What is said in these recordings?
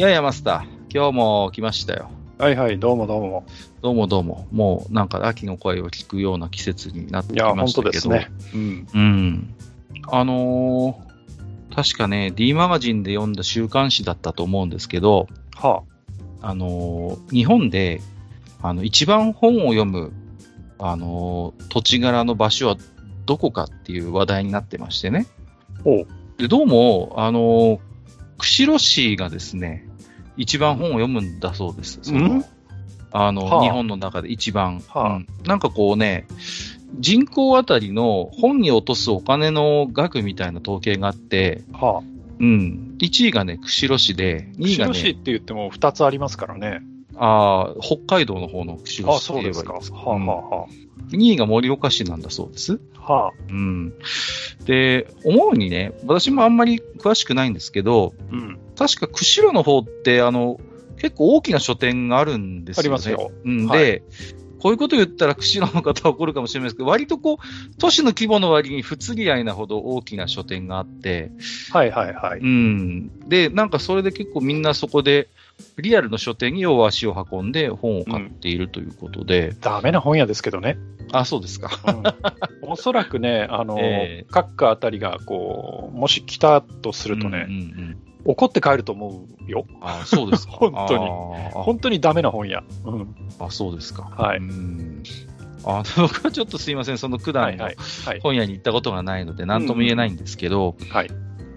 いやいや、マスター、今日も来ましたよ。はいはい、どうもどうも。どうもどうも。もうなんか秋の声を聞くような季節になっていや、きま本したけど。当ですね。うん。うん。あのー確かね、D マガジンで読んだ週刊誌だったと思うんですけど、はあのー日本で、あの、一番本を読む、あのー土地柄の場所はどこかっていう話題になってましてね。あ。おう。で、どうも、あのー釧路市がですね、一番本を読むんだそうです。そのん？あの、はあ。日本の中で一番、はあ。うん。なんかこうね、人口あたりの本に落とすお金の額みたいな統計があって、はうん、1位がね、釧路市で、あ。2位が釧路市ね、って言っても2つありますからね。あー北海道の方の釧路あ、市そうですか。って言えばいいです。はあ、は2位が盛岡市なんだそうです。あ、はあ。はあ。うん。で、思うにね、私もあんまり詳しくないんですけど、うん。確か釧路の方って、あの、結構大きな書店があるんですよね。ありますよ。うん、はいで、こういうこと言ったら釧路の方は怒るかもしれないですけど、割とこう、都市の規模の割に不釣り合いなほど大きな書店があって、はいはいはい。うん。で、なんかそれで結構みんなそこで、リアルの書店に要足を運んで本を買っているということで、ダメな本屋ですけどね。あ、そうですか。うん、おそらくね、あの、え各家あたりが、こう、もし来たとするとね、うんうんうん怒って帰ると思うよ。あ、そうですか。本当に本当にダメな本屋。うん。あ、そうですか。はいうんあ 僕はちょっとすいません、その九段のはいはい。はい。本屋に行ったことがないので、なんとも言えないんですけど、はい。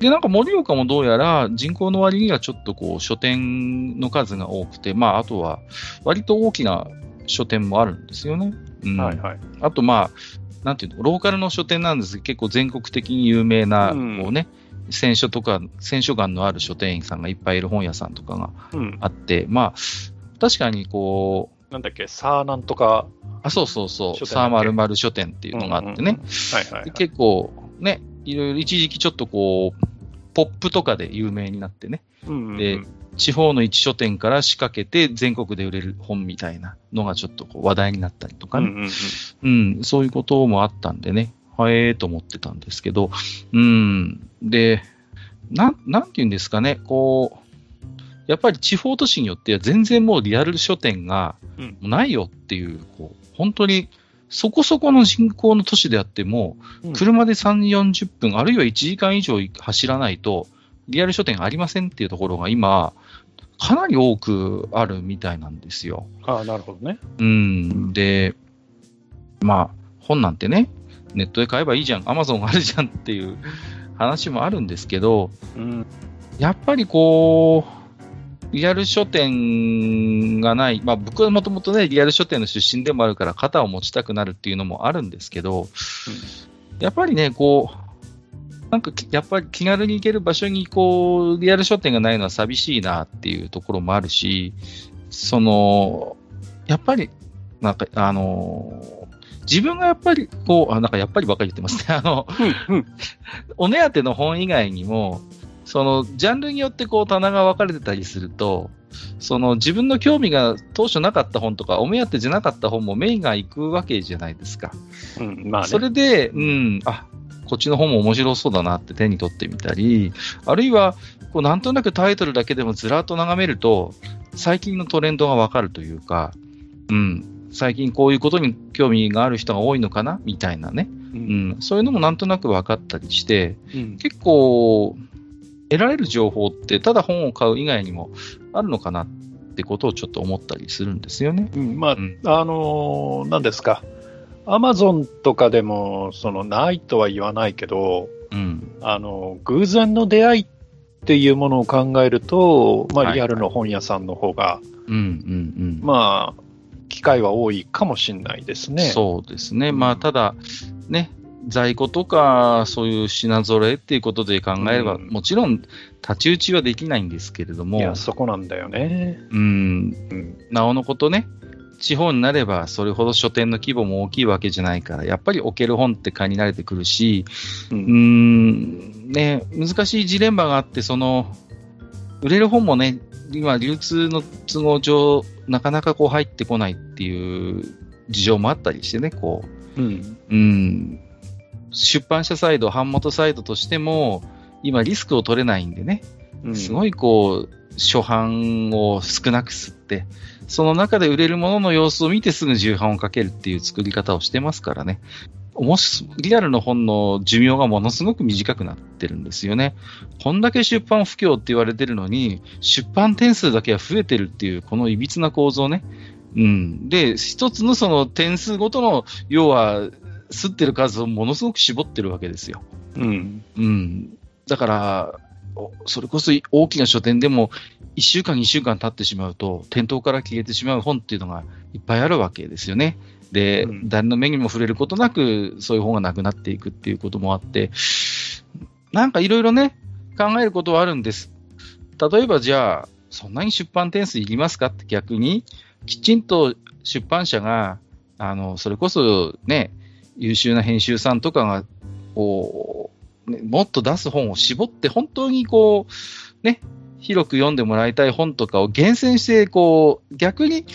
で、なんか盛岡もどうやら人口の割にはちょっとこう書店の数が多くて、まあ、あとは割と大きな書店もあるんですよね。うんはいはい。あと、まあ、なんていうの、ローカルの書店なんですけど、結構全国的に有名な、うんこうね、選書とか、選書眼のある書店員さんがいっぱいいる本屋さんとかがうん。あって、まあ、確かにこう、なんだっけ、さあなんとか。あ、そうそうそう、サーマルマル書店っていうのがあってね。結構ね、いろいろ一時期ちょっとこう、ポップとかで有名になってね、うんうんうん。で地方の一書店から仕掛けて全国で売れる本みたいなのがちょっとこう話題になったりとかね、うんうんうん。うん、そういうこともあったんでね、はえーと思ってたんですけど、うん、で、なん、なんて言うんですかね、こう、やっぱり地方都市によっては全然もうリアル書店がないよっていう、こう、本当にそこそこの人口の都市であっても、うん車で3、40分、あるいは1時間以上走らないと、リアル書店がありませんっていうところが今、かなり多くあるみたいなんですよ。ああ、なるほどね。うん。で、まあ、本なんてね、ネットで買えばいいじゃん、アマゾンあるじゃんっていう話もあるんですけど、うん。やっぱりこう、リアル書店がない、まあ僕はもともとね、リアル書店の出身でもあるから肩を持ちたくなるっていうのもあるんですけど、やっぱりね、こう、なんかきやっぱり気軽に行ける場所にこう、リアル書店がないのは寂しいなっていうところもあるし、その、やっぱり、なんか、あの自分がやっぱり、こう、あ、なんかやっぱりばっかり言ってますね。あの、うん。うん。お目当ての本以外にも、その、ジャンルによってこう、棚が分かれてたりすると、その、自分の興味が当初なかった本とか、お目当てじゃなかった本も目が行くわけじゃないですか。うん。まあね。それで、うん、あ、こっちの本も面白そうだなって手に取ってみたり、あるいは、こう、なんとなくタイトルだけでもずらっと眺めると、最近のトレンドがわかるというか、うん、最近こういうことに興味がある人が多いのかなみたいなね、う。うんん、そういうのもなんとなく分かったりして、うん。結構、得られる情報って、ただ本を買う以外にもあるのかなってことをちょっと思ったりするんですよね。うんまあ、うんあのー何ですか。アマゾンとかでも、その、ないとは言わないけど、うん。あの、偶然の出会いっていうものを考えると、まあ、はいリアルの本屋さんの方が。まあ、機会は多いかもしれないですね。そうですね。まあ、ただ、ね、在庫とか、そういう品揃えっていうことで考えれば、うんもちろん、太刀打ちはできないんですけれども、いや、そこなんだよね。うん、うん。なおのことね、地方になれば、それほど書店の規模も大きいわけじゃないから、やっぱり置ける本って買いに慣れてくるし、う。うんん、ね、難しいジレンマがあって、その、売れる本もね、今、流通の都合上、なかなかこう入ってこないっていう事情もあったりしてね、こう、うん。うん、出版社サイド、版元サイドとしても、今リスクを取れないんでね、うんすごいこう、初版を少なく吸って、その中で売れるものの様子を見てすぐ重版をかけるっていう作り方をしてますからね。もし、リアルの本の寿命がものすごく短くなってるんですよね。こんだけ出版不況って言われてるのに、出版点数だけは増えてるっていう、この歪な構造ね。うん。で、一つのその点数ごとの、要は、吸ってる数をものすごく絞ってるわけですよ。うん。うん。だから、おそれこそ大きな書店でも、1週間、2週間経ってしまうと、店頭から消えてしまう本っていうのがいっぱいあるわけですよね。で、うん誰の目にも触れることなく、そういう本がなくなっていくっていうこともあって、なんかいろいろね、考えることはあるんです。例えばじゃあ、そんなに出版点数いりますかって逆に、きちんと出版社が、あの、それこそね、優秀な編集さんとかが、こう、ねもっと出す本を絞って、本当にこう、ね、広く読んでもらいたい本とかを厳選して、こう、逆に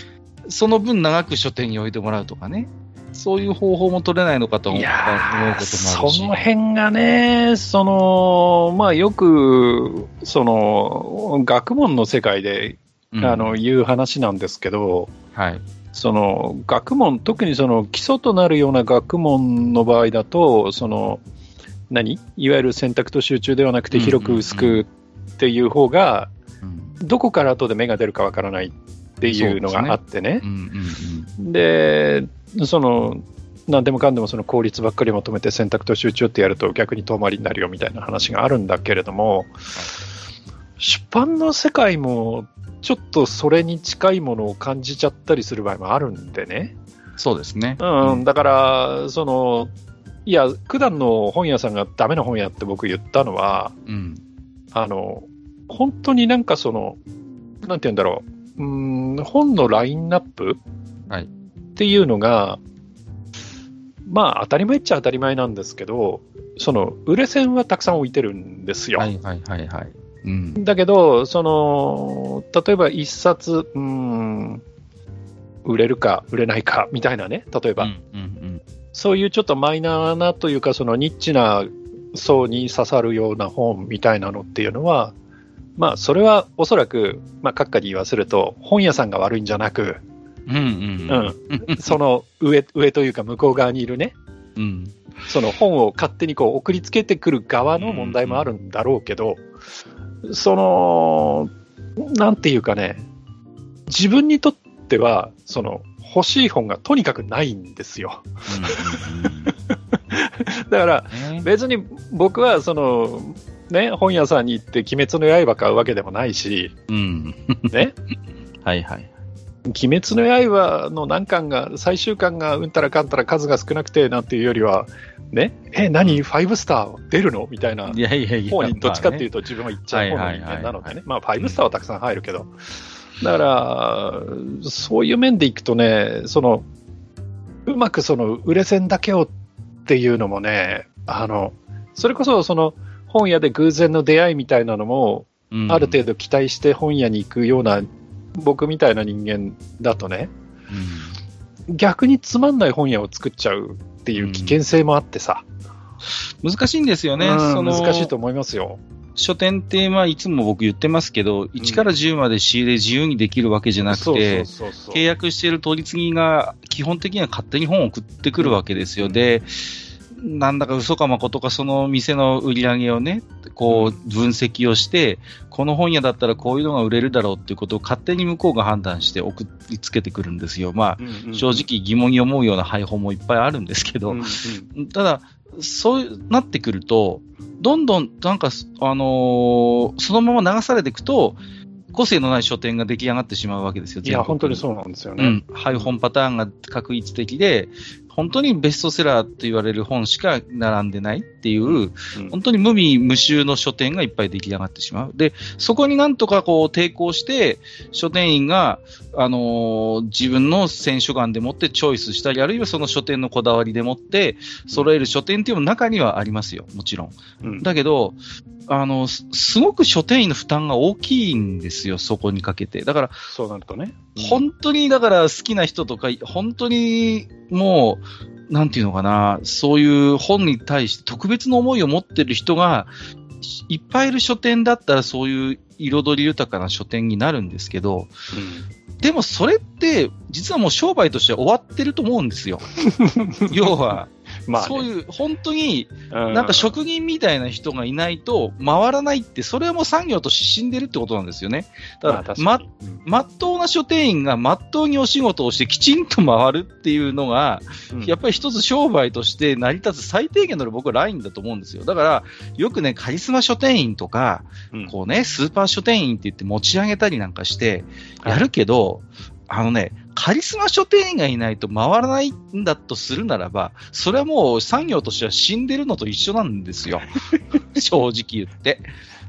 その分長く書店に置いてもらうとかね。そういう方法も取れないのかと思いうこともあるし。その辺がね、その、まあよく、その、学問の世界で、うんあの、言う話なんですけど、はい。その、学問、特にその、基礎となるような学問の場合だと、その、何？いわゆる選択と集中ではなくて広く薄くっていう方が、うんどこから後で芽が出るかわからないっていうのがあってね。う。んうんで、その、何でもかんでもその効率ばっかり求めて選択と集中ってやると逆に遠回りになるよみたいな話があるんだけれども、出版の世界もちょっとそれに近いものを感じちゃったりする場合もあるんでね。うん。そうですね。うん、だから、その、いや、九段の本屋さんがダメな本屋って僕言ったのは、うん。あの、本当になんかその、なんて言うんだろう、うーん、本のラインナップはいっていうのが、まあ当たり前っちゃ当たり前なんですけど、その、売れ線はたくさん置いてるんですよ。はいはいはいはい。うん。だけど、その、例えば一冊、うーん、売れるか売れないかみたいなね、例えば、うんうんそういうちょっとマイナーなというか、そのニッチな層に刺さるような本みたいなのっていうのは、まあ、それはおそらく、まあ、閣下に言わせると、本屋さんが悪いんじゃなく、うん。うんうんうん、その上、上というか向こう側にいるね、うん。その本を勝手にこう送りつけてくる側の問題もあるんだろうけど、その、なんていうかね、自分にとっては、その、欲しい本がとにかくないんですよ。だから。別に僕はその、ね、本屋さんに行って鬼滅の刃買うわけでもないし、うん。ね、はいはい。鬼滅の刃の何巻が、最終巻がうんたらかんたら数が少なくてなんていうよりは、ね、え、何、ファイブスター出るの？みたいな。方にどっちかっていうと。と自分は行っちゃう方の人間なのでね、まあ、ファイブスターはたくさん入るけど、だから、そういう面でいくとね、その、うまくその売れ線だけをっていうのもね、あの、それこそその本屋で偶然の出会いみたいなのも、うん。ある程度期待して本屋に行くような、僕みたいな人間だとね、逆につまんない本屋を作っちゃうっていう危険性もあってさ、うん難しいんですよね。うんその難しいと思いますよ。書店って、まあ、いつも僕言ってますけど、1から10まで仕入れ自由にできるわけじゃなくて、契約している取り次ぎが基本的には勝手に本を送ってくるわけですよ。で、なんだか嘘かまことかその店の売り上げをね、こう分析をして、この本屋だったらこういうのが売れるだろうっていうことを勝手に向こうが判断して送りつけてくるんですよ。まあ、うんうん正直疑問に思うような配本もいっぱいあるんですけど、うんうんただ、そうなってくると、どんどん、なんか、あのーそのまま流されていくと、個性のない書店が出来上がってしまうわけですよ、いや、本当にそうなんですよね。うん。配本パターンが確一的で、本当にベストセラーと言われる本しか並んでないっていう、うん本当に無味無臭の書店がいっぱい出来上がってしまう。で、そこになんとかこう抵抗して、書店員が、あのー自分の選書眼でもってチョイスしたり、あるいはその書店のこだわりでもって、揃える書店っていうのも中にはありますよ、もちろん。うんだけど、あの、すすごく書店員の負担が大きいんですよ、そこにかけて。だから、そうなるとね。本当にだから好きな人とか、本当にもう、なんていうのかな、そういう本に対して特別な思いを持ってる人がいっぱいいる書店だったらそういう彩り豊かな書店になるんですけど、でもそれって実はもう商売として終わってると思うんですよ。要は、まあ、ね、そういう本当にうん、なんか職人みたいな人がいないと回らないって、それはもう産業として死んでるってことなんですよね。だから、ままあ、まっとうな書店員がまっとうにお仕事をしてきちんと回るっていうのが、うん。やっぱり一つ商売として成り立つ最低限の僕はラインだと思うんですよ。だから、よくね、カリスマ書店員とか、うん。こうね、スーパー書店員って言って持ち上げたりなんかして、はい。やるけど、あのね、カリスマ書店員がいないと回らないんだとするならば、それはもう産業としては死んでるのと一緒なんですよ。正直言って。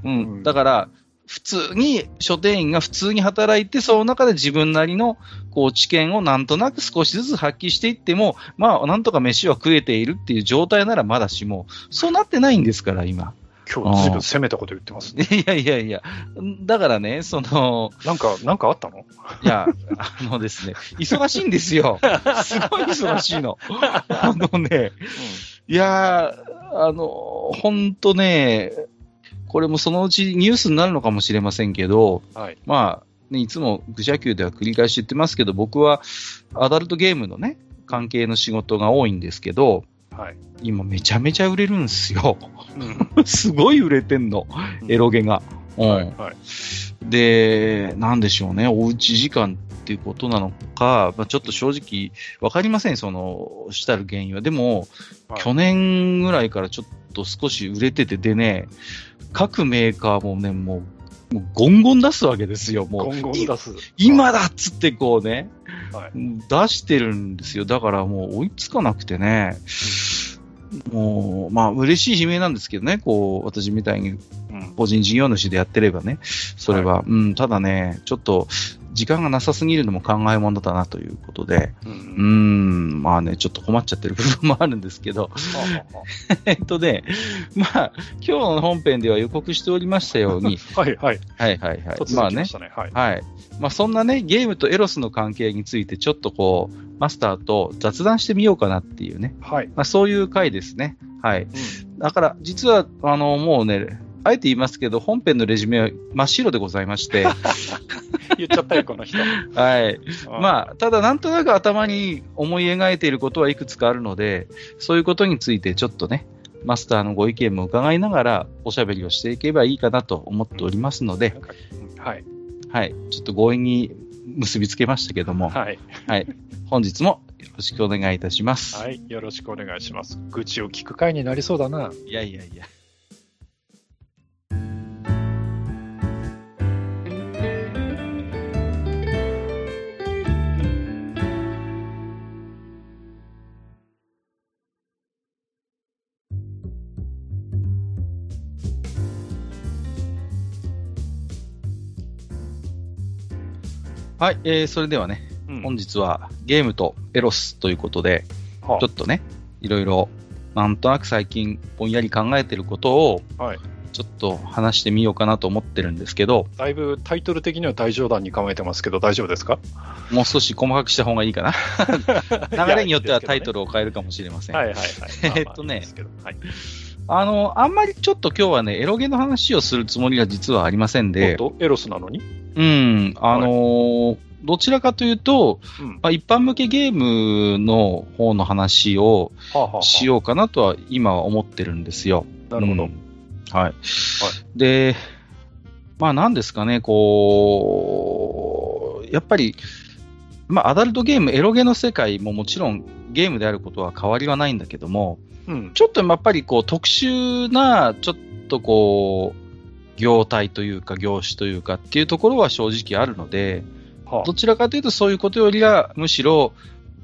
うん。うんだから、普通に書店員が普通に働いて、その中で自分なりのこう知見をなんとなく少しずつ発揮していっても、まあ、なんとか飯は食えているっていう状態ならまだしも、そうなってないんですから、今。今日ずいぶん攻めたこと言ってますね。いやいやいや、だからね、その、なんか、なんかあったの？いや、あのですね、忙しいんですよ。すごい忙しいの。あのね、いやー、あの、ほんとね、これもそのうちニュースになるのかもしれませんけど、はい。まあ、ね、いつも愚者級では繰り返し言ってますけど、僕はアダルトゲームのね、関係の仕事が多いんですけど、はい。今めちゃめちゃ売れるんですよ。うん すごい売れてんの、エロゲが。うんはい。はい。で、なんでしょうね、おうち時間っていうことなのか、まあ、ちょっと正直わかりません、その、したる原因は。でも、はい去年ぐらいからちょっと少し売れてて、でね、各メーカーもね、もう、もうゴンゴン出すわけですよ、もう。ゴンゴン出す。今だっつってこうね、はい。出してるんですよ。だからもう追いつかなくてね、もう、まあ嬉しい悲鳴なんですけどね、こう、私みたいにうん。個人事業主でやってればね、それは、うん、ただね、ちょっと、時間がなさすぎるのも考えものだなということで、う。うんん、まあね、ちょっと困っちゃってる部分もあるんですけど、えっとね、まあ、今日の本編では予告しておりましたように、はい。はい。はいはいはい。突まあね。はい。はい。まあそんなね、ゲームとエロスの関係についてちょっとこう、マスターと雑談してみようかなっていうね、はい。まあそういう回ですね。はい。だから、実は、あの、もうね、あえて言いますけど、本編のレジュメは真っ白でございまして、言っちゃったよ、この人。はい。まあ、ただなんとなく頭に思い描いていることはいくつかあるので、そういうことについてちょっとね、マスターのご意見も伺いながらおしゃべりをしていけばいいかなと思っておりますのでうんはい。はい。ちょっと強引に結びつけましたけども、はい。はい。本日もよろしくお願いいたします。はい。よろしくお願いします。愚痴を聞く回になりそうだな。いやいやいや。はい、えー、それではね、うん本日はゲームとエロスということで、はちょっとね、いろいろ、なんとなく最近ぼんやり考えてることを、はい。ちょっと話してみようかなと思ってるんですけど、だいぶタイトル的には大冗談に構えてますけど、大丈夫ですか？もう少し細かくした方がいいかな。流れによってはタイトルを変えるかもしれません。はいはいはい。えっとねはい。あの、あんまりちょっと今日はね、エロゲの話をするつもりが実はありませんで、エロスなのに？うん、あのーどちらかというと、うん。まあ、一般向けゲームの方の話をしようかなとは今は思ってるんですよ。なるほど。うんはい。で、まあなんですかね、こう、やっぱり、まあアダルトゲーム、エロゲの世界ももちろんゲームであることは変わりはないんだけども、うん。ちょっとやっぱりこう特殊な、ちょっとこう、業態というか業種というかっていうところは正直あるので、はどちらかというとそういうことよりは、むしろ、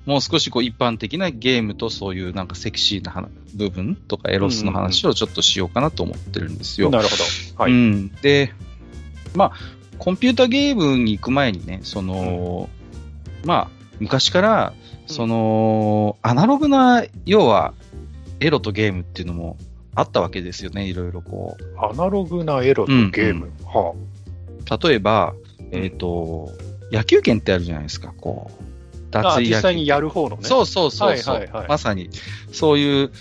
もう少しこう一般的なゲームとそういうなんかセクシーな話部分とかエロスの話をちょっとしようかなと思ってるんですよ。なるほど。はい。うん。で、まあ、コンピュータゲームに行く前にね、その、まあ、昔から、その、アナログな、要は、エロとゲームっていうのもあったわけですよね、いろいろこう。アナログなエロとゲーム。は例えば、えっ、と、野球拳ってあるじゃないですか、こう。あ。あ脱衣実際にやる方のね。そうそうそうそう、はいはいはいまさに、そういう、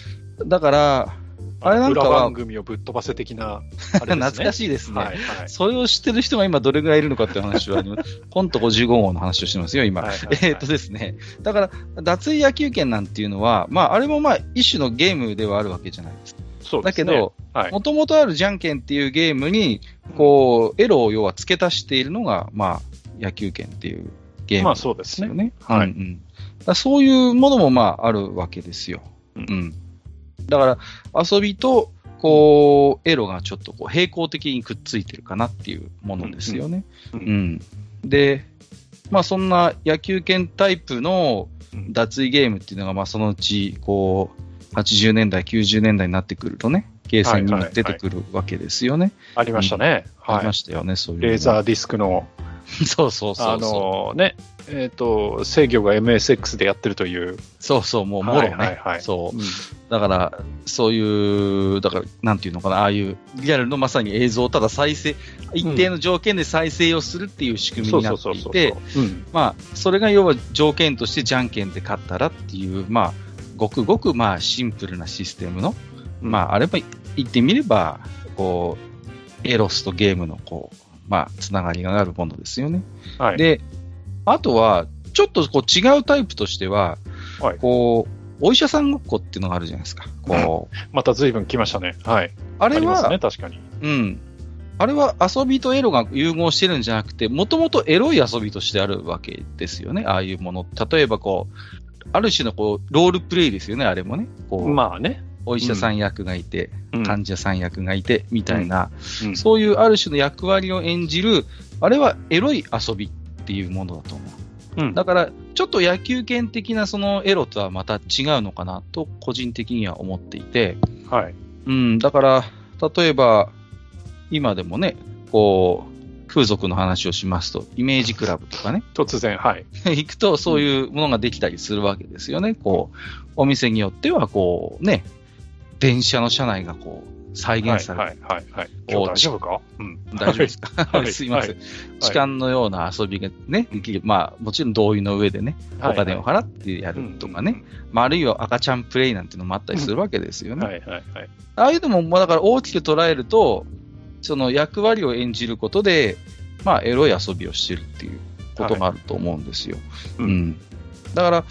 だから、あれなんかは裏番組をぶっ飛ばせ的な、あれね。懐かしいですね。はいはい。それを知ってる人が今どれぐらいいるのかっていう話は、コント55号の話をしてますよ、今。はいはいはいえーっとですね。だから、脱衣野球拳なんていうのは、まあ、あれもまあ、一種のゲームではあるわけじゃないですか。そうですね。だけど、はい。もともとあるじゃんけんっていうゲームに、こう、エロを要は付け足しているのが、まあ、野球拳っていうゲームまあそうですね。よね。はいうんそういうものもまあ、あるわけですよ。ううんん。だから、遊びと、こう、エロがちょっとこう平行的にくっついてるかなっていうものですよね。うんうん。で、まあそんな野球拳タイプのうん脱衣ゲームっていうのが、まあそのうち、こう、80年代、90年代になってくるとね、ゲーセンにも出てくるわけですよね。ありましたね。はいありま。したよね、そういうの。レーザーディスクの、そうそうそうあ。のね、えっ、と、制御が MSX でやってるという。そうそう、もう、もろね。はいはいはいそうう。んだから、そういう、だから、なんていうのかな、ああいうリアルのまさに映像をただ再生、一定の条件で再生をするっていう仕組みにな。っていて、うんまあ、それが要は条件としてじゃんけんで勝ったらっていう、まあ、ごくごく、まあ、シンプルなシステムの、まあ、あれば、言ってみれば、こう、エロスとゲームの、こう、まあ、つながりがあるものですよね。はい。で、あとは、ちょっとこう違うタイプとしては、はいこう、お医者さんごっこっていうのがあるじゃないですか。こう、また随分来ましたね。はい。あれは、ね、確かに。うん。あれは遊びとエロが融合してるんじゃなくて、もともとエロい遊びとしてあるわけですよね。ああいうもの。例えばこう、ある種のこう、ロールプレイですよね、あれもね。こう、まあね。お医者さん役がいて、うん患者さん役がいて、みたいな、うんそういうある種の役割を演じる、あれはエロい遊びっていうものだと思う。うんだから、ちょっと野球拳的なそのエロとはまた違うのかなと、個人的には思っていて、はい。うん、だから、例えば、今でもね、こう、風俗の話をしますと、イメージクラブとかね、突然、はい。行くとそういうものができたりするわけですよね。こう、お店によっては、こう、ね、電車の車内がこう、再はい、現されてはい、はい。はい大丈夫か？うん。大丈夫ですか、はい すいません。はい痴漢のような遊びがね、できる。まあ、もちろん同意の上でね、はいお金を払ってやるとかね。まあ、あるいは赤ちゃんプレイなんてのもあったりするわけですよね。はい、はい、はい。ああいうのも、まあ、だから大きく捉えると、その役割を演じることで、まあ、エロい遊びをしてるっていうことがあると思うんですよ。うんうん。だから、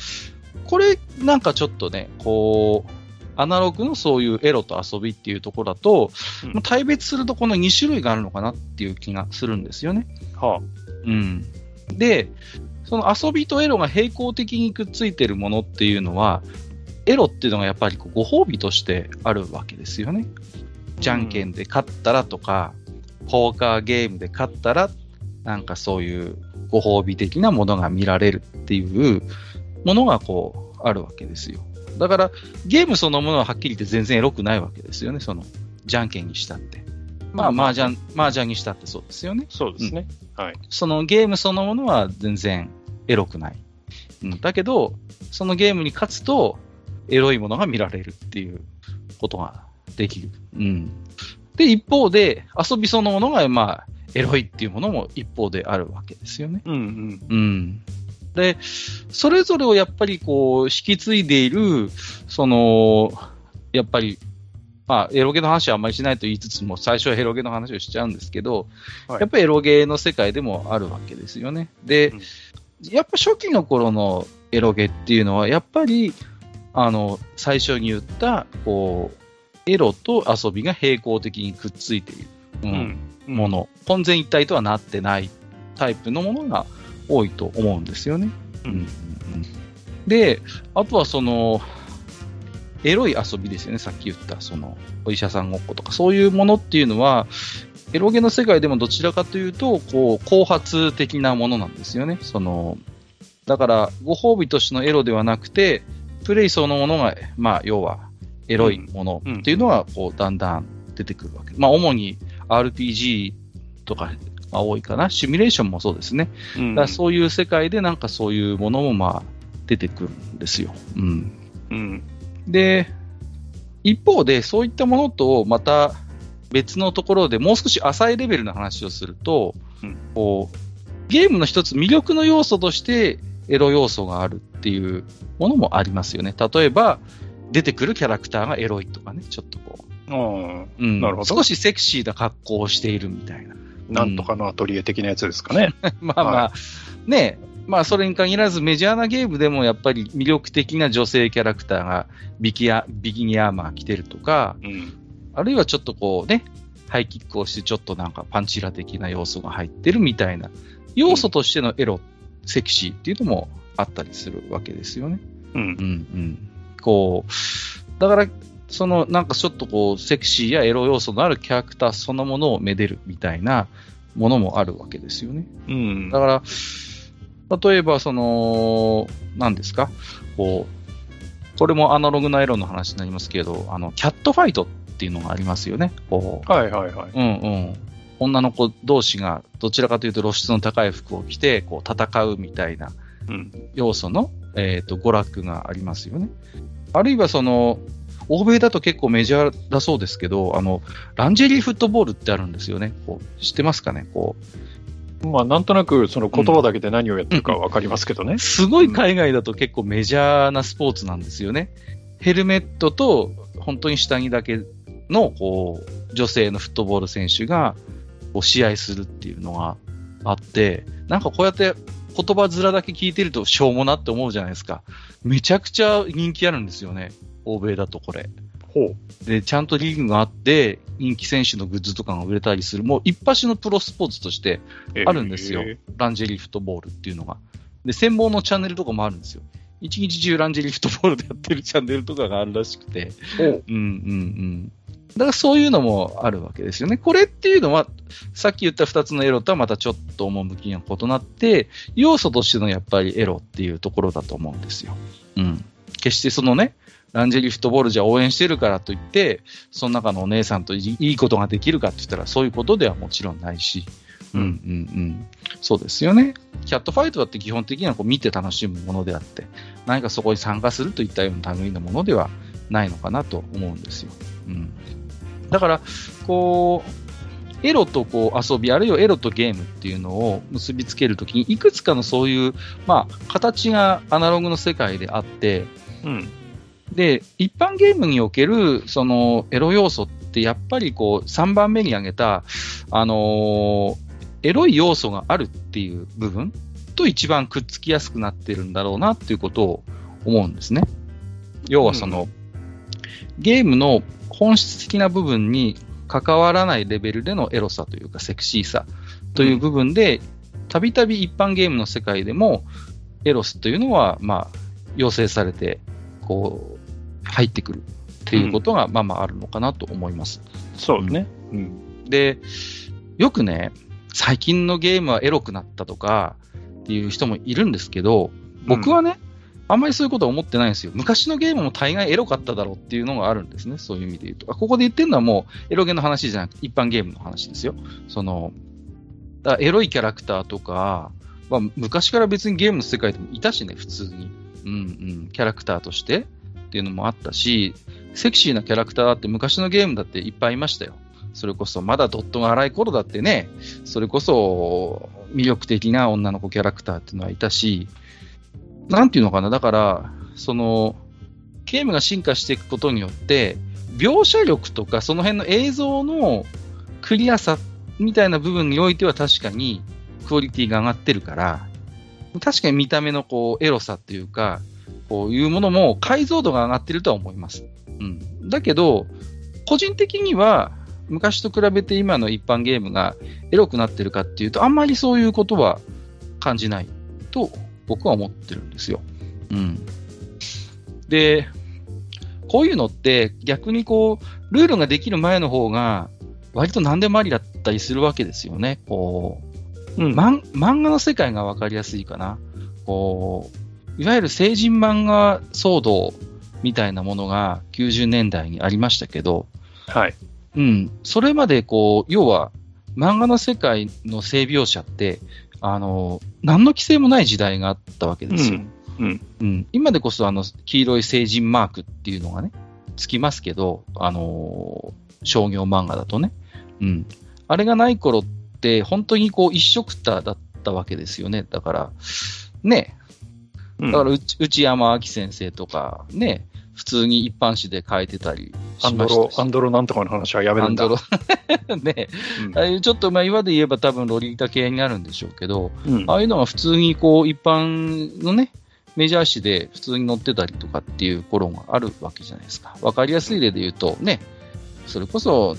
これ、なんかちょっとね、こう、アナログのそういうエロと遊びっていうところだと、うんまあ対別するとこの2種類があるのかなっていう気がするんですよね。はうん。で、その遊びとエロが平行的にくっついてるものっていうのは、エロっていうのがやっぱりご褒美としてあるわけですよね。じゃんけんで勝ったらとか、ポーカーゲームで勝ったら、なんかそういうご褒美的なものが見られるっていうものがこうあるわけですよ。だからゲームそのものははっきり言って全然エロくないわけですよね。その、じゃんけんにしたって。まあ、麻雀、麻雀にしたってそうですよね。そうですね。はい。そのゲームそのものは全然エロくない。うん、だけど、そのゲームに勝つと、エロいものが見られるっていうことができる。うん。で、一方で、遊びそのものが、まあ、エロいっていうものも一方であるわけですよね。うん、うん。うん。で、それぞれをやっぱりこう、引き継いでいる、その、やっぱり、まあ、エロゲの話はあんまりしないと言いつつも、最初はエロゲの話をしちゃうんですけど、はいやっぱりエロゲの世界でもあるわけですよね。で、うんやっぱ初期の頃のエロゲっていうのは、やっぱり、あの、最初に言った、こう、エロと遊びが平行的にくっついている。ううんん。もの、混然一体とはなってないタイプのものが多いと思うんですよね。うんで、あとはその、エロい遊びですよね、さっき言った、その、お医者さんごっことか、そういうものっていうのは、エロゲの世界でもどちらかというと、こう、後発的なものなんですよね。その、だから、ご褒美としてのエロではなくて、プレイそのものが、まあ、要は、エロいものっていうのは、こう、だんだん出てくるわけ。まあ、主に RPG とかが多いかな。シミュレーションもそうですね。うん、だそういう世界でなんかそういうものも、まあ、出てくるんですよ。うん。うん、で、一方で、そういったものと、また、別のところでもう少し浅いレベルの話をすると、うん、こうゲームの一つ魅力の要素としてエロ要素があるっていうものもありますよね。例えば、出てくるキャラクターがエロいとかね、ちょっとこう。うん、なるほど。少しセクシーな格好をしているみたいな。なんとかのアトリエ的なやつですかね。まあまあ、はい、ねまあそれに限らずメジャーなゲームでもやっぱり魅力的な女性キャラクターがビキアビキニアーマー着てるとか、うん、あるいはちょっとこうね、ハイキックをしてちょっとなんかパンチラ的な要素が入ってるみたいな、要素としてのエロ、セクシーっていうのもあったりするわけですよね。うん。うんうん。こう、だから、そのなんかちょっとこう、セクシーやエロ要素のあるキャラクターそのものをめでるみたいなものもあるわけですよね。うん。だから、例えばその、何ですか？こう、これもアナログなエロの話になりますけど、あの、キャットファイトっていうのがありますよね。こう。はいはいはい。うんうん。女の子同士がどちらかというと露出の高い服を着てこう戦うみたいな要素の、うん、えーと、娯楽がありますよね。あるいはその欧米だと結構メジャーだそうですけど、あのランジェリーフットボールってあるんですよね。こう知ってますかね？こうまあ、なんとなくその言葉だけで何をやってるか分かりますけどね、うん、すごい海外だと結構メジャーなスポーツなんですよね。ヘルメットと本当に下着だけのこう女性のフットボール選手がこう試合するっていうのがあって、なんかこうやって言葉面だけ聞いてるとしょうもなって思うじゃないですか。めちゃくちゃ人気あるんですよね。欧米だとこれ。ほう。で、ちゃんとリーグがあって、人気選手のグッズとかが売れたりする、もう一発のプロスポーツとしてあるんですよ。えー、ランジェリーフットボールっていうのが。で、専門のチャンネルとかもあるんですよ。一日中ランジェリーフットボールでやってるチャンネルとかがあるらしくて。うんうんうん。だからそういうのもあるわけですよね。これっていうのは、さっき言った2つのエロとはまたちょっと趣が異なって、要素としてのやっぱりエロっていうところだと思うんですよ。うん。決してそのね、ランジェリーフットボールじゃ応援してるからといって、その中のお姉さんといいことができるかって言ったら、そういうことではもちろんないし、うんうんうん。そうですよね。キャットファイトだって基本的にはこう見て楽しむものであって、何かそこに参加するといったような類のものではないのかなと思うんですよ。うん。だから、こう、エロとこう遊び、あるいはエロとゲームっていうのを結びつけるときに、いくつかのそういう、まあ、形がアナログの世界であって、うん。で、一般ゲームにおける、その、エロ要素って、やっぱりこう、3番目に挙げた、あのー、エロい要素があるっていう部分と一番くっつきやすくなってるんだろうなっていうことを思うんですね。要はその、うん、ゲームの本質的な部分に関わらないレベルでのエロさというかセクシーさという部分で、たびたび一般ゲームの世界でもエロスというのは、まあ、要請されて、こう、入ってくるっていうことが、まあまああるのかなと思います。そうね、うん。で、よくね、最近のゲームはエロくなったとかっていう人もいるんですけど、僕はね、あんまりそういうことは思ってないんですよ。昔のゲームも大概エロかっただろうっていうのがあるんですね。そういう意味で言うと。ここで言ってるのはもうエロゲの話じゃなくて一般ゲームの話ですよ。その、だエロいキャラクターとか、まあ、昔から別にゲームの世界でもいたしね、普通に。うんうん、キャラクターとしてっていうのもあったし、セクシーなキャラクターって昔のゲームだっていっぱいいましたよ。それこそ、まだドットが荒い頃だってね、それこそ魅力的な女の子キャラクターっていうのはいたし、なんていうのかな、だから、その、ゲームが進化していくことによって、描写力とか、その辺の映像のクリアさみたいな部分においては確かにクオリティが上がってるから、確かに見た目のこうエロさっていうか、こういうものも解像度が上がってるとは思います。うん。だけど、個人的には、昔と比べて今の一般ゲームがエロくなってるかっていうと、あんまりそういうことは感じないと僕は思ってるんですよ。うん。で、こういうのって逆にこう、ルールができる前の方が割と何でもありだったりするわけですよね。こう、うん。漫画の世界がわかりやすいかな。こう、いわゆる成人漫画騒動みたいなものが90年代にありましたけど、はい。うん、それまでこう、要は漫画の世界の性描写って、あの、何の規制もない時代があったわけですよ。うん。うん、今でこそあの黄色い成人マークっていうのがね、つきますけど、あのー商業漫画だとね。うん。あれがない頃って、本当にこう一色ただったわけですよね。だから、ね、うんだから内内山明先生とか、ね、普通に一般紙で書いてたりアンドロ、しましたし。アンドロなんとかの話はやめるんだ。アンドロ。ね、うん。ああいうちょっと、まあ、今で言えば多分ロリータ系になるんでしょうけど、うん。ああいうのが普通にこう一般のね、メジャー誌で普通に載ってたりとかっていう頃があるわけじゃないですか。わかりやすい例で言うとね、それこそ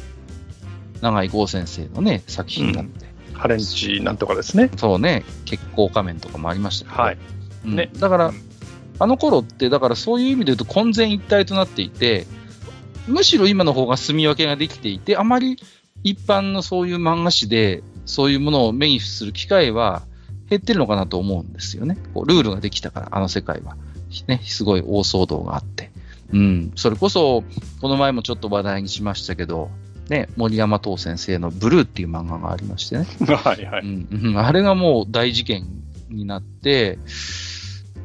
永井豪先生のね、作品だって、ハレンチなんとかですね。そうね、血行仮面とかもありましたけど、はい。うんねだから、うんあの頃って、だからそういう意味で言うと混然一体となっていて、むしろ今の方が住み分けができていて、あまり一般のそういう漫画誌でそういうものを目にする機会は減ってるのかなと思うんですよね。こうルールができたから、あの世界は。ね、すごい大騒動があって。うん、それこそ、この前もちょっと話題にしましたけど、ね、森山東先生のブルーっていう漫画がありましてね。はいはい。うんうん、あれがもう大事件になって、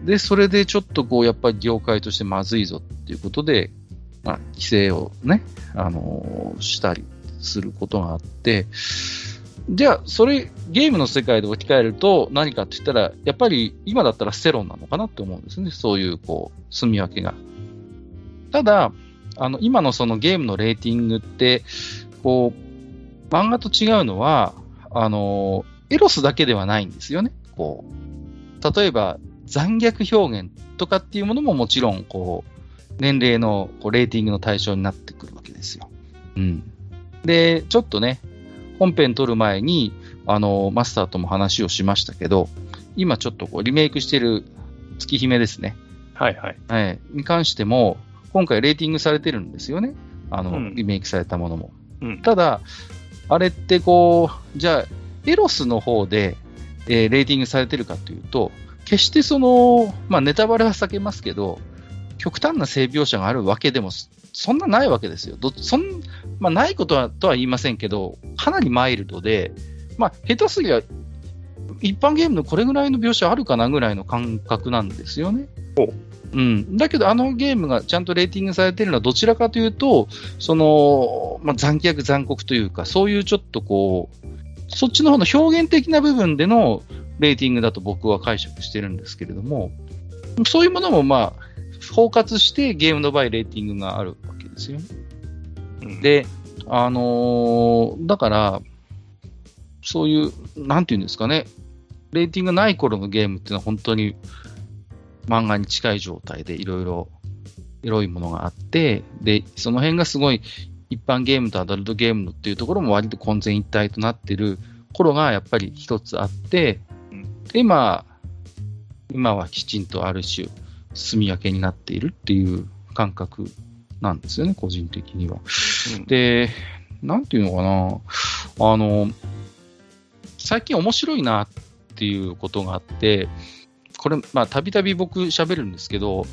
で、それでちょっとこう、やっぱり業界としてまずいぞっていうことで、まあ、規制をね、あのーしたりすることがあって、じゃあ、それ、ゲームの世界で置き換えると何かって言ったら、やっぱり今だったらセロンなのかなって思うんですね。そういう、こう、住み分けが。ただ、あの、今のそのゲームのレーティングって、こう、漫画と違うのは、あの、エロスだけではないんですよね。こう、例えば残虐表現とかっていうものももちろん、こう、年齢のこうレーティングの対象になってくるわけですよ。うん。で、ちょっとね、本編撮る前に、あの、マスターとも話をしましたけど、今ちょっとこうリメイクしてる月姫ですね。はいはい。はい。に関しても、今回レーティングされてるんですよね。あの、うんリメイクされたものも。うん。ただ、あれってこう、じゃあ、エロスの方で、えーレーティングされてるかというと、決してその、まあネタバレは避けますけど、極端な性描写があるわけでも、そそんなないわけですよ。どそんまあ、ないことはとは言いませんけど、かなりマイルドで、まあ、下手すりゃ、一般ゲームのこれぐらいの描写あるかなぐらいの感覚なんですよね。ほううん、だけど、あのゲームがちゃんとレーティングされてるのはどちらかというと、その、まあ、残虐残酷というか、そういうちょっとこう、そっちの方の表現的な部分でのレーティングだと僕は解釈してるんですけれども、そういうものもまあ、包括してゲームの場合レーティングがあるわけですよね。うん、で、あのーだから、そういう、なんていうんですかね、レーティングない頃のゲームっていうのは本当に漫画に近い状態でいろいろエロいものがあって、で、その辺がすごい一般ゲームとアダルトゲームっていうところも割と混然一体となってる頃がやっぱり一つあって今、今はきちんとある種、住み分けになっているっていう感覚なんですよね、個人的には。うんで、なんていうのかな、あの、最近面白いなっていうことがあって、これ、まあ、たびたび僕喋るんですけど、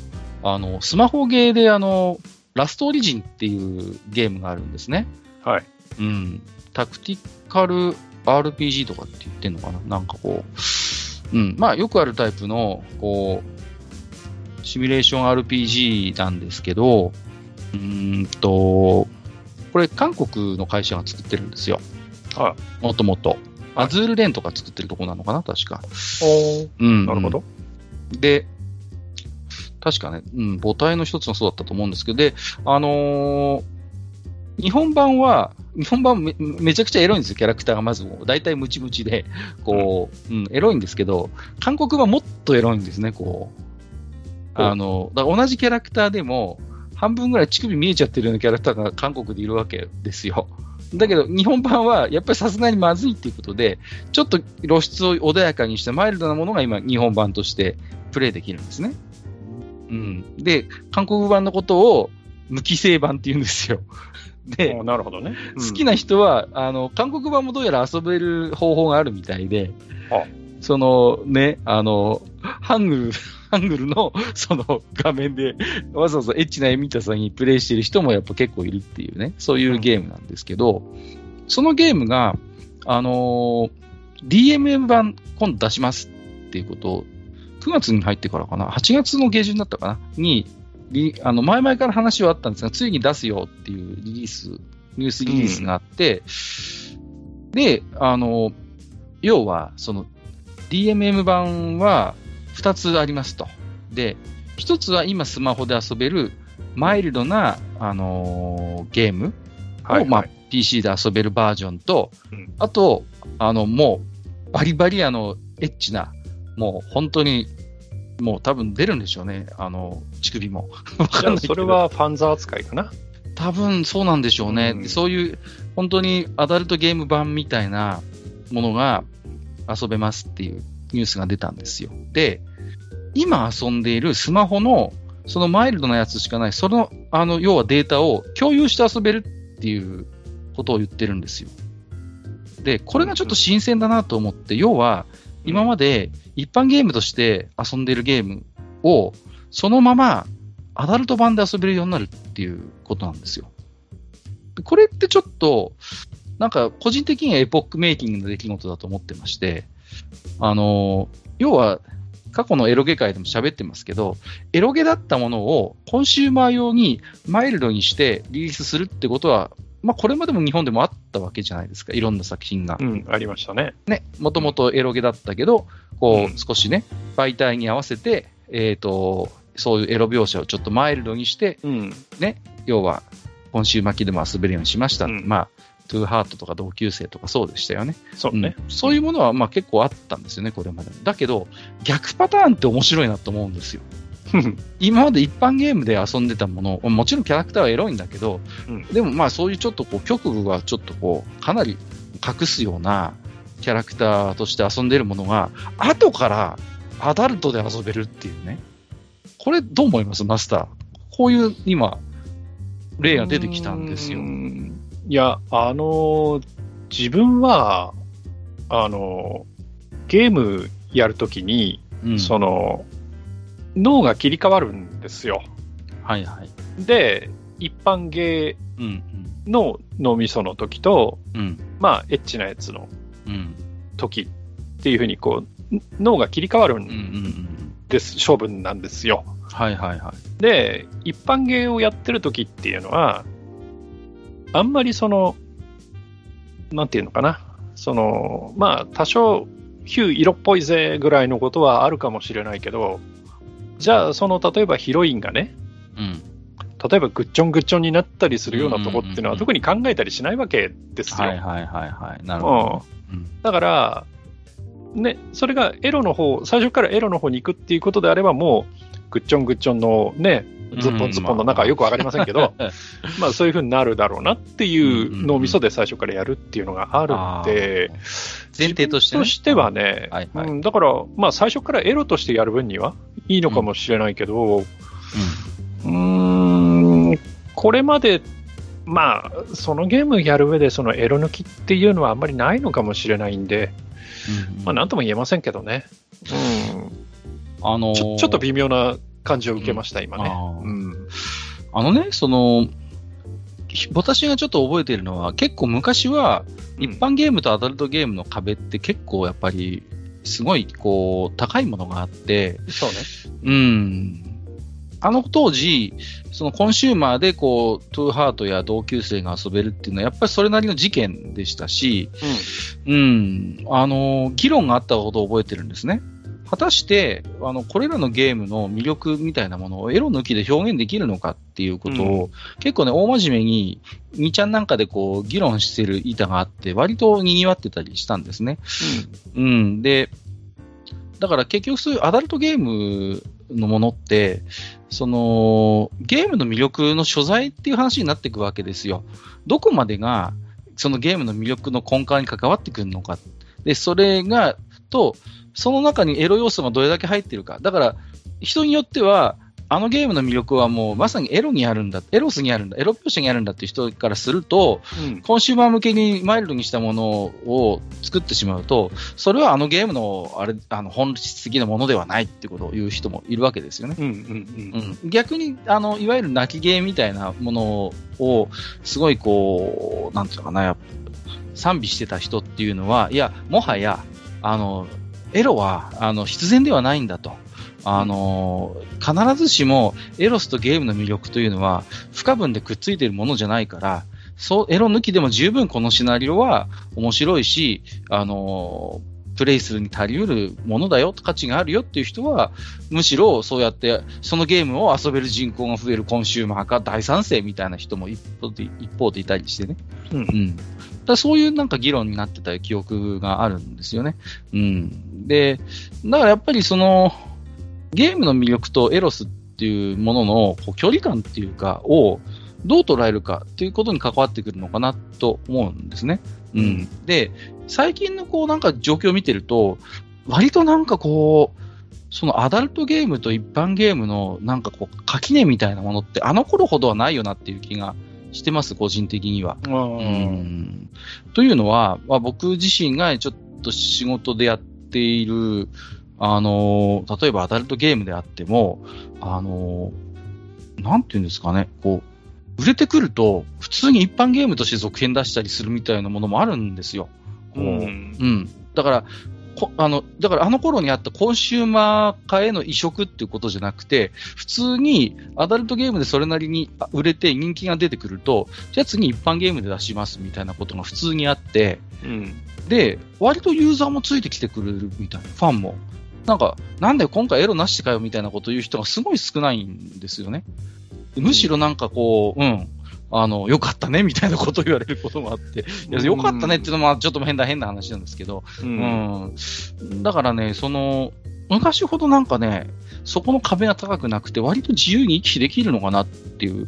あの、スマホゲーで、あの、ラストオリジンっていうゲームがあるんですね。はい。うん。タクティカル RPG とかって言ってんのかななんかこう、うん。まあ、よくあるタイプの、こう、シミュレーション RPG なんですけど、うーんと、これ韓国の会社が作ってるんですよ。はもともと。アズールレーンとか作ってるとこなのかな？確か。おうん。なるほど。で、確かね、うん、母体の一つもそうだったと思うんですけど、で、あのー日本版は、日本版めめちゃくちゃエロいんですよ、キャラクターがまずもう。大体ムチムチで、こう、うん、エロいんですけど、韓国版もっとエロいんですね、こう。あの、だから同じキャラクターでも、半分ぐらい乳首見えちゃってるようなキャラクターが韓国でいるわけですよ。だけど、日本版はやっぱりさすがにまずいっていうことで、ちょっと露出を穏やかにしたマイルドなものが今、日本版としてプレイできるんですね。うん。で、韓国版のことを無規制版って言うんですよ。で、おなるほどね。好きな人は、あの、韓国版もどうやら遊べる方法があるみたいであ、そのね、あの、ハングル、ハングルのその画面でわざわざエッチなエミタさんにプレイしてる人もやっぱ結構いるっていうね、そういうゲームなんですけど、そのゲームが、あのー DMM 版今度出しますっていうことを、9月に入ってからかな、8月の下旬だったかな、に、リあの前々から話はあったんですが、ついに出すよっていうリリース、ニュースリリースがあって、で、あの、要は、その、DMM 版は2つありますと。で、1つは今スマホで遊べるマイルドな、あのーゲームを、はい、まあはい、PC で遊べるバージョンと、うんあと、あの、もう、バリバリあの、エッチな、もう本当に、もう多分出るんでしょうね、あの、乳首も。それはファンザ扱いかな。多分そうなんでしょうね。うんでそういう、本当にアダルトゲーム版みたいなものが遊べますっていうニュースが出たんですよ。で、今遊んでいるスマホの、そのマイルドなやつしかない、その、あの、要はデータを共有して遊べるっていうことを言ってるんですよ。で、これがちょっと新鮮だなと思って、要は、今まで一般ゲームとして遊んでいるゲームを、そのままアダルト版で遊べるようになるっていうことなんですよ。これってちょっと、なんか個人的にはエポックメイキングの出来事だと思ってまして、あの、要は過去のエロゲ界でも喋ってますけど、エロゲだったものをコンシューマー用にマイルドにしてリリースするってことは、まあこれまでも日本でもあったわけじゃないですか、いろんな作品がう。ん、ありましたね。ね、もともとエロゲだったけど、こう少しね、媒体に合わせて、えっ、と、そういうエロ描写をちょっとマイルドにして、うん。要は、今週巻きでも遊べるようにしました。うんまあ、トゥーハートとか同級生とかそうでしたよね。そうね。うんそういうものはまあ結構あったんですよね、これまでも。だけど、逆パターンって面白いなと思うんですよ。今まで一般ゲームで遊んでたもの、もちろんキャラクターはエロいんだけど、うんでもまあそういうちょっとこう局部はちょっとこう、かなり隠すようなキャラクターとして遊んでるものが、後からアダルトで遊べるっていうね。これどう思います？マスター。こういう今、例が出てきたんですよう。んいや、あの、自分は、あの、ゲームやるときに、うんその、脳が切り替わるんですよ。はいはい。で、一般ゲうんーの脳みその時と、うん。うんまあ、エッチなやつのうん。時っていうふうに、こう、脳が切り替わるうん。です、勝負なんですよ。はいはいはい。で、一般芸をやってる時っていうのは、あんまりその、なんていうのかな、その、まあ、多少、ヒュー色っぽいぜぐらいのことはあるかもしれないけど、じゃあ、その、例えばヒロインがね、うん。例えばグッチョングッチョンになったりするようなとこっていうのうんうんうんうんは特に考えたりしないわけですよ。はいはいはいはい。なるほど。うんだから、ね、それがエロの方、最初からエロの方に行くっていうことであれば、もう、グッチョングッチョンのね、ズッポンズッポンの中はよくわかりませんけど、まあそういうふうになるだろうなっていう脳みそで最初からやるっていうのがあるんで、前提としてね。としてはね、はいはいうんだから、まあ最初からエロとしてやる分にはいいのかもしれないけど、うーん、これまで、まあ、そのゲームやる上でそのエロ抜きっていうのはあんまりないのかもしれないんで、うん。まあなんとも言えませんけどね。うんあのーちょちょっと微妙な感じを受けました、今ね。うんあのね、その、ひ私がちょっと覚えているのは、結構昔は、一般ゲームとアダルトゲームの壁って結構やっぱり、すごい、こう、高いものがあって、そうね。うん。あの当時、そのコンシューマーでこう、トゥーハートや同級生が遊べるっていうのは、やっぱりそれなりの事件でしたし、うん、あの、議論があったことを覚えてるんですね。果たして、あの、これらのゲームの魅力みたいなものをエロ抜きで表現できるのかっていうことを、結構ね、大真面目に、2ちゃんなんかでこう、議論してる板があって、割と賑わってたりしたんですね。うん。で、だから結局そういうアダルトゲームのものって、その、ゲームの魅力の所在っていう話になっていくわけですよ。どこまでが、そのゲームの魅力の根幹に関わってくるのか。で、それが、と、その中にエロ要素がどれだけ入ってるか。だから、人によっては、あのゲームの魅力はもうまさにエロにあるんだ、エロスにあるんだ、エロ描写にあるんだっていう人からすると、うんコンシューマー向けにマイルドにしたものを作ってしまうと、それはあのゲームのあれあの本質的なものではないってことを言う人もいるわけですよね。うんうんうん、逆にあの、いわゆる泣きゲーみたいなものを、すごいこう、なんていうのかな、やっぱ賛美してた人っていうのは、いや、もはや、あの、エロは、あの、必然ではないんだと。あの、必ずしもエロスとゲームの魅力というのは不可分でくっついているものじゃないから、そう、エロ抜きでも十分このシナリオは面白いし、あの、プレイするに足りうるものだよ、価値があるよっていう人は、むしろそうやって、そのゲームを遊べる人口が増えるコンシューマーか大賛成みたいな人も一方で一方でいたりしてね。うんうん。だそういうなんか議論になってた記憶があるんですよね。うん。で、だからやっぱりその、ゲームの魅力とエロスっていうもののこう距離感っていうか、をどう捉えるかっていうことに関わってくるのかなと思うんですね。うん。で、最近のこうなんか状況を見てると、割となんかこう、そのアダルトゲームと一般ゲームのなんかこう垣根みたいなものってあの頃ほどはないよなっていう気がしてます、個人的には。うんうんというのは、まあ、僕自身がちょっと仕事でやっている、あのー例えばアダルトゲームであっても、あのーなんていうんですかね、こう、売れてくると、普通に一般ゲームとして続編出したりするみたいなものもあるんですよ。うんうん。だから、こあの、だからあの頃にあったコンシューマー化への移植っていうことじゃなくて、普通にアダルトゲームでそれなりにあ売れて人気が出てくると、じゃあ次一般ゲームで出しますみたいなことが普通にあって、うんで、割とユーザーもついてきてくれるみたいな、ファンも。なんか、なんだよ、今回エロなしかよみたいなことを言う人がすごい少ないんですよね。むしろなんかこう、うん、あの、よかったねみたいなことを言われることもあって、いや、よかったねっていうのもまあちょっと変な変な話なんですけど、ううん。ん。だからね、その、昔ほどなんかね、そこの壁が高くなくて、割と自由に行き来できるのかなっていう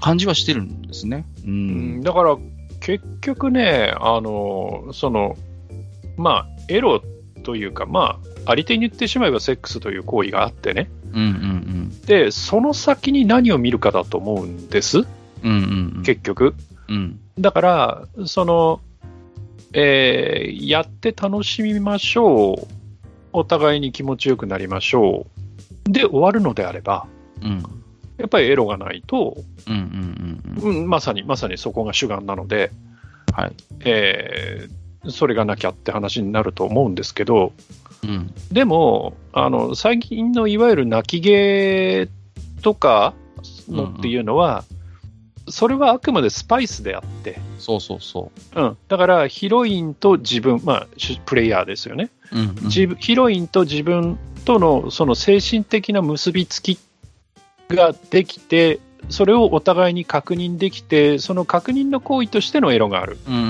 感じはしてるんですね。う。うん。んだから結局ね、あのそのまあ、エロというか、まあ、あり手に言ってしまえばセックスという行為があってね、うんうん。でその先に何を見るかだと思うんです、うん。うんうんうん。結局。うん。だから、その、えーやって楽しみましょう、お互いに気持ちよくなりましょう、で終わるのであれば、うん。やっぱりエロがないと、うんうんうんうん。うん、まさにまさにそこが主眼なので、はい。えーそれがなきゃって話になると思うんですけど、うん。でも、あの最近のいわゆる泣き芸とかのっていうのは、それはあくまでスパイスであって、そうそうそうん、だからヒロインと自分、まあ、主プレイヤーですよね、う。うん、うん。ヒロインと自分とのその精神的な結びつきができて、それをお互いに確認できて、その確認の行為としてのエロがある。うんうんう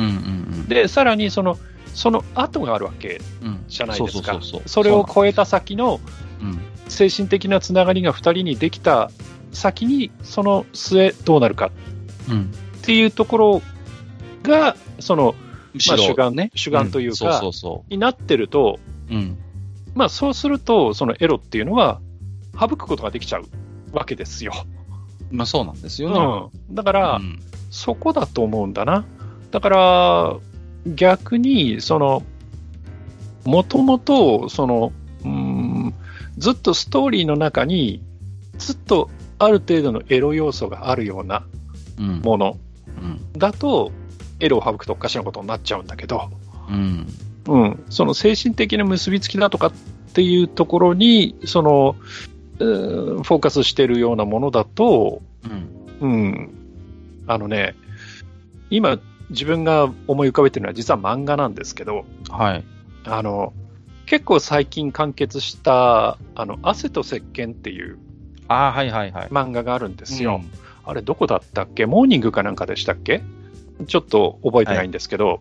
んで、さらにその、その後があるわけ。じゃないですか。それを超えた先のうん。精神的なつながりが2人にできた先に、その末どうなるかうん。っていうところが、その、まあ主眼ね。主眼というかそうそうそになってると、う。うん。まあそうすると、そのエロっていうのは省くことができちゃうわけですよ。まあそうなんですよね。うん。だから、うんそこだと思うんだな。だから、逆に、その、もともと、その、うーん、ずっとストーリーの中に、ずっとある程度のエロ要素があるようなうん。ものうん。だと、エロを省くとおかしなことになっちゃうんだけど、うん。うん、その精神的な結びつきだとかっていうところに、その、フォーカスしてるようなものだと、うん。うん、あのね、今、自分が思い浮かべてるのは実は漫画なんですけど、はい。あの、結構最近完結した、あの、汗と石鹸っていうああ、はいはいはい。漫画があるんですよ。あれ、どこだったっけ？モーニングかなんかでしたっけ？ちょっと覚えてないんですけど、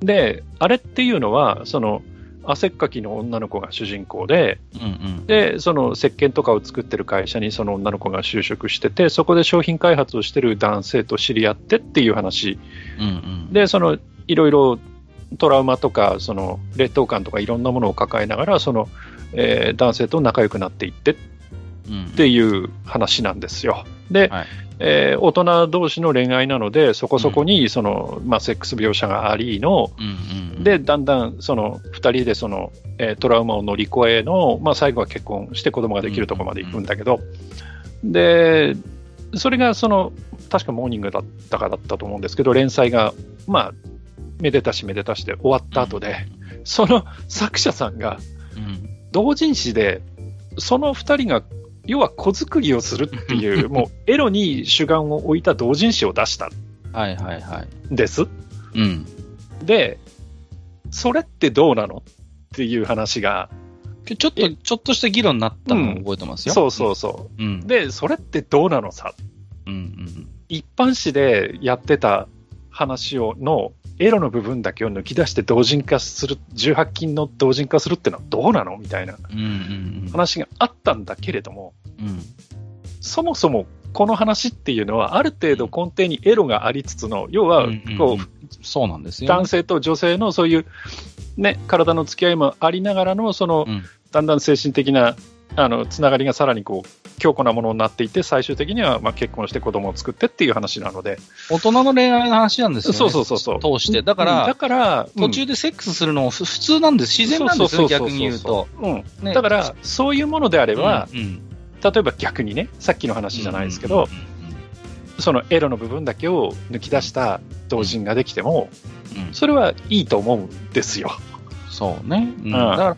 で、あれっていうのは、その、汗っかきの女の子が主人公で、うん。うんで、その石鹸とかを作ってる会社にその女の子が就職してて、そこで商品開発をしてる男性と知り合ってっていう話。うん。うん。で、その、いろいろトラウマとか、その、劣等感とかいろんなものを抱えながら、その、えー男性と仲良くなっていってっうんっていう話なんですよ。で、はい。えー大人同士の恋愛なので、そこそこにその、まあ、セックス描写がありの、うんうん、で、だんだんその2人でその、えートラウマを乗り越えの、まあ、最後は結婚して子供ができるところまで行くんだけど、で、それがその、確かモーニングだったかだったと思うんですけど、連載が、まあ、めでたしめでたしで終わった後で、その作者さんがうん。同人誌で、その2人が、要は子作りをするっていう、もうエロに主眼を置いた同人誌を出したんはいはいはい。です。うん。で、それってどうなのっていう話が、ちょっと、ちょっとした議論になったのを覚えてますよ。そうそうそうん。う。で、それってどうなのさ？うんうん。一般誌でやってた話をのエロの部分だけを抜き出して同人化する、18禁の同人化するってのはどうなの？みたいなうんうんうん。話があったんだけれども、うん。そもそもこの話っていうのは、ある程度根底にエロがありつつの、要はこそうなんですう、よ。男性と女性のそういう、ね、体の付き合いもありながらの、そのうん。だんだん精神的なあのつながりがさらにこう強固なものになっていって、最終的にはまあ結婚して子供を作ってっていう話なので、大人の恋愛の話なんですよね。そうそうそうそう。通して。だかうん。だら、から、途中でセックスするのもふ普通なんです。自然なんですよ、そうそうそうそう逆に言うと。だから、そういうものであれば、うんうん例えば逆にね、さっきの話じゃないですけど、そのエロの部分だけを抜き出した同人ができても、それはいいと思うんですよ。そうね。うん。うん。だから、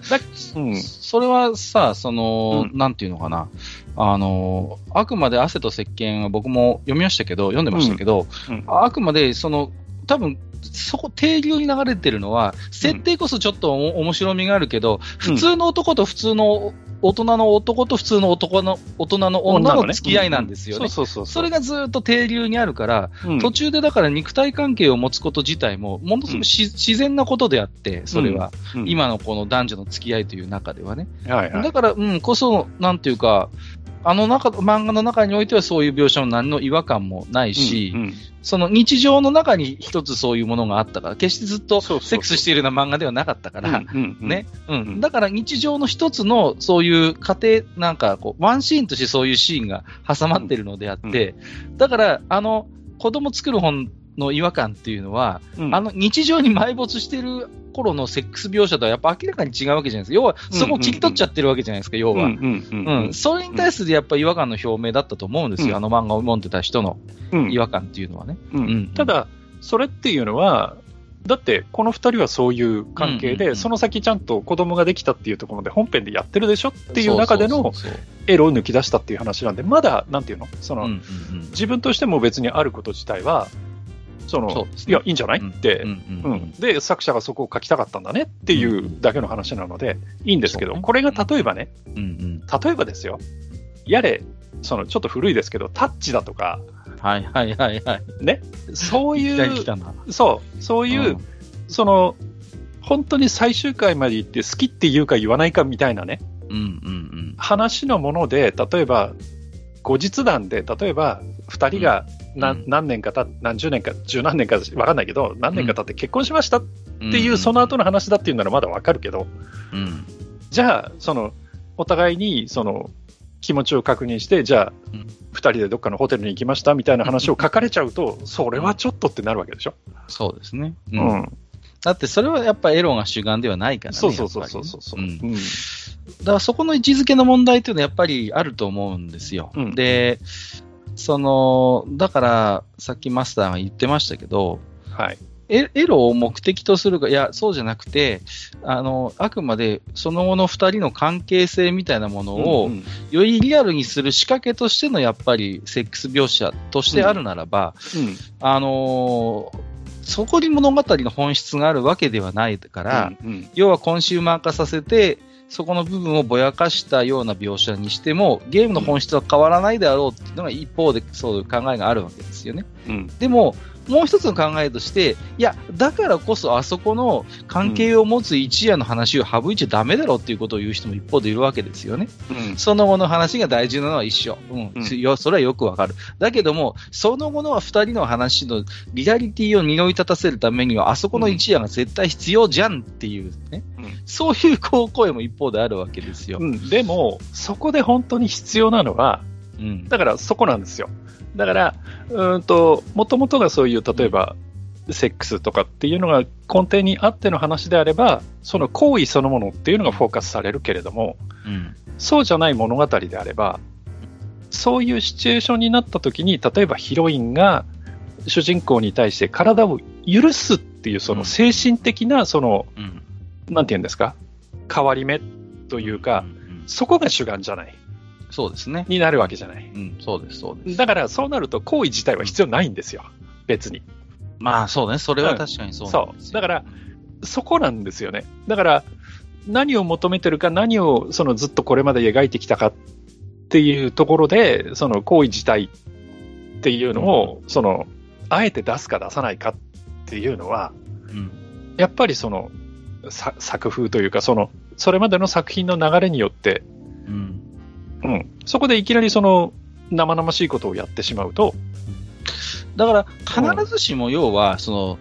うん。それはさ、その、うなんていうのかな。あの、あくまで汗と石鹸は僕も読みましたけど、読んでましたけど、うん。あくまで、その、多分、そこ、定流に流れてるのは、設定こそちょっとお面白みがあるけど、普通の男と普通の、大人の男と普通の男の、大人の女の付き合いなんですよね。そうそうそう。それがずっと定流にあるから、うん途中でだから肉体関係を持つこと自体も、ものすごくし、自然なことであって、それは、うん今のこの男女の付き合いという中ではね。はいはいだから、うん、こそ、なんていうか、あの中、漫画の中においてはそういう描写も何の違和感もないし、うんうん。その日常の中に一つそういうものがあったから、決してずっとセックスしているような漫画ではなかったから、うんうんね。うん。うんだから日常の一つのそういう家庭、なんかこう、ワンシーンとしてそういうシーンが挟まってるのであって、だから、あの、子供作る本の違和感っていうのは、うん。あの日常に埋没してる頃のセックス描写とはやっぱ明らかに違うわけじゃないですか。要は、そこを切り取っちゃってるわけじゃないですか、要は。うんそれに対するやっぱ違和感の表明だったと思うんですよ、うん。あの漫画を読んでた人のうん。違和感っていうのはね。ただ、それっていうのは、だって、この二人はそういう関係で、その先ちゃんと子供ができたっていうところで本編でやってるでしょっていう中でのエロを抜き出したっていう話なんで、まだ、なんていうの？その、自分としても別にあること自体は、その、ね。いや、いいんじゃないって、うんううん。ん。で、作者がそこを書きたかったんだねっていうだけの話なので、いいんですけど、ね。これが例えばね、うんうん。例えばですよ、やれ、そのちょっと古いですけど、タッチだとか、はいはいはいはい。ね、そういう。そう、そういう、ん。その、本当に最終回まで行って好きって言うか言わないかみたいなね、うんうん話のもので、例えば、後日談で、例えば、二人が何,、年かた何十年か、十何年かわかんないけど、何年か経って結婚しましたっうん。ていう、その後の話だっていうならまだわかるけど、うん。じゃあ、その、お互いに、その、気持ちを確認して、じゃあうん、二人でどっかのホテルに行きましたみたいな話を書かれちゃうと、それはちょっとってなるわけでしょ？そうですね。ううんん。だってそれはやっぱエロが主眼ではないからね。そうそうそうそうそう。うんうんだからそこの位置づけの問題っていうのはやっぱりあると思うんですよ。うんで、その、だから、さっきマスターが言ってましたけど、はい。エエロを目的とするか、いや、そうじゃなくて、あの、あくまでその後の二人の関係性みたいなものを、うんうん。よりリアルにする仕掛けとしてのやっぱりセックス描写としてあるならば、うん。あのーそこに物語の本質があるわけではないから、うんうん。要はコンシューマー化させて、そこの部分をぼやかしたような描写にしても、ゲームの本質は変わらないであろうっていうのが一方でそういう考えがあるわけですよね。うんでも、もう一つの考えとして、いや、だからこそあそこの関係を持つ一夜の話を省いちゃダメだろうっていうことを言う人も一方でいるわけですよね。うんその後の話が大事なのは一緒。うん。うんよそれはよくわかる。だけども、その後のは二人の話のリアリティを匂い立たせるためには、あそこの一夜が絶対必要じゃんっていうね。うんそういうこう声も一方であるわけですよ。うん、でも、そこで本当に必要なのは、うん。だからそこなんですよ。だから、うーんと、もともとがそういう、例えば、セックスとかっていうのが根底にあっての話であれば、その行為そのものっていうのがフォーカスされるけれども、うん。そうじゃない物語であれば、そういうシチュエーションになった時に、例えばヒロインが主人公に対して体を許すっていう、その精神的な、その、うん。なんていうんですか、変わり目というかう、ん、そこが主眼じゃない、そうですね。になるわけじゃない。うん、そうです、そうです。だからそうなると行為自体は必要ないんですよ、別に。まあそうね、それは確かにそうなんそですよう。だから、そこなんですよね。だから、何を求めてるか、何をそのずっとこれまで描いてきたかっていうところで、その行為自体っていうのを、その、あえて出すか出さないかっていうのは、うん。やっぱりその、さ作風というか、その、それまでの作品の流れによって、うん。うん、そこでいきなりその、生々しいことをやってしまうと、だから、必ずしも要は、その、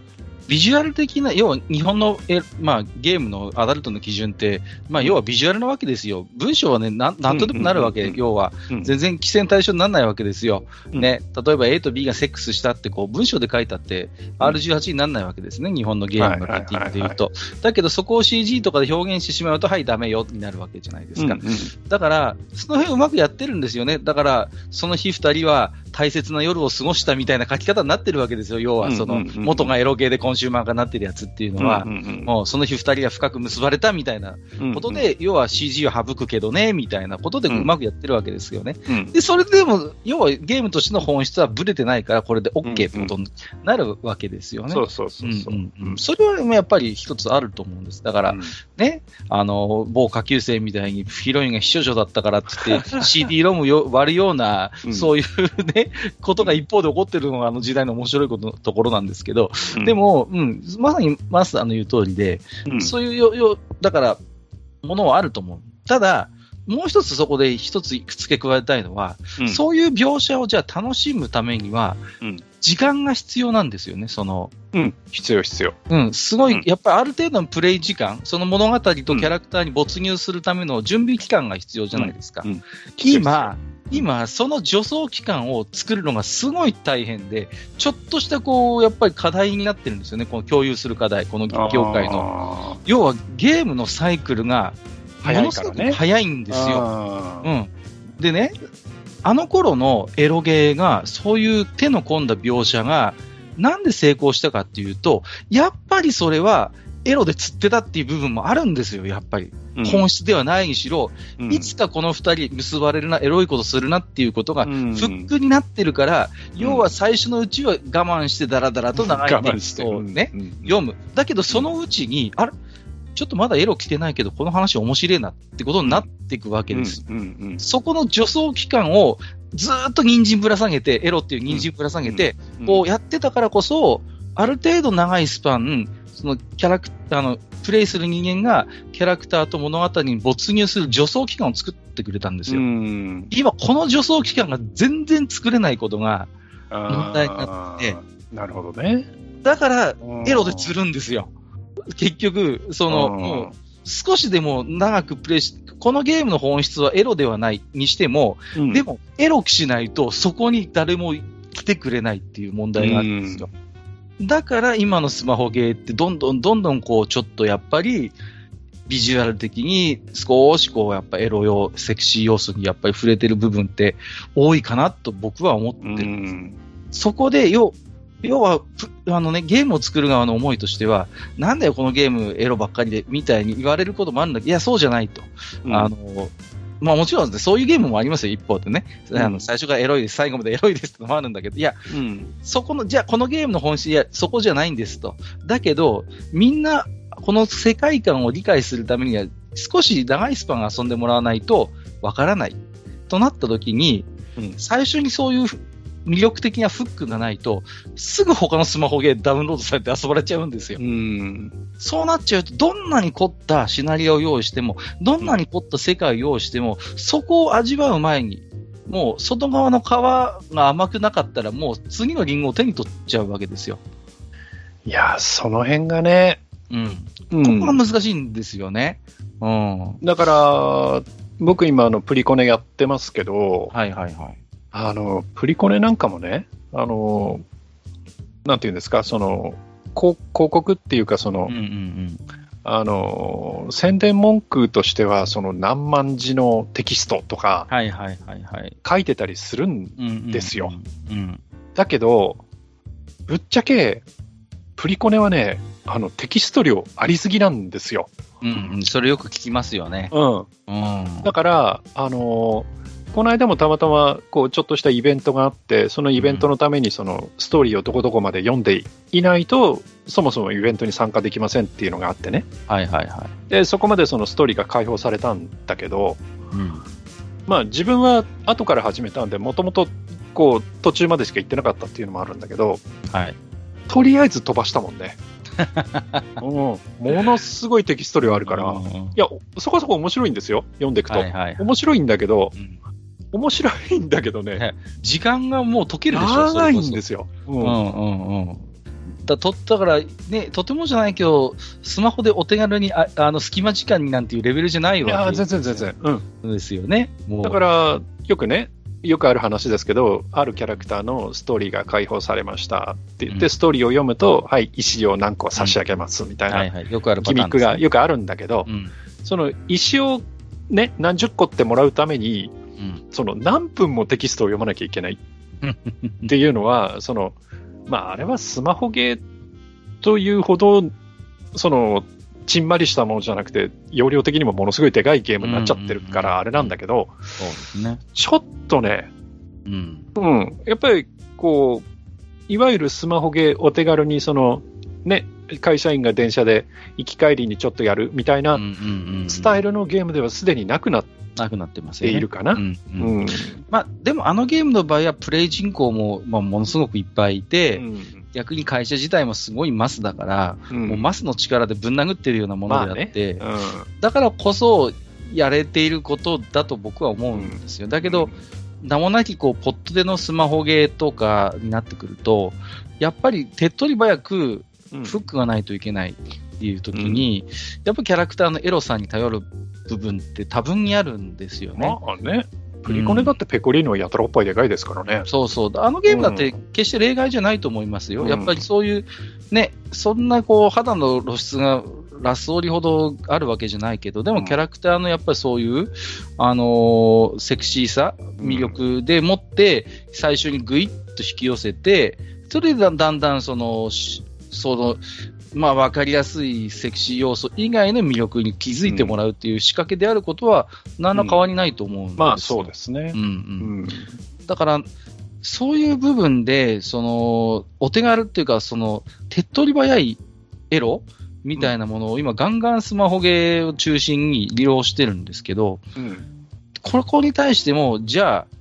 ビジュアル的な、要は日本のえ、まあ、ゲームのアダルトの基準って、まあ、要はビジュアルなわけですよ。文章はね、なんなんとでもなるわけ、うんうんうん要は。うん全然規制の対象にならないわけですよ。うんね。例えば A と B がセックスしたって、こう、文章で書いたって、R18 にならないわけですね。日本のゲームのライティングで言うと。だけど、そこを CG とかで表現してしまうと、はい、ダメよ、になるわけじゃないですか。うんうんだから、その辺うまくやってるんですよね。だから、その日二人は大切な夜を過ごしたみたいな書き方になってるわけですよ。要は、その、元がエロゲーでコンシューマーがなってるやつっていうのは、うんうんうん。もうその日二人が深く結ばれたみたいなことで、要は CG を省くけどね、みたいなことでうまくやってるわけですよね。うん。で、それでも、要はゲームとしての本質はブレてないから、これで OK ってことになるわけですよね。そうそうそうそう。うんうんうん。それはやっぱり一つあると思うんです。だから、うん。ね、あの、某下級生みたいにヒロインが秘書女だったからって言って CD ロムよ割るような、うん。そういうね、ことが一方で起こってるのがあの時代の面白いことのところなんですけど、うん。でも、うん、まさにマスターの言う通りで、うん。そういうよ、よ、だから、ものはあると思う。ただ、もう一つそこで一つ付け加えたいのは、うん。そういう描写をじゃあ楽しむためには、うん時間が必要なんですよね、その、うん、必要必要。うん、すごい、うん。やっぱりある程度のプレイ時間、その物語とキャラクターに没入するための準備期間が必要じゃないですか。うん。うん。今、今、その助走期間を作るのがすごい大変で、ちょっとしたこう、やっぱり課題になってるんですよね、この共有する課題、この業界の。の要はゲームのサイクルが、ものすごく早いんでですよ。うん。でね、あの頃のエロゲーが、そういう手の込んだ描写が、なんで成功したかっていうと、やっぱりそれは、エロで釣ってたっていう部分もあるんですよ、やっぱり。本質ではないにしろ、いつかこの二人結ばれるな、エロいことするなっていうことが、フックになってるから、要は最初のうちは我慢してダラダラと長いテキストをね、読む。だけどそのうちに、あれ？ちょっとまだエロ来てないけど、この話面白いなってことになっていくわけです。そこの助走期間をずーっと人参ぶら下げて、エロっていう人参ぶら下げて、こうやってたからこそ、ある程度長いスパン、そのキャラクターの、プレイする人間がキャラクターと物語に没入する助走期間を作ってくれたんですよ。今、この助走期間が全然作れないことが問題になってなるほどね。だから、エロで釣るんですよ。結局、その、少しでも長くプレイし、このゲームの本質はエロではないにしても、うんでも、エロしないとそこに誰も来てくれないっていう問題があるんですよ。だから今のスマホゲーってどんどんどんどんこうちょっとやっぱりビジュアル的に少しこうやっぱエロ用、セクシー要素にやっぱり触れてる部分って多いかなと僕は思ってるんです。そこで、要、要は、ぷあのね、ゲームを作る側の思いとしては、なんだよこのゲームエロばっかりで、みたいに言われることもあるんだけど、いや、そうじゃないと。あの、まあもちろん、ね、そういうゲームもありますよ、一方でね。あの最初からエロいです、最後までエロいですってのもあるんだけど、いや、そこの、じゃあこのゲームの本質、いや、そこじゃないんですと。だけど、みんな、この世界観を理解するためには、少し長いスパン遊んでもらわないとわからない。となった時に、最初にそういう魅力的なフックがないと、すぐ他のスマホゲーダウンロードされて遊ばれちゃうんですよ。そうなっちゃうと、どんなに凝ったシナリオを用意しても、どんなに凝った世界を用意しても、そこを味わう前に、もう外側の皮が甘くなかったら、もう次のリンゴを手に取っちゃうわけですよ。いや、その辺がね、うん。ここが難しいんですよね。うん。だから、僕今、あの、プリコネやってますけど、はいはいはい。あの、プリコネなんかもね、あの、なんていうんですか、その、広告っていうか、その、うんうんうんあの宣伝文句としては、その何万字のテキストとか、はいはいはいはい、書いてたりするんですよ。だけど、ぶっちゃけ、プリコネはね、あのテキスト量ありすぎなんですよ。うん、うん、それよく聞きますよね。うん。うん、だから、あのこの間もたまたまこうちょっとしたイベントがあって、そのイベントのためにそのストーリーをどこどこまで読んでいないと、そもそもイベントに参加できませんっていうのがあってね。はいはいはい。で、そこまでそのストーリーが解放されたんだけど、うん、まあ自分は後から始めたんで、もともと途中までしか行ってなかったっていうのもあるんだけど、はい、とりあえず飛ばしたもんね。うん、ものすごいテキスト量あるから、いや、そこそこ面白いんですよ、読んでいくと。はいはいはい、面白いんだけど、うん面白いんだけどね。時間がもう解けるでしょ長いんですよ。うん、うんうんうん。だとだから、ね、とてもじゃないけど、スマホでお手軽にああの隙間時間になんていうレベルじゃないわけ。全然全然。うん。ですよね。だから、よくね、よくある話ですけど、あるキャラクターのストーリーが解放されました。って言って、うん、ストーリーを読むと、はい、石を何個差し上げますみたいな、よくあるギミックがよくあるんだけど、うん、その石をね、何十個ってもらうために、その何分もテキストを読まなきゃいけないっていうのは、その、まあ、あれはスマホゲーというほど、その、ちんまりしたものじゃなくて、容量的にもものすごいでかいゲームになっちゃってるからあれなんだけど。ちょっとね、うん。うん。やっぱり、こう、いわゆるスマホゲーお手軽にその、ね、会社員が電車で行き帰りにちょっとやるみたいなスタイルのゲームではすでになくなってなくなってますね。いるかな？うんうんまあ、でもあのゲームの場合はプレイ人口も、まあ、ものすごくいっぱいいて、うん、逆に会社自体もすごいマスだから、うん、もうマスの力でぶん殴ってるようなものであって、まあねうん、だからこそやれていることだと僕は思うんですよ。だけど、名もなきこうポットでのスマホゲーとかになってくると、やっぱり手っ取り早くフックがないといけない。っていう時に、うん、やっぱキャラクターのエロさに頼る部分って多分にあるんですよね。まあね。プリコネだってペコリーノはやたらおっぱいでかいですからね、うん、そうそう。あのゲームだって決して例外じゃないと思いますよ。うん、やっぱりそういう、ね、そんなこう肌の露出がラスオリほどあるわけじゃないけど、でもキャラクターのやっぱりそういう、あのー、セクシーさ、魅力でもって、最初にぐいっと引き寄せて、それでだんだんその、その、まあ、わかりやすいセクシー要素以外の魅力に気づいてもらうっていう仕掛けであることは、何ら変わりないと思うんです、うん、まあ、そうですね。うんうん。だから、そういう部分で、その、お手軽っていうか、その、手っ取り早いエロみたいなものを今、ガンガンスマホゲーを中心に利用してるんですけど、うん、ここに対しても、じゃあ、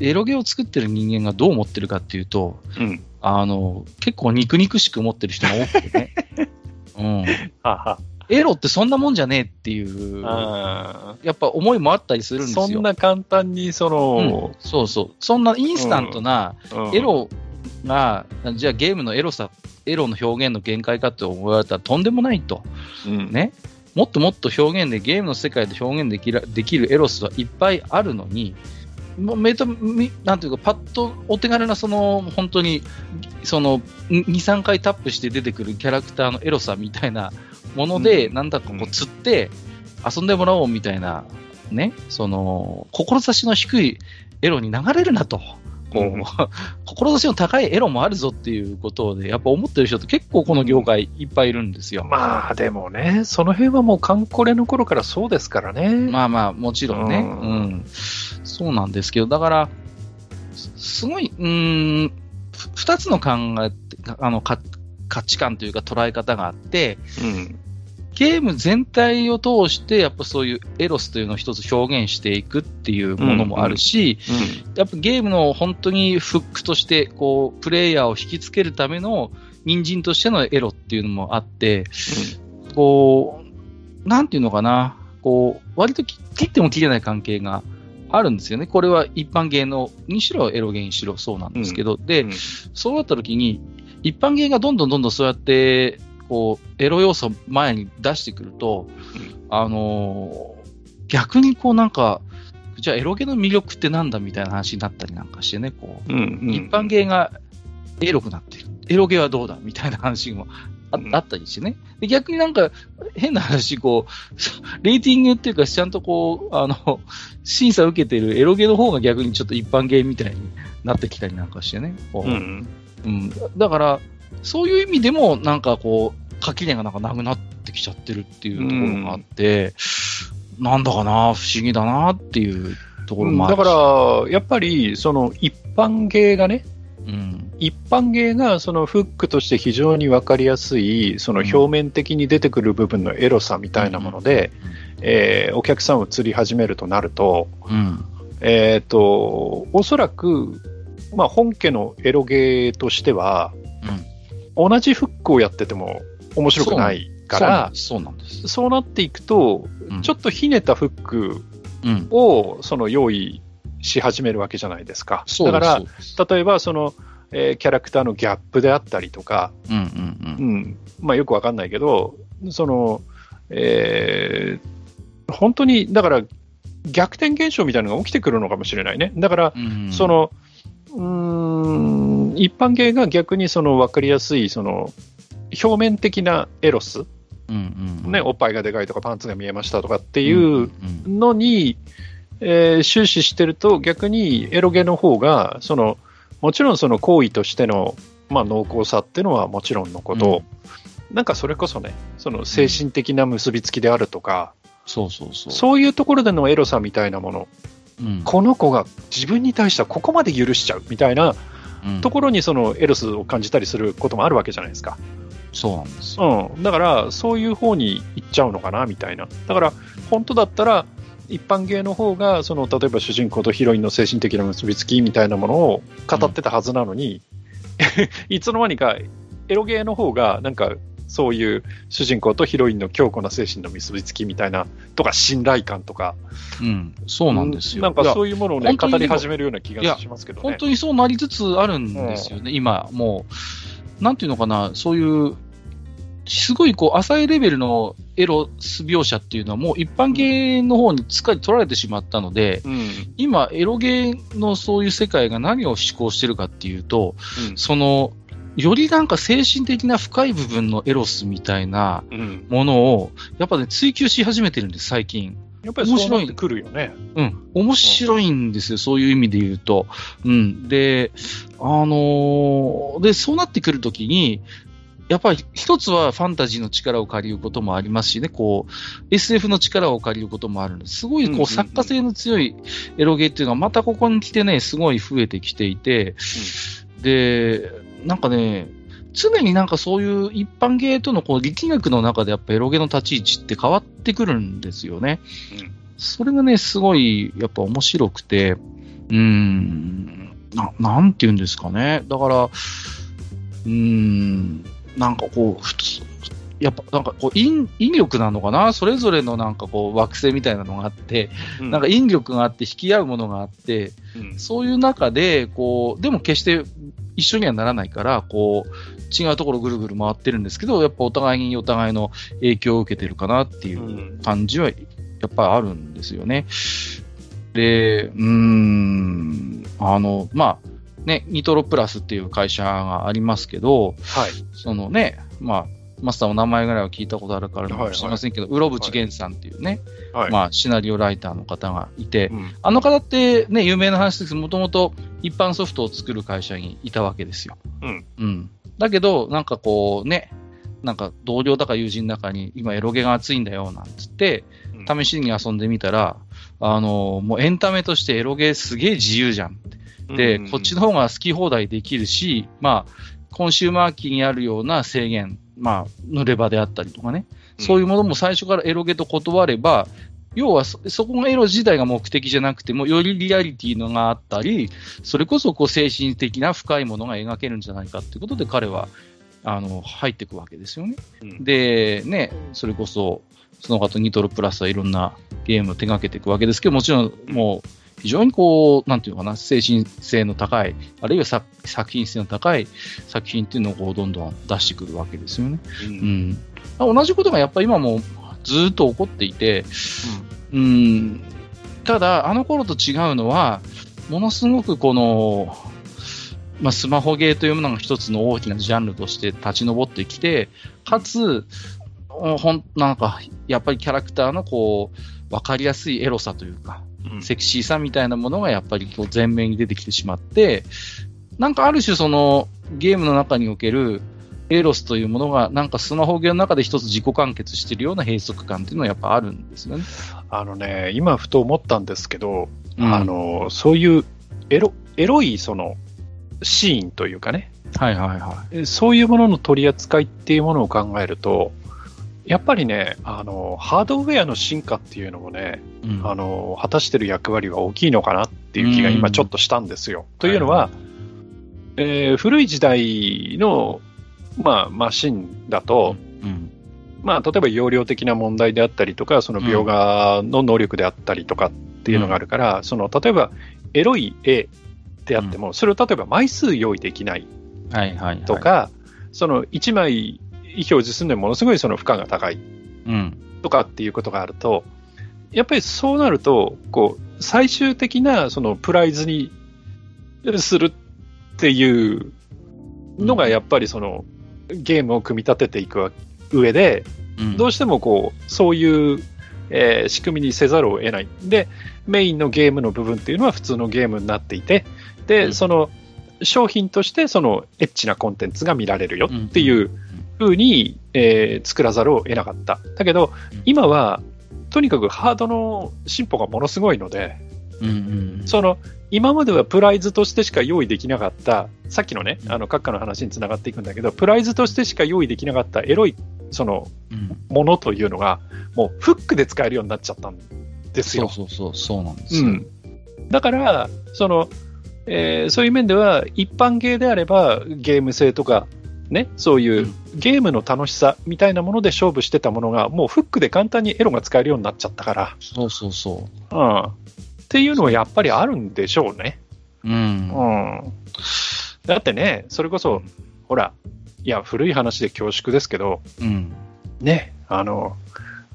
エロゲを作ってる人間がどう思ってるかっていうと、うん、あの、結構肉肉しく思ってる人が多くてね。うん。ははエロってそんなもんじゃねえっていう、やっぱ思いもあったりするんですよ。そんな簡単に、その、うん、そうそう。そんなインスタントなエロが、うん、じゃあゲームのエロさ、エロの表現の限界かって思われたらとんでもないと。うん、ね。もっともっと表現で、ゲームの世界で表現できるできるエロスはいっぱいあるのに、もうめとなんていうか、パッとお手軽な、その、本当に、その、2、3回タップして出てくるキャラクターのエロさみたいなもので、うん、なんだかこう、釣って、遊んでもらおうみたいな、ね、その、志の低いエロに流れるなと。こう、うん、志の高いエロもあるぞっていうことで、やっぱ思ってる人って結構この業界いっぱいいるんですよ。まあでもね、その辺はもうカンコレの頃からそうですからね。まあまあ、もちろんね。うん、うん、そうなんですけど、だから、すごい、うん、二つの考え、あの、価値観というか捉え方があって、うん、ゲーム全体を通して、やっぱそういうエロスというのを一つ表現していくっていうものもあるし、うんうんうん、やっぱゲームの本当にフックとして、こう、プレイヤーを引きつけるための人参としてのエロっていうのもあって、うん、こう、なんていうのかな、こう、割と切っても切れない関係があるんですよね。これは一般芸能にしろエロゲにしろそうなんですけど、で、そうなった時に、一般芸がどんどんどんどんそうやってこう、エロ要素前に出してくると、あのー逆にこうなんか、じゃあエロゲの魅力ってなんだみたいな話になったりなんかしてね、こう、うんうん一般芸がエロくなってる。エロゲはどうだみたいな話もあ,、うんあったりしてね。で逆になんか変な話、こう、レーティングっていうか、ちゃんとこう、あの、審査を受けてるエロゲの方が逆にちょっと一般芸みたいになってきたりなんかしてね。こううんうん、だから、そういう意味でも、なんかこう、垣根がなんかなくなってきちゃってるっていうところがあって、なんだかな、不思議だなっていうところもあるし。だから、やっぱり、その一般芸がね、うん、一般芸がそのフックとして非常に分かりやすい、その表面的に出てくる部分のエロさみたいなもので、えーお客さんを釣り始めるとなると、うん、えっ、と、おそらく、まあ本家のエロゲーとしては、同じフックをやってても面白くないから、そうなんです。そうなっていくと、うんちょっとひねったフックうん、をその用意し始めるわけじゃないですか。そうだから、例えばその、えーキャラクターのギャップであったりとか、よくわかんないけど、その、えー本当に、だから、逆転現象みたいなのが起きてくるのかもしれないね。だから、うんうん、その、うーん、一般芸が逆にその分かりやすい、その、表面的なエロス、うんうん、ね、おっぱいがでかいとかパンツが見えましたとかってていうのに、えー終始してると、逆にエロゲの方が、その、もちろんその行為としての、まあ、濃厚さっていうのはもちろんのこと、なんかそれこそね、その精神的な結びつきであるとか、そうそうそう。そういうところでのエロさみたいなもの、うんこの子が自分に対してはここまで許しちゃうみたいなうんところにそのエロスを感じたりすることもあるわけじゃないですか。そうなんですよ。うん。だから、そういう方に行っちゃうのかな、みたいな。だから、本当だったら、一般芸の方が、その、例えば主人公とヒロインの精神的な結びつきみたいなものを語ってたはずなのに、いつの間にか、エロ芸の方が、なんか、そういう主人公とヒロインの強固な精神の結びつきみたいな、とか信頼感とか、うん、そうなんですよ。なんかそういうものをね、語り始めるような気がしますけどね。本当にそうなりつつあるんですよね、今、もう、なんていうのかな、そういう、すごいこう浅いレベルのエロス描写っていうのは、もう一般芸の方につかり取られてしまったので、うん。今、エロゲーのそういう世界が何を思考してるかっていうと、うんその、よりなんか精神的な深い部分のエロスみたいなうん。ものを、やっぱね、追求し始めてるんです、最近。やっぱりそうなってくるよね。うん。面白いんですよ、そういう意味で言うと。うん。で、あのーで、そうなってくるときに、やっぱり一つはファンタジーの力を借りることもありますしね、こう、SF の力を借りることもあるんです。すごいうんうんうんこう、作家性の強いエロゲーっていうのはまたここに来てね、すごい増えてきていて、で、なんかね、常になんかそういう一般ゲーとのこう力学の中でやっぱエロゲの立ち位置って変わってくるんですよね。うんそれがね、すごいやっぱ面白くて、うーん、ななんて言うんですかね。だから、うーん、なんかこう、普通、やっぱなんかこう引、引力なのかな？それぞれのなんかこう惑星みたいなのがあって、うんなんか引力があって引き合うものがあって、うんそういう中で、こう、でも決して一緒にはならないから、こう、違うところぐるぐる回ってるんですけど、やっぱお互いにお互いの影響を受けてるかなっていううん感じは、やっぱりあるんですよね。で、うーん、あの、まあ、ね、ニトロプラスっていう会社がありますけど、はい。そのね、まあ、マスターお名前ぐらいは聞いたことあるからかもしれませんけど、うろぶちげんさんっていうね、はい。まあ、シナリオライターの方がいて、うんあの方ってね、有名な話ですけど、もともと一般ソフトを作る会社にいたわけですよ。うん。うん。だけど、なんかこうね、なんか同僚だか友人だかに今エロゲが熱いんだよなんつって、試しに遊んでみたら、あの、もうエンタメとしてエロゲすげえ自由じゃん。で、うんこっちの方が好き放題できるし、まあ、コンシューマー機にあるような制限、まあ、濡れ場であったりとかね、そういうものも最初からエロゲと断れば、要はそそこがエロ自体が目的じゃなくても、よりリアリティのがあったり、それこそこう精神的な深いものが描けるんじゃないかっていうことで彼は、あの、入っていくわけですよね。うん。で、ね、それこそ、その後ニトロプラスはいろんなゲームを手掛けていくわけですけど、もちろんもう非常にこう、なんていうのかな、精神性の高い、あるいは作作品性の高い作品っていうのをこうどんどん出してくるわけですよね。うん。同じことがやっぱり今もずっと起こっていて、うん、ただ、あの頃と違うのは、ものすごくこの、まあ、スマホゲーというものが一つの大きなジャンルとして立ち上ってきて、かつ、ほんなんか、やっぱりキャラクターのこう、わかりやすいエロさというか、うんセクシーさみたいなものがやっぱりこう前面に出てきてしまって、なんかある種そのゲームの中におけるエロスというものがなんかスマホゲーの中で一つ自己完結しているような閉塞感っていうのはやっぱあるんですよね。あのね、今ふと思ったんですけど、うん。あの、そういうエロ、エロいそのシーンというかね、はいはいはえそういうものの取り扱いっていうものを考えると、やっぱりね、あの、ハードウェアの進化っていうのもね、い。うんあの、果たしてる役割は大きいのかなっていう気が今ちょっとしたんですよ。というのは、えー古い時代の、まあ、マシンだと、うんまあ、例えば容量的な問題であったりとか、その描画の能力であったりとかっていうのがあるから、その、例えば、エロい絵であっても、それを例えば枚数用意できないはいはいはい。と、か、その1枚表示するのにものすごいその負荷が高い。うん。とかっていうことがあると、やっぱりそうなると、こう、最終的なそのプライズにするっていうのがやっぱりそのゲームを組み立てていく上で、うん。どうしてもこう、そういう、えー仕組みにせざるを得ない。で、メインのゲームの部分っていうのは普通のゲームになっていて、で、うん。その商品としてそのエッチなコンテンツが見られるよっていう風に、えー作らざるを得なかった。だけどうん、今は、とにかくハードの進歩がものすごいので、うんうんその、今まではプライズとしてしか用意できなかった、さっきのね、うんあの、閣下の話につながっていくんだけど、プライズとしてしか用意できなかったエロい、その、うんものというのが、もうフックで使えるようになっちゃったんですそうよ。そうそう、そうなんですよ。うん。だから、その、えーそういう面では、一般ゲーであれば、ゲーム性とか、ね、そういううんゲームの楽しさみたいなもので勝負してたものが、もうフックで簡単にエロが使えるようになっちゃったから、そうそうそうん。っていうのはやっぱりあるんでしょうね。う。うん。うん。だってね、それこそ、ほら、いや、古い話で恐縮ですけど、うん。ね、あの、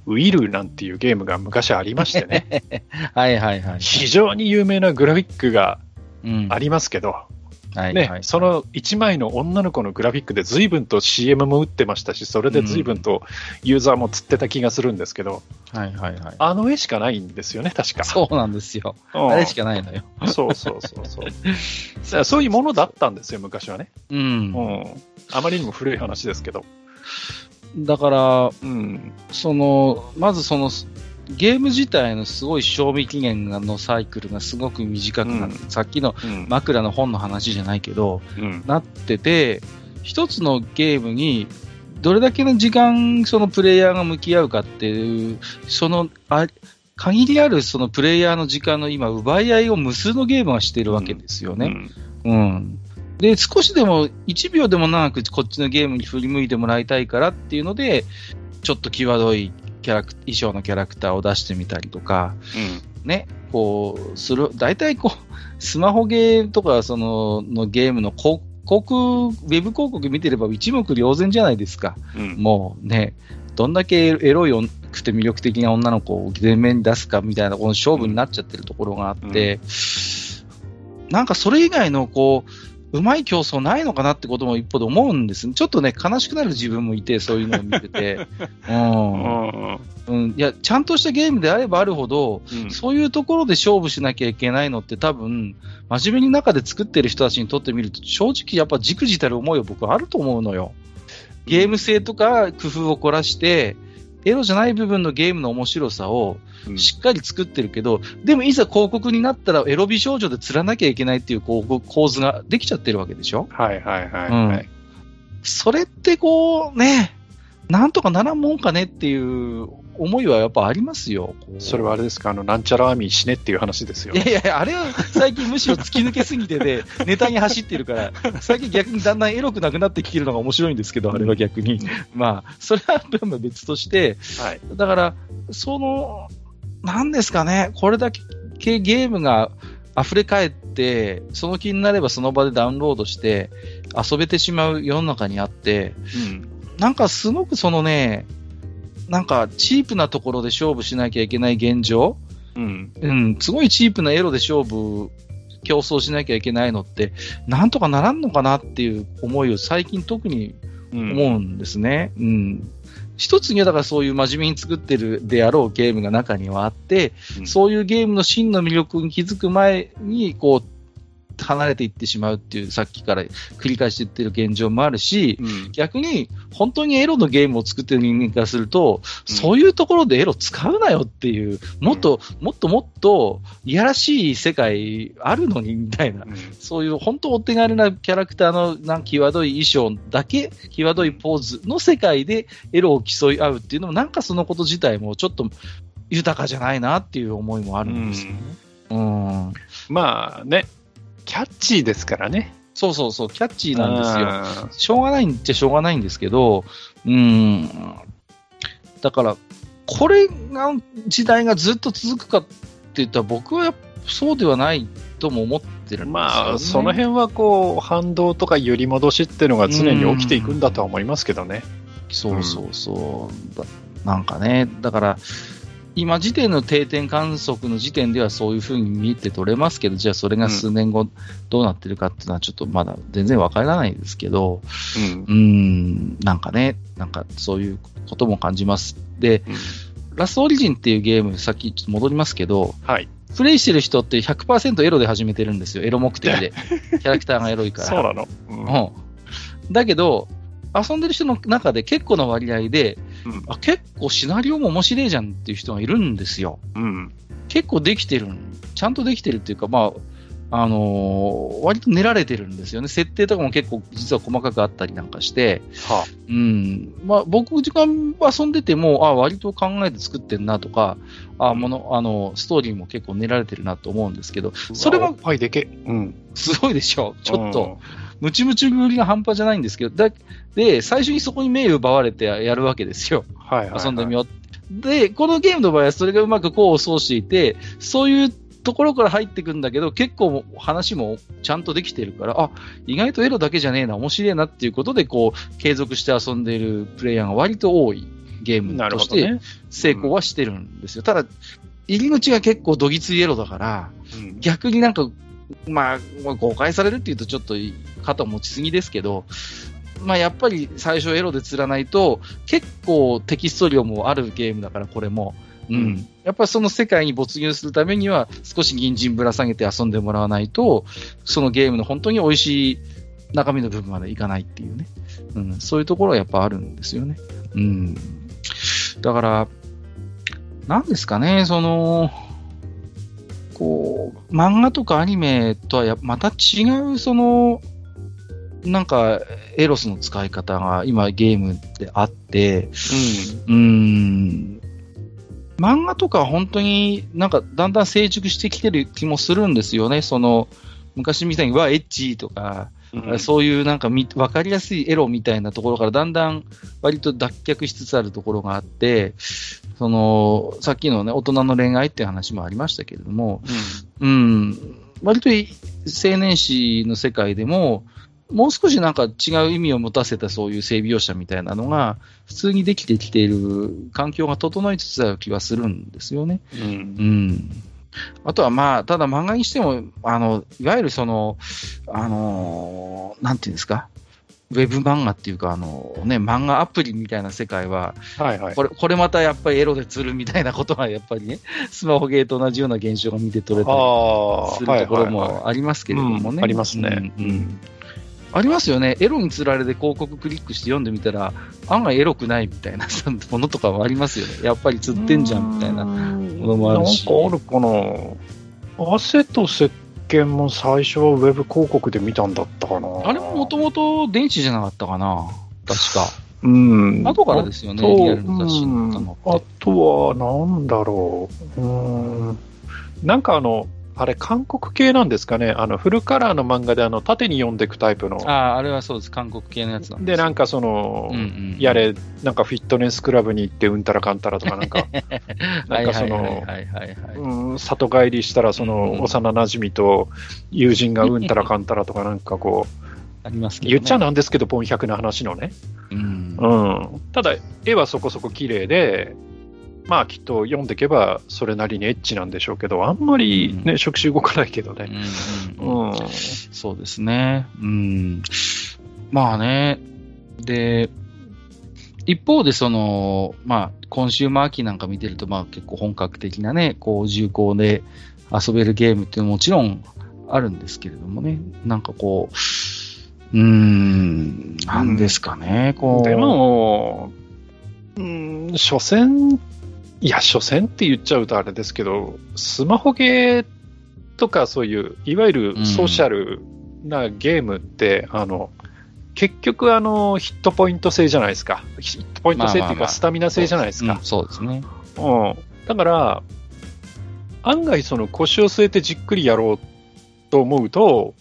ウィルなんていうゲームが昔ありましてね、はいはいはい。非常に有名なグラフィックがうんありますけど、はいね、はいその1枚の女の子のグラフィックで随分と CM も打ってましたし、それで随分とユーザーも釣ってた気がするんですけど、はいはいはい。あの絵しかないんですよね、確か。そうなんですよ。うんあれしかないのよ。そうそうそうそう。そういうものだったんですよ、昔はね。うんう。ん。あまりにも古い話ですけど。だから、うん。その、まずその、ゲーム自体のすごい賞味期限のサイクルがすごく短くなる。うんさっきのうん。枕の本の話じゃないけど、うん。なってて、一つのゲームにどれだけの時間そのプレイヤーが向き合うかっていう、その、あ限りあるそのプレイヤーの時間の今奪い合いを無数のゲームがしているわけですよね。うん。で、少しでも1秒でも長くこっちのゲームに振り向いてもらいたいからっていうので、ちょっと際どいキャラク衣装のキャラクターを出してみたりとか、ね、こう、する、大体こう、スマホゲーとか、その、のゲームの広告、ウェブ広告見てれば一目瞭然じゃないですか。うん。うん。もうね、どんだけエロいくて魅力的な女の子を前面に出すかみたいな、この勝負になっちゃってるところがあって、なんかそれ以外のこう、うまい競争ないのかなってことも一方で思うんです。ちょっとね、悲しくなる自分もいて、そういうのを見てて。うん。いや、ちゃんとしたゲームであればあるほど、うんそういうところで勝負しなきゃいけないのって多分、真面目に中で作ってる人たちにとってみると、正直やっぱじくじたる思いは僕はあると思うのよ。ゲーム性とか工夫を凝らして、エロじゃない部分のゲームの面白さをうん。しっかり作ってるけど、でもいざ広告になったらエロ美少女で釣らなきゃいけないっていうこう構図ができちゃってるわけでしょ？はいはいはいうん。はい。それってこうね、なんとかならんもんかねっていう思いはやっぱありますよ。それはあれですか、あの、なんちゃらアーミー死ねっていう話ですよい。やいやあれは最近むしろ突き抜けすぎてで、ネタに走ってるから、最近逆にだんだんエロくなくなってきてるのが面白いんですけど、あれは逆に。まあ、それは別として、はい。だから、その、なんですかね、これだけ系ゲームが溢れ返って、その気になればその場でダウンロードして遊べてしまう世の中にあって、うん。なんかすごくそのね、なんかチープなところで勝負しなきゃいけない現状、うん。うん、すごいチープなエロで勝負、競争しなきゃいけないのって、なんとかならんのかなっていう思いを最近特にうん。思うんですね。うん。一つにはだからそういう真面目に作ってるであろうゲームが中にはあって、うんそういうゲームの真の魅力に気づく前に、こう、離れていってしまうっていう、さっきから繰り返し言ってる現状もあるし、うん。逆に、本当にエロのゲームを作ってる人間からすると、うんそういうところでエロ使うなよっていう、もっと、もっともっと、いやらしい世界あるのに、みたいな。うんそういう本当お手軽なキャラクターのなんか際どい衣装だけ、際どいポーズの世界でエロを競い合うっていうのも、なんかそのこと自体もちょっと豊かじゃないなっていう思いもあるんですよね。うん。まあね、キャッチーですからね。そうそうそう、キャッチーなんですよ。よ。しょうがないんっちゃしょうがないんですけど、うん。だから、これが時代がずっと続くかって言ったら、僕はそうではないとも思ってるんですよ、ね。まあ、その辺はこう、反動とか揺り戻しっていうのが常に起きていくんだとは思いますけどね。そうそうそう。だなんかね、だから、今時点の定点観測の時点ではそういうふうに見えて取れますけど、じゃあそれが数年後どうなってるかっていうのはちょっとまだ全然わからないですけど、うんうーん、なんかね、なんかそういうことも感じます。で、ラストオリジンっていうゲーム、さっきちょっと戻りますけど、はい。プレイしてる人って100%エロで始めてるんですよ。エロ目的で。キャラクターがエロいから。そうなの。うんうん。だけど、遊んでる人の中で結構な割合で、うんあ結構シナリオも面白いじゃんっていう人がいるんですよ。うん。結構できてるん、ちゃんとできてるっていうか、まあ、あのー割と練られてるんですよね。設定とかも結構実は細かくあったりなんかして、はうん。まあ、僕、時間遊んでても、あ割と考えて作ってんなとか、あもの、あの、ストーリーも結構練られてるなと思うんですけど、それはおっぱいでけ。うん。すごいでしょちょっと。ムチムチぶりが半端じゃないんですけど、だで、最初にそこに目を奪われてやるわけですよ。はいはい、はい。遊んでみよう。で、このゲームの場合はそれがうまく功を奏していて、そういうところから入ってくんだけど、結構話もちゃんとできてるから、あ、意外とエロだけじゃねえな、面白いなっていうことで、こう、継続して遊んでいるプレイヤーが割と多いゲームとして。成功はしてるんですよ。ただ、入り口が結構どぎついエロだから、うん逆になんか、まあ、まあ誤解されるっていうとちょっと肩を持ちすぎですけど、まあやっぱり最初エロで釣らないと、結構テキスト量もあるゲームだから、これも。うん。うんやっぱりその世界に没入するためには、少し銀人ぶら下げて遊んでもらわないと、そのゲームの本当に美味しい中身の部分までいかないっていうね。うん。そういうところはやっぱあるんですよね。うん。だから、なんですかね、その、こう、漫画とかアニメとはやまた違う、その、なんか、エロスの使い方が今ゲームであって、うーん、漫画とかは本当になんかだんだん成熟してきてる気もするんですよね。その、昔みたいに、わ、エッチとか、うん。そういうなんかみ分かりやすいエロみたいなところからだんだん割と脱却しつつあるところがあって、その、さっきのね、大人の恋愛っていう話もありましたけれども、うん、割とい青年誌の世界でも、もう少しなんか違う意味を持たせたそういう性描写みたいなのが、普通にできてきている環境が整いつつある気はするんですよね。うん。うんうん。あとはまあ、ただ漫画にしても、あの、いわゆるその、あのーなんていうんですか、ウェブ漫画っていうか、あのね、漫画アプリみたいな世界は、はいはい。これ、これまたやっぱりエロで釣るみたいなことがやっぱりね、スマホゲーと同じような現象が見て取れたりするところはいはいはもありますけれどもね。うんありますねうんうんありますよね。エロに釣られて広告クリックして読んでみたら、案外エロくないみたいな ものとかはありますよね。やっぱり釣ってんじゃんみたいな。ものもあるしなんかあるかな。汗と石鹸も最初はウェブ広告で見たんだったかな。あれももともと電子じゃなかったかな確か。うん。後からですよね、リアルの雑誌に載ったのうんあ。とは、なんだろう。うん。なんかあの、あれ、韓国系なんですかね、あのフルカラーの漫画であの縦に読んでいくタイプの。ああ、あれはそうです、韓国系のやつなんで、なんかその、うんうんやれ、なんかフィットネスクラブに行ってうんたらかんたらとか、なんか、なんかその里帰りしたら、そうんの幼馴染と友人がうんたらかんたらとか、なんかこう、ありますけど、ね。言っちゃなんですけど、ポン100な話のね。うん。うん。ただ、絵はそこそこ綺麗で、まあきっと読んでいけばそれなりにエッチなんでしょうけど、あんまりね、うん触手動かないけどね。うんうん。そうですね。うん。まあね。で、一方でその、まあ、コンシューマー機なんか見てると、まあ結構本格的なね、こう重厚で遊べるゲームっていうのももちろんあるんですけれどもね、なんかこう、うーん、なんですかね、こう。でも、うん、所詮、いや、所詮って言っちゃうとあれですけど、スマホゲーとかそういう、いわゆるソーシャルなゲームって、あの、結局あの、ヒットポイント制じゃないですか。ヒットポイント制っていうか、スタミナ制じゃないですかうん。そうですね。うん。だから、案外その腰を据えてじっくりやろうと思うと、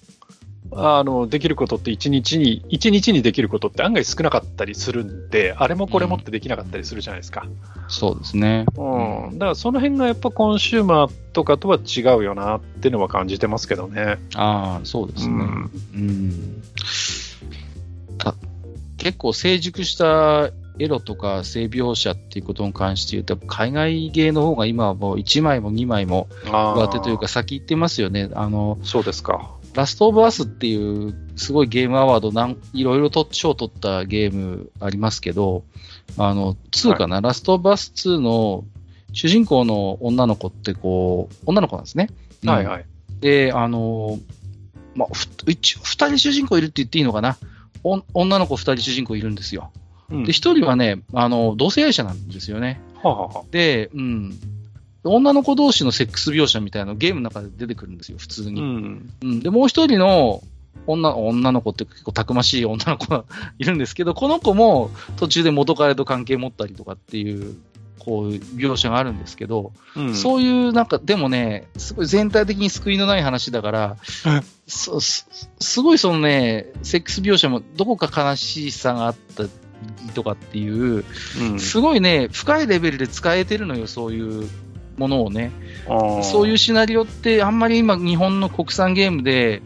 あの、できることって一日に、一日にできることって案外少なかったりするんで、あれもこれもってできなかったりするじゃないですか。そうですね。うん。だからその辺がやっぱコンシューマーとかとは違うよなっていうのは感じてますけどね。ああ、そうですね。うんうんた結構成熟したエロとか性描写っていうことに関して言うと、海外芸の方が今はもう1枚も2枚もあ上手というか、先行ってますよね。あの、そうですか。ラストオブアスっていうすごいゲームアワードなん、いろいろと賞を取ったゲームありますけど、あの、2かな、ラストオブアス2の主人公の女の子ってこう、女の子なんですね。はいはい。で、あの、まあ、ふ一応二人主人公いるって言っていいのかな？お女の子二人主人公いるんですよ。うんで、一人はね、あの、同性愛者なんですよね。はあはあはあで、うん。女の子同士のセックス描写みたいなのゲームの中で出てくるんですよ、普通うに。ん。うん。で、もう一人の女、女の子って結構たくましい女の子がいるんですけど、この子も途中で元彼と関係持ったりとかっていう、こう、描写があるんですけど、うんそういう、なんか、でもね、すごい全体的に救いのない話だからすすごいそのね、セックス描写もどこか悲しさがあったとかっていう、うんすごいね、深いレベルで使えてるのよ、そういうものをね。そういうシナリオって、あんまり今、日本の国産ゲームで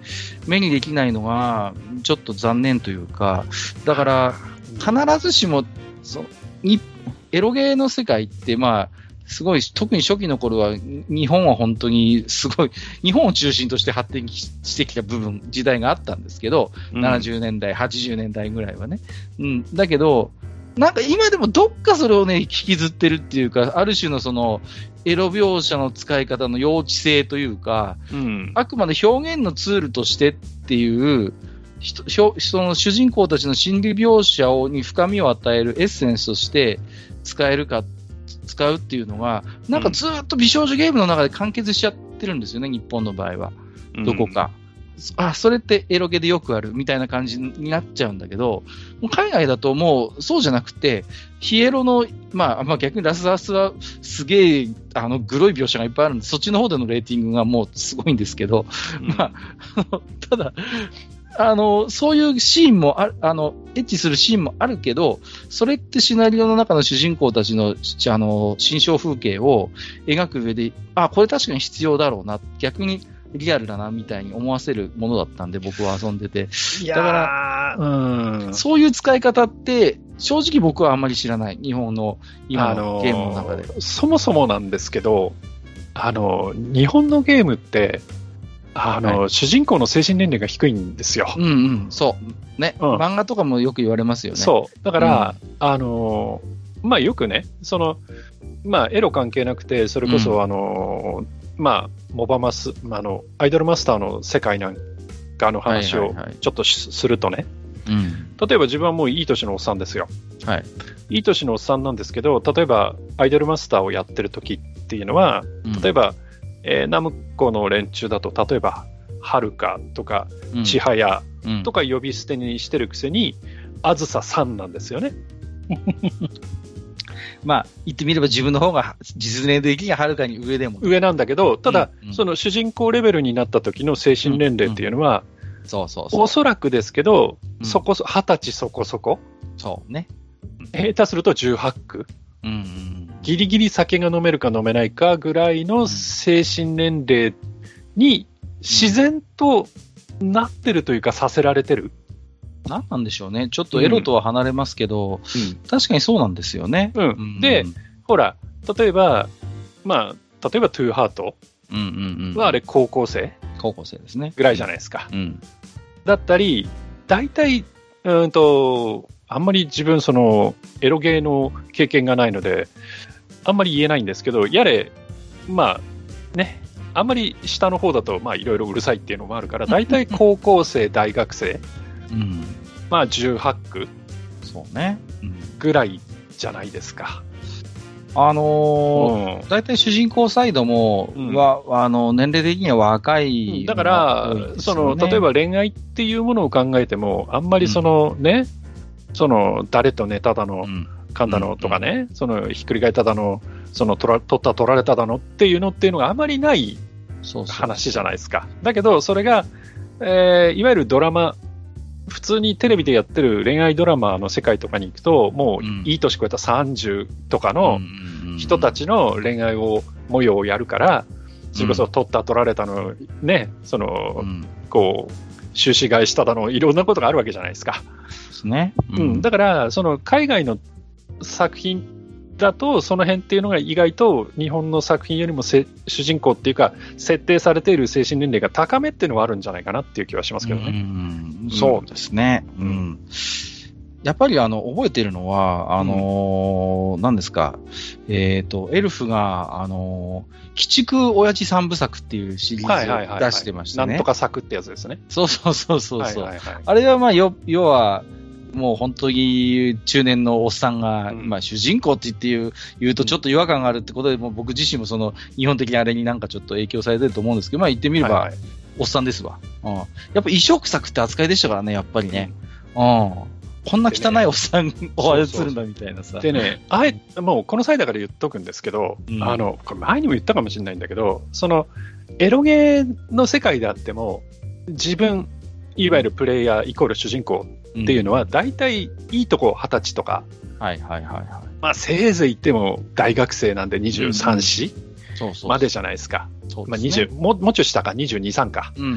目にできないのが、ちょっと残念というか、だから、必ずしも、そにエロゲーの世界って、まあ、すごい、特に初期の頃は、に日本は本当にすごい、日本を中心として発展ししてきた部分、時代があったんですけど、うん70年代、80年代ぐらいはね。うん。だけど、なんか今でもどっかそれをね、引きずってるっていうか、ある種のその、エロ描写の使い方の幼稚性というか、うん。あくまで表現のツールとしてっていう、人その主人公たちの心理描写をに深みを与えるエッセンスとして使えるか、使うっていうのが、なんかずーっと美少女ゲームの中で完結しちゃってるんですよね、日本の場合は。どこか。あ、それってエロゲでよくあるみたいな感じになっちゃうんだけど、もう海外だともうそうじゃなくて、ヒエロの、まあ、まあ逆にラスアスはすげえ、あの、グロい描写がいっぱいあるんで、そっちの方でのレーティングがもうすごいんですけど、うん、まあ、ただ、あの、そういうシーンもある、あの、エッチするシーンもあるけど、それってシナリオの中の主人公たちの、しあの、心象風景を描く上で、あ、これ確かに必要だろうな、逆にリアルだな、みたいに思わせるものだったんで、僕は遊んでて。だから、うん。そういう使い方って、正直僕はあんまり知らない。日本の今あののゲームの中で。そもそもなんですけど、あの、日本のゲームって、あの、は主人公の精神年齢が低いんですよ。うんうん、そう。ね、うん漫画とかもよく言われますよね。そう。だから、あの、まあよくね、その、まあエロ関係なくて、それこそ、うんあの、まあ、モバマス、まああの、アイドルマスターの世界なんかの話をちょっとしするとね、うん。例えば自分はもういい年のおっさんですよ。はい。いい年のおっさんなんですけど、例えばアイドルマスターをやってる時っていうのは、うん例えば、えーナムコの連中だと、例えば、はるかとか、うんちはやうんとか呼び捨てにしてるくせに、あずささんなんですよね。まあ、言ってみれば自分の方が実年齢的にははるかに上でも。上なんだけど、ただ、うんうんその主人公レベルになった時の精神年齢っていうのは、そうそうそう。おそらくですけど、うんそこそ、二十歳そこそこ、そうね。下手すると18区、うんうん。ギリギリ酒が飲めるか飲めないかぐらいの精神年齢に自然となってるというか、させられてる。なんなんでしょうね。ちょっとエロとは離れますけど、確かにそうなんですよね。うんうんで、ほら、例えば、まあ、例えばトゥーハートうんうんうん。はあれ高校生高校生ですね。ぐらいじゃないですか。うん。だったり、大体、うーんと、あんまり自分、その、エロゲーの経験がないので、あんまり言えないんですけど、やれ、まあ、ね、あんまり下の方だと、まあ、いろいろうるさいっていうのもあるから、大体高校生、大学生、うん。まあ、18区そうね。うん。ぐらいじゃないですか。あのーうん大体主人公サイドも、うんは、あの、年齢的には若い、だから、その、例えば、恋愛っていうものを考えても、あんまりそのね、その、誰と寝ただのう、ん、噛んだのとかね、その、ひっくり返っただの、その、取ら取った取られただのっていうのっていうのがあまりないそうそう話じゃないですか。だけど、それが、えーいわゆるドラマ、普通にテレビでやってる恋愛ドラマの世界とかに行くと、もううん。いい年越えた30とかの人たちの恋愛を模様をやるから、それこそ取った取られたの、ね、そのう、ん、こう、収支買いしただの、いろんなことがあるわけじゃないですか。ですね。うん、だから、その海外の作品だと、その辺っていうのが意外と日本の作品よりもせ主人公っていうか、設定されている精神年齢が高めっていうのはあるんじゃないかなっていう気はしますけどね。うんそうですね。ううんん。やっぱりあの、覚えてるのは、あのー何ですか、えっ、と、エルフが、あのー鬼畜親父三部作っていうシリーズを出してましたねなんと。か作ってやつですね。そうそうそうそうそう。はいはいはいあれはまあ、よ、要は、もう本当に中年のおっさんが、うんまあ主人公って言って言う、言うとちょっと違和感があるってことで、もう僕自身もその日本的にあれになんかちょっと影響されてると思うんですけど、まあ言ってみれば、はいはいおっさんですわ。うん。やっぱ異色作って扱いでしたからね、やっぱりね。うん。こんな汚いおっさんを操るんだみたいなさ。でね、あえもうこの際だから言っとくんですけど、うんあの、これ前にも言ったかもしれないんだけど、その、エロゲーの世界であっても、自分、いわゆるプレイヤーイコール主人公っていうのは、大体いいとこ二十歳とか、はいはいはいはい。まあせいぜい言っても大学生なんで23、4そうそう。までじゃないですか。まあそうですね20、もうもうちょい下か、22、3か、うんうんう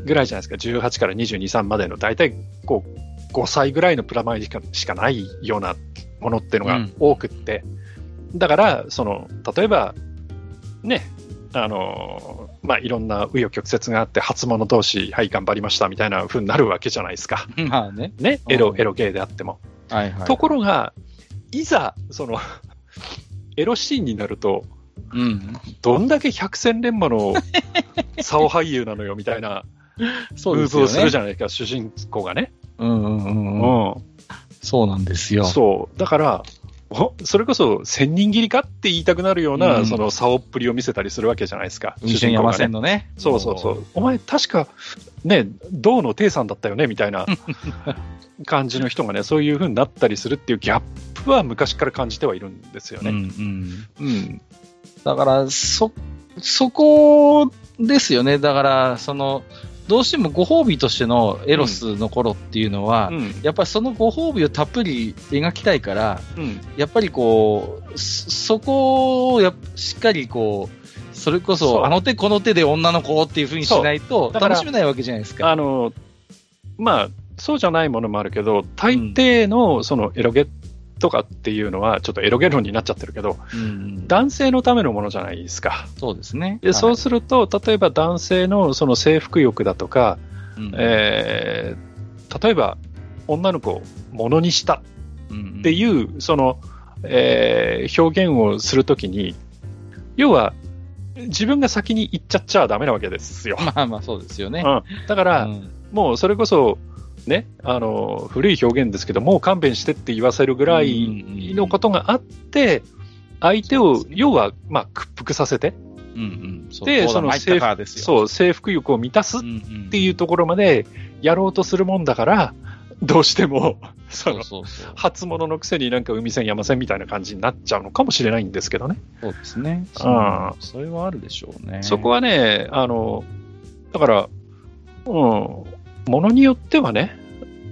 ん。ぐらいじゃないですか。18から22、3までの大体、こう、5歳ぐらいのプラマイしかしかないようなものっていうのが多くって、だから、その、例えば、ね、あの、まあ、いろんな紆余曲折があって、初物同士、はい、頑張りましたみたいな風になるわけじゃないですか。まあね。ね、エロう、んエロゲーであっても。はいはい。ところが、いざ、その、エロシーンになると、うん。どんだけ百戦錬磨の竿俳優なのよみたいなそうムーブをするじゃないですか、主人公がね。うんうんうんうん。うんそうなんですよ。そう。だから、おそれこそ千人切りかって言いたくなるような、うんその竿っぷりを見せたりするわけじゃないですか。運転山がね。線のね。そうそうそう。お前確か、ね、銅の帝さんだったよねみたいな 感じの人がね、そういう風になったりするっていうギャップは昔から感じてはいるんですようんうね。ん。うん。だから、そ、そこですよね。だから、その、どうしてもご褒美としてのエロスの頃っていうのは、うん。やっぱりそのご褒美をたっぷり描きたいから、うん。やっぱりこう、そそこをやっしっかりこう、それこそあの手この手で女の子っていうふうにしないと楽しめないわけじゃないですか。あの、まあ、そうじゃないものもあるけど、大抵のそのエロゲとかっていうのは、ちょっとエロゲ論になっちゃってるけど、うん、男性のためのものじゃないですか。そうですね。でそうすると、例えば男性のその征服欲だとか、うんえー例えば女の子をものにしたってういう、その、えー表現をするときに、要は、自分が先に行っちゃっちゃダメなわけですよ。ん。まあまあそうですよね。うん、だから、うんもうそれこそ、ね、あの、古い表現ですけど、もう勘弁してって言わせるぐらいのことがあって、相手を、要は、まあ、屈服させて、うんうん。そうでそのそうだ参ったからですよ。そう、征服欲を満たすっていうところまでやろうとするもんだから、どうしても、その。初物のくせになんか海線山線みたいな感じになっちゃうのかもしれないんですけどね。そうですね。あそれはあるでしょうね。そこはね、あの、だから、うん、ものによってはね、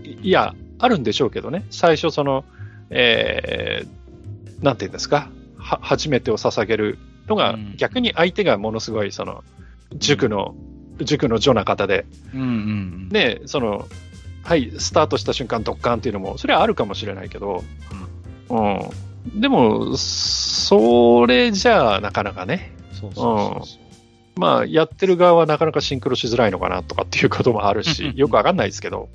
いいや、あるんでしょうけどね、最初その、えー、なんていうんですか、は初めてを捧げるのが、うん。逆に相手がものすごい、その、塾の、塾の女な方で、うんうんうん。ね、その、はい、スタートした瞬間、ドッカンっていうのも、それはあるかもしれないけど、うん。でも、それじゃあ、なかなかね、そうそうそうそう。まあ、やってる側はなかなかシンクロしづらいのかなとかっていうこともあるし、よくわかんないですけど、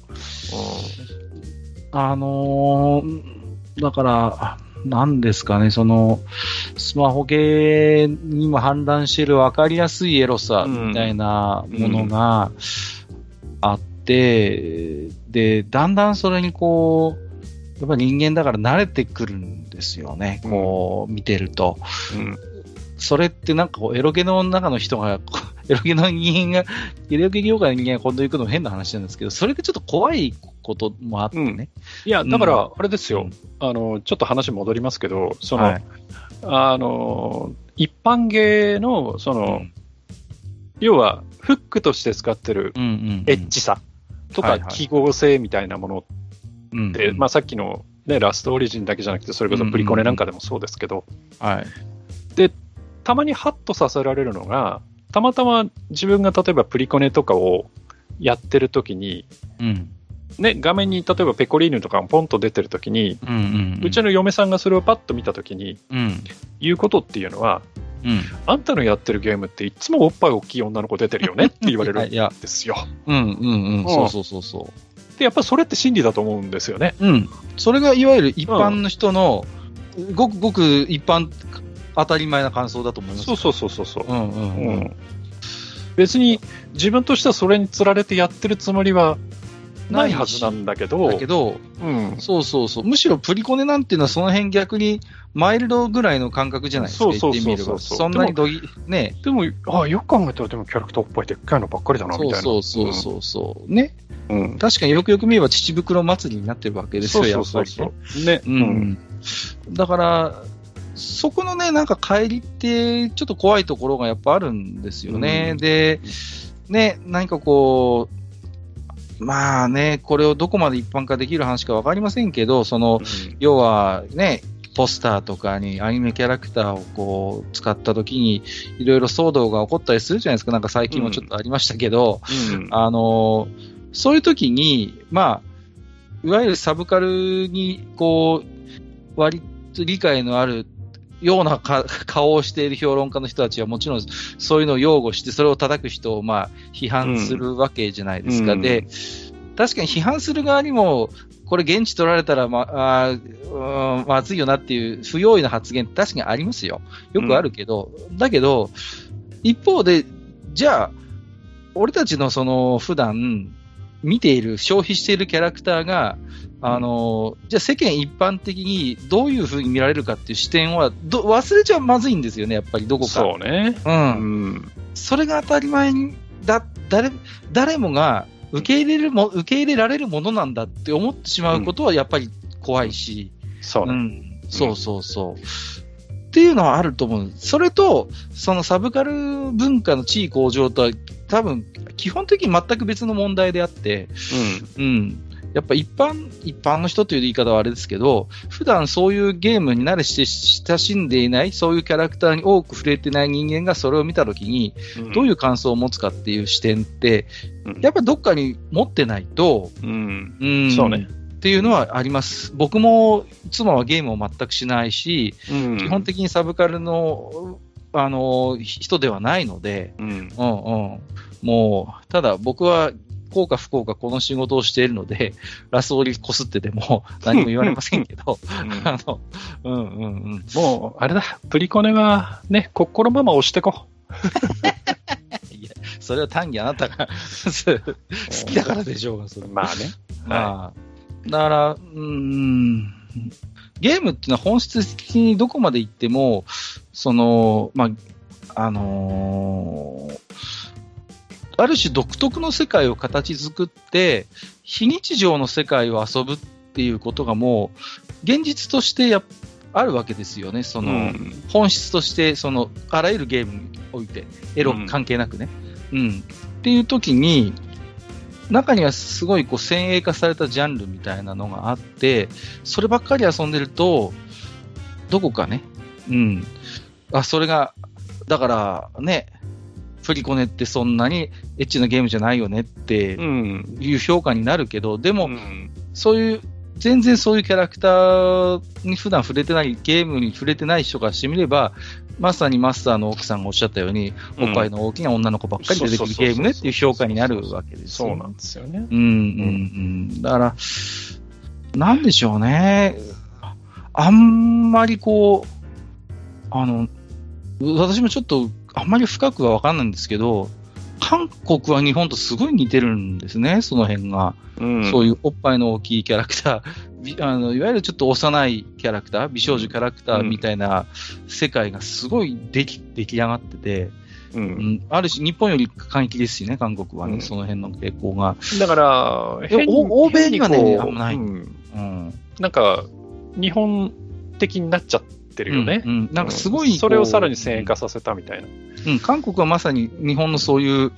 あのーだから、なんですかね、その、スマホゲーにも氾濫している分かりやすいエロさみたいなものがあって、で、だんだんそれにこう、やっぱ人間だから慣れてくるんですよね、こう、見てると。うんそれってなんかこう、エロゲの中の人が、エロゲの人間が、エロゲ業界の人間が今度行くのも変な話なんですけど、それでちょっと怖いこともあってね。いや、だかうら、あれですよ、うん。あの、ちょっと話戻りますけど、その、はい。あの、一般芸の、その、要は、フックとして使ってるうんうんうん。エッジさとか記号性みたいなものうんって、まあさっきのね、ラストオリジンだけじゃなくて、それこそプリコネなんかでもそうですけど、はい。たまにハッとさせられるのが、たまたま自分が例えばプリコネとかをやってる時に、うん。ね、画面に例えばペコリーヌとかがポンと出てる時に、うんうん。うちの嫁さんがそれをパッと見た時にうん。言うことっていうのは、うん。あんたのやってるゲームっていつもおっぱい大きい女の子出てるよねって 言われるんですよ。うんうんうん。んそうそうそうそで、やっぱりそれって真理だと思うんですよね。う。うん。それがいわゆる一般の人の、ごくごく一般、当たり前な感想だと思います。そうそうそうそうそう。うんうんううん。ん別に自分としてはそれにつられてやってるつもりはないはずなんだけど、だけど、うん、そうそうそう。むしろプリコネなんていうのはその辺逆にマイルドぐらいの感覚じゃないですか。そうそうそうそう。そんなにどぎ、ね。でも、あよく考えたらでもキャラクターおっぱいでっかいのばっかりだなみたいな。そうそうそうそうそう。ね。うん。うん確かによくよく見れば父袋祭りになってるわけですよ、やっぱりね。ね。うん。だから、そこのね、なんか帰りって、ちょっと怖いところがやっぱあるんですよね。うんで、ね、何かこう、まあね、これをどこまで一般化できる話かわかりませんけど、その、要はね、ポスターとかにアニメキャラクターをこう使った時にいろいろ騒動が起こったりするじゃないですか。なんか最近もちょっとありましたけど、うんあの、そういう時に、まあ、いわゆるサブカルに、こう、割と理解のあるような顔をしている評論家の人たちはもちろんそういうのを擁護して、それを叩く人をまあ批判するわけじゃないですか。うんで、確かに批判する側にも、これ現地取られたらまあうんまずいよなっていう不用意な発言確かにありますよ。よくあるけど、だけど、一方で、じゃあ、俺たちのその普段見ている、消費しているキャラクターが、あの、じゃあ世間一般的にどういう風に見られるかっていう視点はど忘れちゃまずいんですよね、やっぱりどこか。そうね。う。うんん。それが当たり前に、だ、誰、誰もが受け入れるも、受け入れられるものなんだって思ってしまうことはやっぱり怖いし、そうね。うん、そうそうそう。っていうのはあると思う。それと、そのサブカル文化の地位向上とは多分、基本的に全く別の問題であって、うん。やっぱ一般、一般の人という言い方はあれですけど、普段そういうゲームに慣れして親しんでいない、そういうキャラクターに多く触れてない人間がそれを見たときに、うん。どういうう感想を持つかっていう視点って、うんやっぱどっかに持ってないと、うん。うん、そうね。っていうのはあります。僕も妻はゲームを全くしないし、うん基本的にサブカルのあの人ではないので、うん。うんうん、もう、ただ僕は、幸か不幸かこの仕事をしているので、ラスオリこすってても 何も言われませんけど、あの、うんうんうん。もう、あれだ、プリコネはね、心まま押してこ。いや、それは単にあなたが好きだからでしょうが、それ。まあね。まあ、だから、うーん、ゲームっていうのは本質的にどこまで行っても、その、まあ、あのーある種独特の世界を形作って、非日常の世界を遊ぶっていうことがもう、現実としてやあるわけですよね。その、うん本質として、その、あらゆるゲームにおいて、エロ関係なくね。うん。っていう時に、中にはすごいこう先鋭化されたジャンルみたいなのがあって、そればっかり遊んでると、どこかね、うん。あ、それが、だからね、プリコネってそんなにエッチなゲームじゃないよねってうん。いう評価になるけど、でも、うんそういう、全然そういうキャラクターに普段触れてない、ゲームに触れてない人からしてみれば、まさにマスターの奥さんがおっしゃったように、おっぱいの大きな女の子ばっかり出てくるゲームねっていう評価になるわけですよ。そうなんですよね。うんうんうん。だから、なんでしょうね。あんまりこう、あの、私もちょっと、あんまり深くはわかんないんですけど、韓国は日本とすごい似てるんですね、その辺が。うん。そういうおっぱいの大きいキャラクター、び あのいわゆるちょっと幼いキャラクター、美少女キャラクターみたいな世界がすごい出来出来上がってて、う。うん。ん、あるし、日本より過激ですしね、韓国はね、うん。その辺の傾向が。だから、欧欧米にはねあんまない。うん。うん。なんか、日本的になっちゃってるよねうん。うんなんかすごいそれをさらに先鋭化させたみたいな。うん、韓国はまさに日本のそういう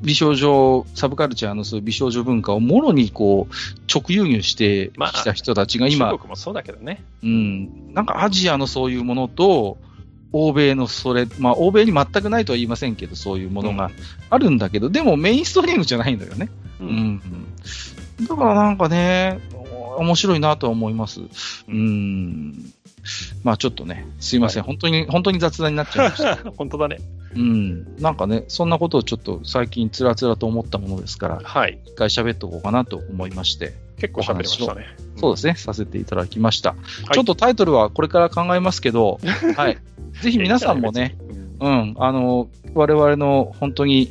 美少女、サブカルチャーのそういう美少女文化をもろにこう直輸入してまあきた人たちが今、中国もそうだけどね。うん、なんかアジアのそういうものと、欧米のそれ、まあ欧米に全くないとは言いませんけど、そういうものがあるんだけど、でもメインストリームじゃないのよね。ううん。うんだからなんかね、面白いなとは思います。うん。まあちょっとね、すいません、本当に、本当に雑談になっちゃいました。本当だね。うん。なんかね、そんなことをちょっと最近つらつらと思ったものですから、はい。一回喋っとこうかなと思いまして、結構喋りましたね。そうですね、させていただきました。はいちょっとタイトルはこれから考えますけど、はい。ぜひ皆さんもね、うん。うん、あの、我々の本当に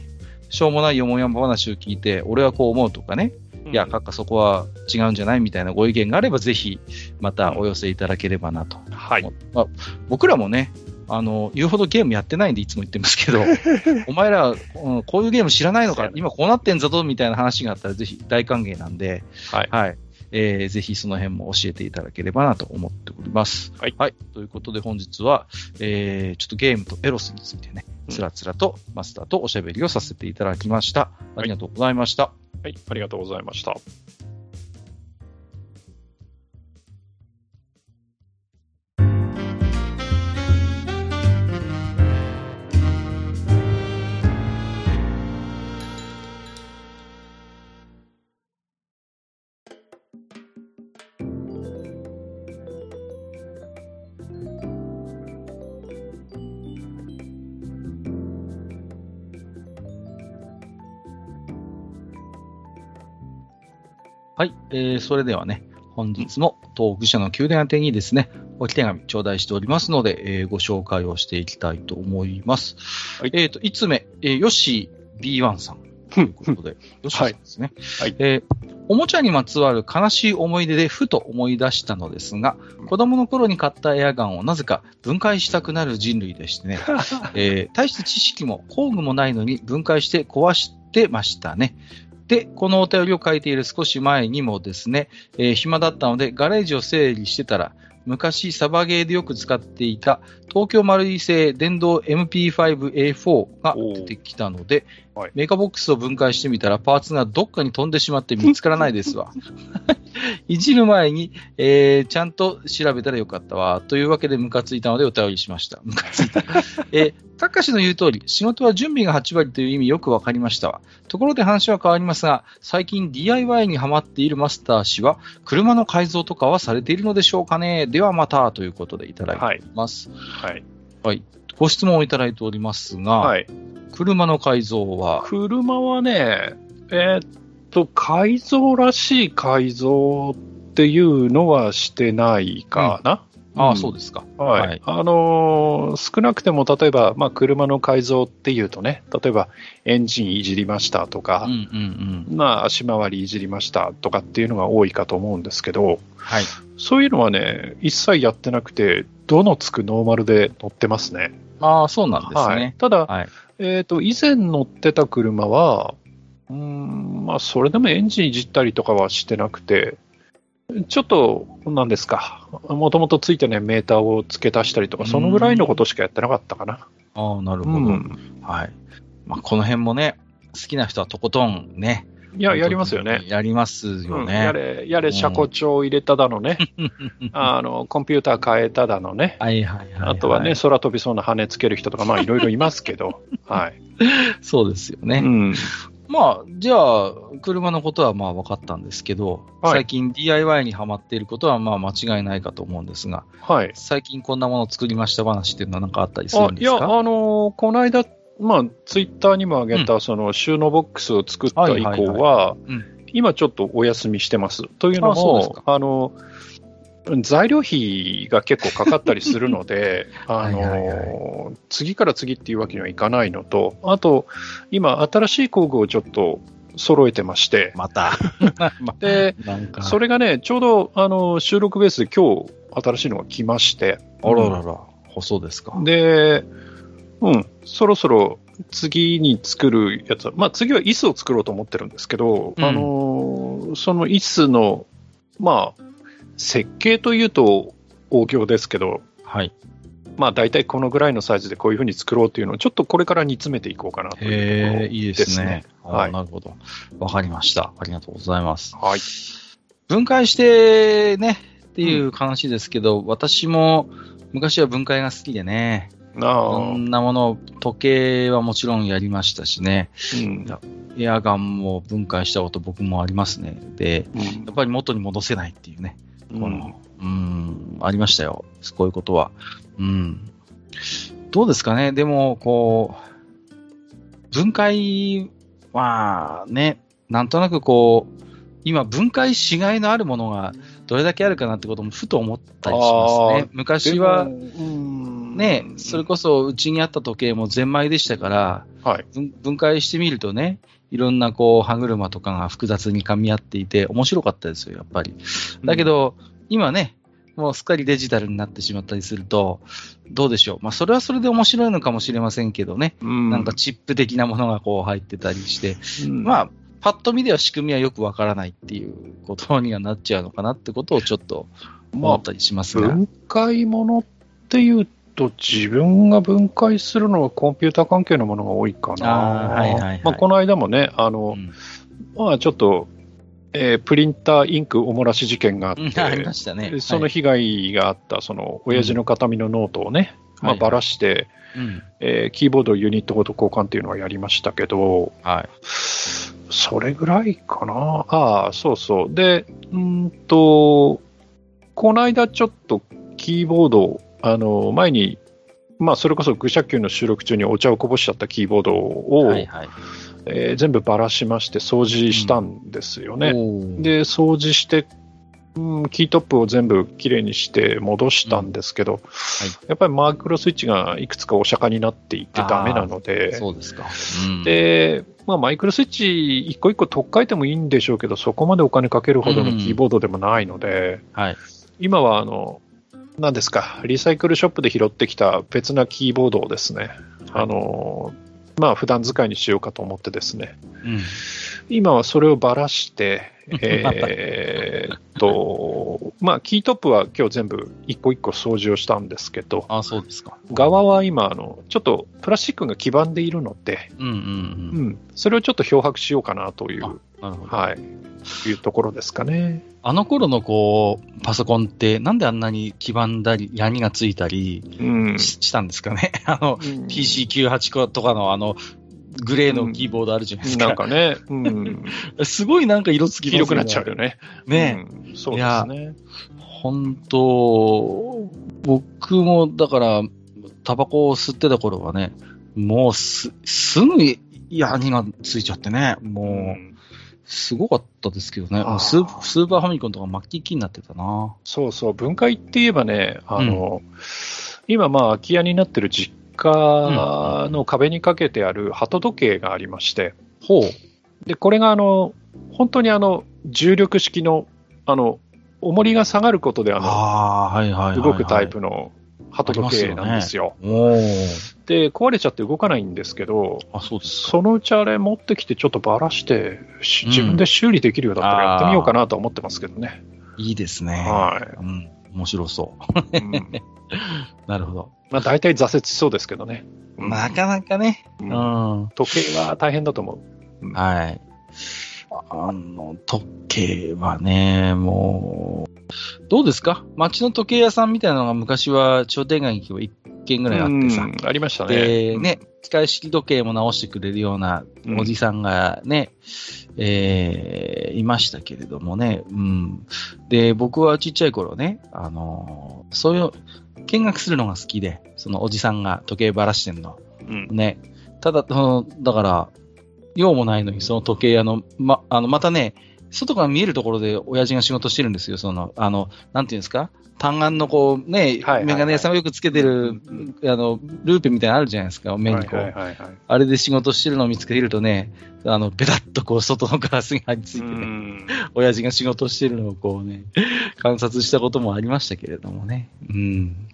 しょうもないよもやま話を聞いて、俺はこう思うとかね、いや、かっかそこは違うんじゃないみたいなご意見があれば、ぜひまたお寄せいただければなと。はい。まあ、僕らもね、あの、言うほどゲームやってないんでいつも言ってますけど、お前ら、うんこういうゲーム知らないのか今こうなってんぞとみたいな話があったらぜひ大歓迎なんで、はい。はい。えーぜひその辺も教えていただければなと思っております。はいということで本日は、えーちょっとゲームとエロスについてね、うんつらつらとマスターとおしゃべりをさせていただきました。ありがとうございました。はい。はいありがとうございました。はい。えーそれではね、本日も東北社の宮殿宛てにですね、置き手紙頂戴しておりますので、えーご紹介をしていきたいと思います。はいえっ、と、5つ目、えー、ヨッシー B1 さんということで、ヨッシーさんですね。はいえーおもちゃにまつわる悲しい思い出でふと思い出したのですが、子供の頃に買ったエアガンをなぜか分解したくなる人類でしてね、えー大して知識も工具もないのに分解して壊してましたね。で、このお便りを書いている少し前にもですね、えー暇だったのでガレージを整理してたら、昔サバゲーでよく使っていた東京マルイ製電動 MP5A4 が出てきたので、はいメカボックスを分解してみたらパーツがどっかに飛んでしまって見つからないですわ。いじる前に、えーちゃんと調べたらよかったわ。というわけでムカついたのでお便りしました。ムカついた。えー、たかしの言う通り、仕事は準備が8割という意味よくわかりましたわ。ところで話は変わりますが、最近 DIY にハマっているマスター氏は、車の改造とかはされているのでしょうかね？ではまた、ということでいただいております。はい。はい。ご質問をいただいておりますが、はい。車の改造は、車はね、えーっと、改造らしい改造っていうのはしてないかな。ああ、んそうですか。はい。はいあのー少なくても例えば、まあ、車の改造っていうとね、例えばエンジンいじりましたとかうん、うんうん。まあ、足回りいじりましたとかっていうのが多いかと思うんですけど、はい。そういうのはね、一切やってなくて、どのつくノーマルで乗ってますね。ああ、そうなんですはいね。。ただ、はい。えっ、と、以前乗ってた車は、うーん、まあ、それでもエンジンいじったりとかはしてなくて、ちょっと、なんですか、もともとついてないメーターを付け足したりとか、そのぐらいのことしかやってなかったかな。ああ、なるほど。うんはい。まあ、この辺もね、好きな人はとことんね。いや、やりますよね。やりますようんね。やれ、やれ、車庫帳を入れただのね、あの、コンピューター変えただのね、はいはいはい、はい。あとはね、空飛びそうな羽つける人とか、まあ、いろいろいますけど、はい。そうですよね。うん。まあ、じゃあ、車のことはまあ分かったんですけど、はい最近 DIY にハマっていることはまあ間違いないかと思うんですが、はい。最近こんなものを作りました話っていうのは何かあったりするあいや、んですか？あのーこの間、まあ、ツイッターにも上げた、その収納ボックスを作った以降は、今ちょっとお休みしてます。というのも、あの、材料費が結構かかったりするので、あ はいはい。はの、次から次っていうわけにはいかないのと、あと、今、新しい工具をちょっと揃えてまして、また。ま で、それがね、ちょうど、あの、収録ベースで今日、新しいのが来まして、あららら、細ですか。で、うん、そろそろ次に作るやつは、まあ次は椅子を作ろうと思ってるんですけど、うんあのーその椅子の、まあ、設計というと大行ですけど、はい。まあ大体このぐらいのサイズでこういうふうに作ろうというのをちょっとこれから煮詰めていこうかなというところへえ、いいですね。あはいなるほど。わかりました。ありがとうございます。はい。分解してね、っていう話ですけど、私も昔は分解が好きでね、いあろあ、んなもの、時計はもちろんやりましたしね、うん。エアガンも分解したこと僕もありますね。で、やっぱり元に戻せないっていうね、うんこの、うん、ありましたよ。こういうことは。うん。どうですかねでも、こう、分解はね、なんとなくこう、今分解しがいのあるものがどれだけあるかなってこともふと思ったりしますあね。昔はうんね、それこそうちにあった時計もゼンマイでしたから、はい。分分解してみるとね、いろんなこう歯車とかが複雑に噛み合っていて面白かったですよ、やっぱり。だけど、今ね、もうすっかりデジタルになってしまったりすると、どうでしょう。まあ、それはそれで面白いのかもしれませんけどね。うんなんかチップ的なものがこう入ってたりして、うんまあ、パッと見では仕組みはよくわからないっていうことにはなっちゃうのかなってことをちょっと思ったりしますが。分解ものっていうと、自分が分解するのはコンピューター関係のものが多いかな。はいはいはいまあ、この間もね、あの、うんまあ、ちょっと、えープリンターインクおもらし事件があっうんて、ありましたね。そのはい被害があった、その、親父の形見のノートをね、まあ、はいばらして、うんえーキーボードユニットごと交換っていうのはやりましたけど、はい。それぐらいかな。ああ、そうそう。で、うーんと、この間ちょっとキーボードを、あの、前に、まあ、それこそ愚者級の収録中にお茶をこぼしちゃったキーボードを、はいはい。えー全部ばらしまして掃除したんですよね。おーで、掃除して、うん、キートップを全部きれいにして戻したんですけど、やっぱりマイクロスイッチがいくつかお釈迦になっていてダメなので、そうですか。うん、で、まあ、マイクロスイッチ一個一個取っ替えてもいいんでしょうけど、そこまでお金かけるほどのキーボードでもないので、はい。今はあの、何ですか、リサイクルショップで拾ってきた別なキーボードをですね、あの、まあ、普段使いにしようかと思ってですね、うん。今はそれをばらして、えーっと、まあ、キートップは今日全部一個一個掃除をしたんですけど、あ、そうですか。側は今、あの、ちょっとプラスチックが黄ばんでいるので、うんうんうん。うん、それをちょっと漂白しようかなという。はい、いうところですかね。あの頃のこう、パソコンってなんであんなに黄ばんだり、ヤニがついたりしたんですかね。あの、うん PC98 とかのあの、グレーのキーボードあるじゃないですか。なんかね、うん、すごいなんか色つき色くなっちゃうよね。ねうんそうですね。本当、僕もだから、タバコを吸ってた頃はね、もうす、すぐヤニがついちゃってね、もう、すごかったですけどね。スースーパーファミコンとかマッキーキーになってたな。そうそう、分解って言えばね、あの、今、まあ、空き家になってる実家の壁にかけてある鳩時計がありまして、ほう。で、これがあの、本当にあの、重力式の、あの、重りが下がることであの。動くタイプの鳩時計なんですよ。で、壊れちゃって動かないんですけど、あ、そうですか。そのうちあれ持ってきてちょっとばらして、自分で修理できるようだったらやってみようかなと思ってますけどね。いいですね。はうん。面白そう。い。うん なるほど。まあ大体挫折しそうですけどね。うんなかなかね。ううんん。は時計は大変だと思う。い。あの、時計はね、もう、どうですか？街の時計屋さんみたいなのが昔は商店街に行けば一軒ぐらいあってさ。うんありましたね。で、ね、機械式時計も直してくれるようなおじさんがね、えーいましたけれどもね、うん。で、僕はちっちゃい頃ね、あのーそういう、見学するのが好きで、そのおじさんが時計ばらしてんの。うんね。ただ、そのだから、用もないのに、その時計屋の、ま、あの、またね、外から見えるところで親父が仕事してるんですよ。その、あの、なんていうんですか？単眼のこう、ね、はいはいはいメガネ屋さんがよくつけてる、うんあの、ルーペみたいなのあるじゃないですか、目にこう。はいはいはいはいあれで仕事してるのを見つけるとね、あの、ペタッとこう、外のガラスに張り付いてうね、ん親父が仕事してるのをこうね、観察したこともありましたけれどもね。うん。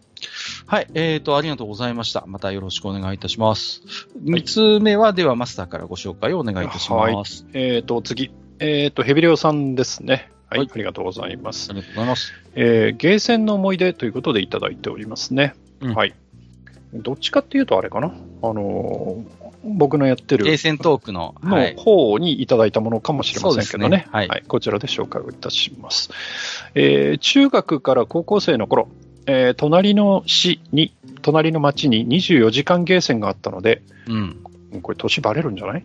はい、えーと、ありがとうございました。またよろしくお願いいたします。三つ目は、ではマスターからご紹介をお願いいたします。えっ、と、次。えっ、と、ヘビレオさんですね。はい、はいありがとうございます。ありがとうございます。えーゲーセンの思い出ということでいただいておりますね。うんはい。どっちかっていうとあれかな。あのー僕のやってるゲーセントークの、はのい。方にいただいたものかもしれませんけどね。そうですねはいこちらで紹介をいたします。えー中学から高校生の頃、えー隣の市に、隣の町に24時間ゲーセンがあったので、うん。これ年バレるんじゃない、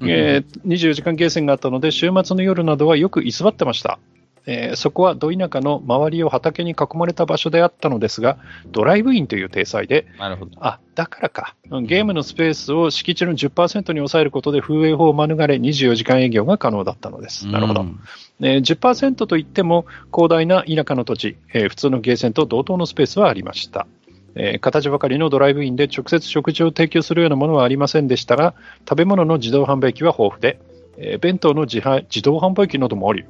うん えー24時間ゲーセンがあったので、週末の夜などはよく居座ってました。えーそこはど田舎の周りを畑に囲まれた場所であったのですが、ドライブインという体裁で、なるほど。あ、だからか。うんゲームのスペースを敷地の10%に抑えることで風営法を免れ24時間営業が可能だったのです。なるほど。うんえー10%といっても広大な田舎の土地、えー普通のゲーセンと同等のスペースはありました。えー形ばかりのドライブインで直接食事を提供するようなものはありませんでしたが、食べ物の自動販売機は豊富で、えー弁当の自販自動販売機などもあり、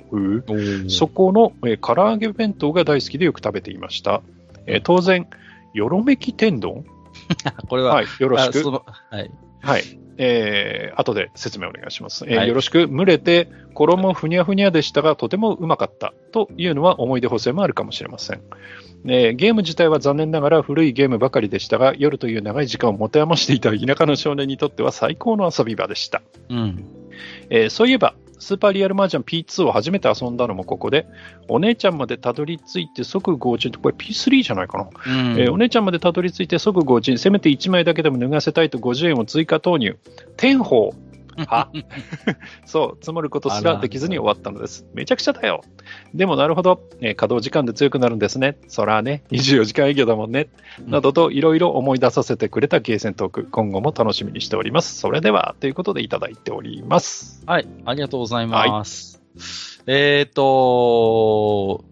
そこの、えー唐揚げ弁当が大好きでよく食べていました。えー当然、よろめき天丼？これは、はい、よろしく。はい。はい。えー、後で説明お願いします。えーはいよろしく、蒸れて、衣ふにゃふにゃでしたが、とてもうまかった。というのは思い出補正もあるかもしれません。えーゲーム自体は残念ながら古いゲームばかりでしたが、夜という長い時間を持て余していた田舎の少年にとっては最高の遊び場でした。うん。えーそういえば、スーパーリアルマージャン P2 を初めて遊んだのもここで、お姉ちゃんまでたどり着いて即合陣って、これ P3 じゃないかな。うんえーお姉ちゃんまでたどり着いて即合陣、せめて1枚だけでも脱がせたいと50円を追加投入。天宝 は？そう、積もることすらできずに終わったのです。めちゃくちゃだよ。でもなるほど、えー稼働時間で強くなるんですね。そらね、24時間営業だもんね。うんなどといろいろ思い出させてくれたゲーセントーク、今後も楽しみにしております。それでは、ということでいただいております。はい、ありがとうございます。えっ、と、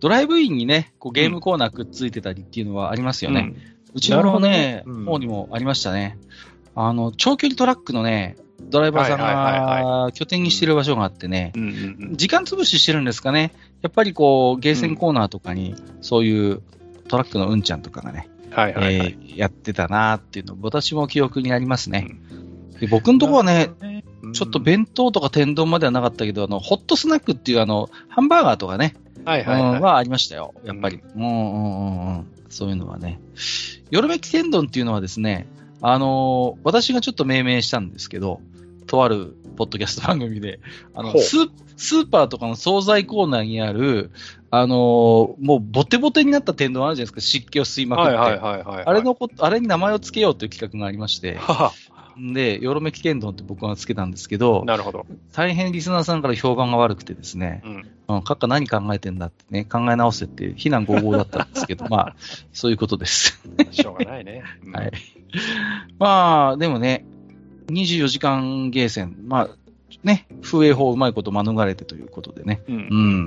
ドライブインにね、こうゲームコーナーくっついてたりっていうのはありますよね。うちのねねうん方にもありましたね。あの、長距離トラックのね、ドライバーさんが拠点にしてる場所があってね、時間潰ししてるんですかね。やっぱりこう、ゲーセンコーナーとかに、そういうトラックのうんちゃんとかがね、やってたなーっていうの、私も記憶にありますね。で僕のとこはね、うん、ちょっと弁当とか天丼まではなかったけど、あの、ホットスナックっていうあの、ハンバーガーとかね、はいはいはい。うんはありましたよ、やっぱり。うんうんうんうん。そういうのはね。よろめき天丼っていうのはですね、あのー私がちょっと命名したんですけど、とあるポッドキャスト番組で、あのスー、スーパーとかの惣菜コーナーにある、あのーもうボテボテになった天丼あるじゃないですか、湿気を吸いまくって。はいはいはいはい。あれのこと、あれに名前を付けようという企画がありまして、はは、で、よろめき天丼って僕がつけたんですけど、なるほど。大変リスナーさんから評判が悪くてですね、うん。うん、閣下何考えてんだってね、考え直せって非難合々だったんですけど、まあ、そういうことです。しょうがないね。うんはい。まあ、でもね、24時間ゲーセン、まあ、ね、風営法うまいこと免れてということでね。う。うん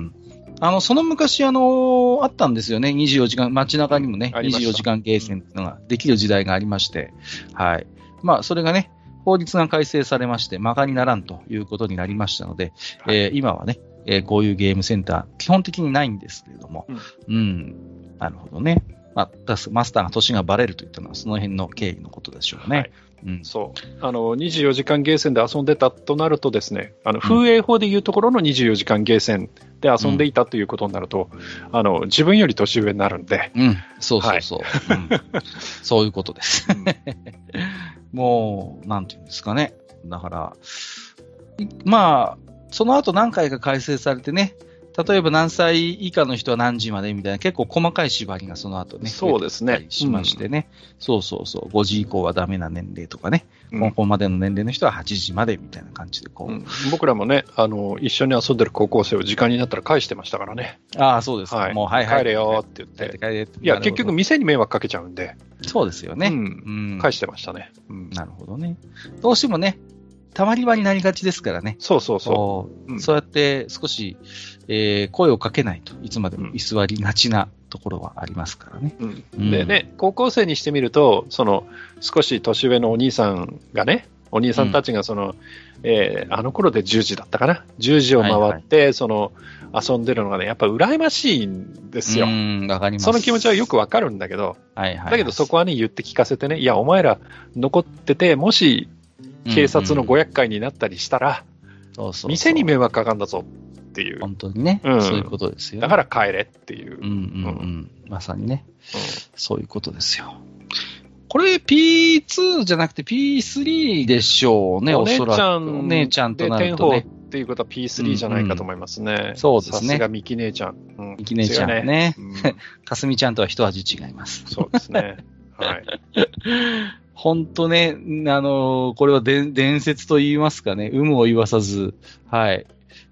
ん。あの、その昔、あのあったんですよね。24時間、街中にもね、ありました24時間ゲーセンっていうのができる時代がありまして、はい。まあ、それがね、法律が改正されまして、馬鹿にならんということになりましたので、はいえー今はね、えーこういうゲームセンター、基本的にないんですけれども、うんうん、なるほどね。まあ、マスターが年がバレるといったのは、その辺の経緯のことでしょうね。はいうん、そう。あの、24時間ゲーセンで遊んでたとなるとですね、あの、風営法でいうところの24時間ゲーセンで遊んでいたということになると、あの、自分より年上になるんで、うん、そうそうそう。うんそういうことです。もう、なんていうんですかね。だから、いまあ、その後何回か改正されてね、例えば何歳以下の人は何時までみたいな結構細かい縛りがその後ね、そうですねしましてね、そうそうそう、5時以降はダメな年齢とかね、うん高校までの年齢の人は8時までみたいな感じでこう、うん僕らもね、あの、一緒に遊んでる高校生を時間になったら返してましたからね。ああ、そうですか、はい。もうはいはい。帰れよって言って。帰れいや、結局店に迷惑かけちゃうんで、そうですよね。うんうん返してましたね。うんなるほどね。どうしてもね、たまり場になりがちですからね。そうそうそそううんそうやって少し、えー声をかけないといつまでも居座りがちなところはありますからね。う。うんうんでね、高校生にしてみると、その、少し年上のお兄さんがね、お兄さんたちがその、えーあの頃で10時だったかな。10時を回って、その、遊んでるのがね、やっぱ羨ましいんですよ。その気持ちはよくわかるんだけど、はいはいはい、だけどそこはね、言って聞かせてね、いや、お前ら残ってて、もし警察のごや厄介になったりしたら、そうそうそう店に迷惑かかんだぞっていう。本当にね、うんそういうことですよ、だから帰れっていう。うんうんうん、まさにね、うんそういうことですよ。これ P2 じゃなくて P3 でしょうね、おそらく。ちゃんお姉ちゃんとなるとっていうことは P3 じゃないかと思いますね。そうですねさすがミキ姉ちゃん。うんミキ姉ちゃん違うねうん かすみちゃんとは一味違います。そうですね。はい。本当ね、あのこれは伝伝説と言いますかね、有無を言わさず、はい。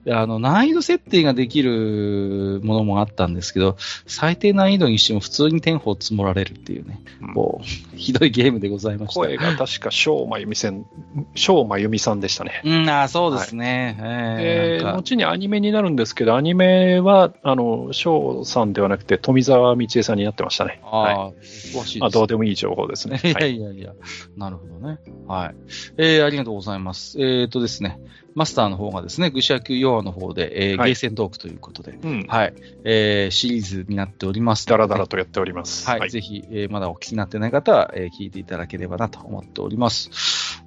あの、難易度設定ができるものもあったんですけど、最低難易度にしても普通に天宝積もられるっていうね、うんこう、ひどいゲームでございました。声が確か翔真由美さん、翔真由美さんでしたね。うん、あーそうですね。えで、ーなんか後にアニメになるんですけど、アニメは、あの、翔さんではなくて富澤道恵さんになってましたね。あはい。あ、詳しいですまあ、どうでもいい情報ですね。いやはい。いやいや、なるほどね。はい。えー、ありがとうございます。えーとですね、マスターの方がですね、愚者級ヨアの方で、えーはいゲーセントークということで、うん。はい、えーシリーズになっておりますので。だらだらとやっております。はい、ぜひ、えーまだお聞きになってない方は、えー聞いていただければなと思っております。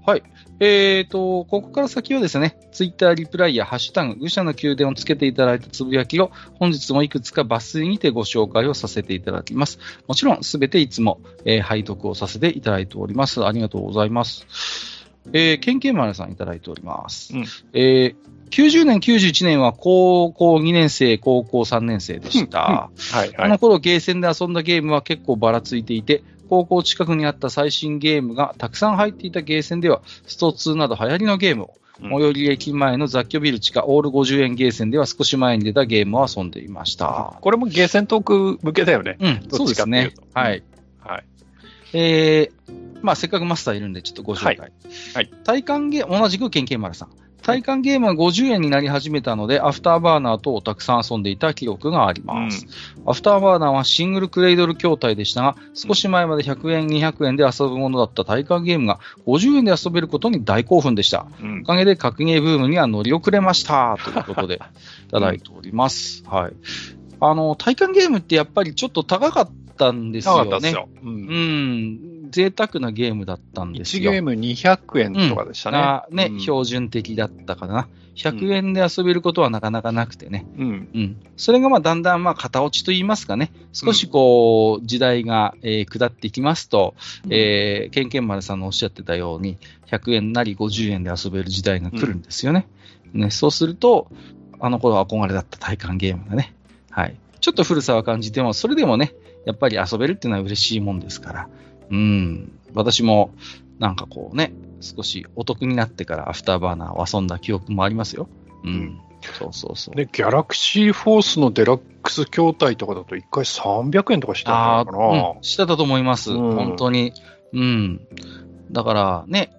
はい。えーと、ここから先はですね、ツイッターリプライやハッシュタグ、愚者の宮殿をつけていただいたつぶやきを、本日もいくつか抜粋にてご紹介をさせていただきます。もちろん、すべていつも、えー拝読をさせていただいております。ありがとうございます。えー、ケンケンマネさんいただいております。うんえー90年、91年は高校2年生、高校3年生でした。はい。はい。あの頃ゲーセンで遊んだゲームは結構ばらついていて、高校近くにあった最新ゲームがたくさん入っていたゲーセンでは、スト2など流行りのゲームを、うん最寄り駅前の雑居ビル地下オール50円ゲーセンでは少し前に出たゲームを遊んでいました。これもゲーセントーク向けだよね。うん、そうですね。はい。はい。えー、まあせっかくマスターいるんでちょっとご紹介。はいはい体感ゲーム、同じくケンケン丸さん。体感ゲームは50円になり始めたので、アフターバーナー IIをたくさん遊んでいた記憶があります。アフターバーナーはシングルクレイドル筐体でしたが、少し前まで100円、200円で遊ぶものだった体感ゲームが50円で遊べることに大興奮でした。うんお。かげで格ゲーブームには乗り遅れました。ということで、いただいております。はい。あの、体感ゲームってやっぱりちょっと高かったんですよね。なかったですよ。う。うんん。贅沢なゲームだったんです1よ。ゲーム200円とかでしたね。がね、うん標準的だったかな。100円で遊べることはなかなかなくてね。うん。うん。それがまあだんだんまあ型落ちと言いますかね。少しこう、時代が、えー下っていきますと、えー、ケンケン丸さんのおっしゃってたように、100円なり50円で遊べる時代が来るんですよね。ね、そうすると、あの頃憧れだった体感ゲームがね、はい。ちょっと古さは感じても、それでもね、やっぱり遊べるっていうのは嬉しいもんですから、うん。私も、なんかこうね、少しお得になってからアフターバーナーを遊んだ記憶もありますよ。うん。うんそうそうそう。で、ギャラクシーフォースのデラックス筐体とかだと1回300円とかしてたあのかな、あ、うん、してたと思います。うん本当に。うん。だからね、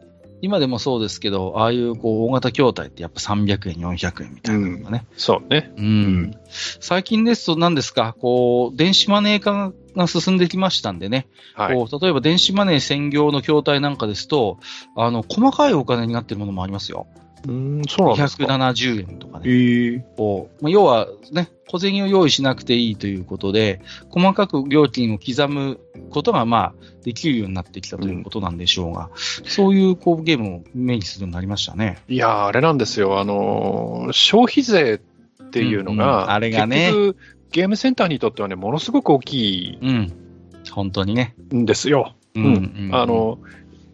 今でもそうですけど、ああいうこう大型筐体ってやっぱ300円、400円みたいなのがね。そうね。うん。最近ですと何ですか、こう、電子マネー化が進んできましたんでね、はい。こう例えば電子マネー専業の筐体なんかですと、あの、細かいお金になってるものもありますよ。うん、そうなんですか。270円とかね。ええこうまあ要はね、小銭を用意しなくていいということで、細かく料金を刻むことが、まあ、できるようになってきたということなんでしょうが、そういうこうゲームをイメージするようになりましたね。いやー、あれなんですよ。あのー消費税っていうのうんうんが、あれがね結局、ゲームセンターにとってはね、ものすごく大きうん。本当にね。いんですよ。うん。あ、の、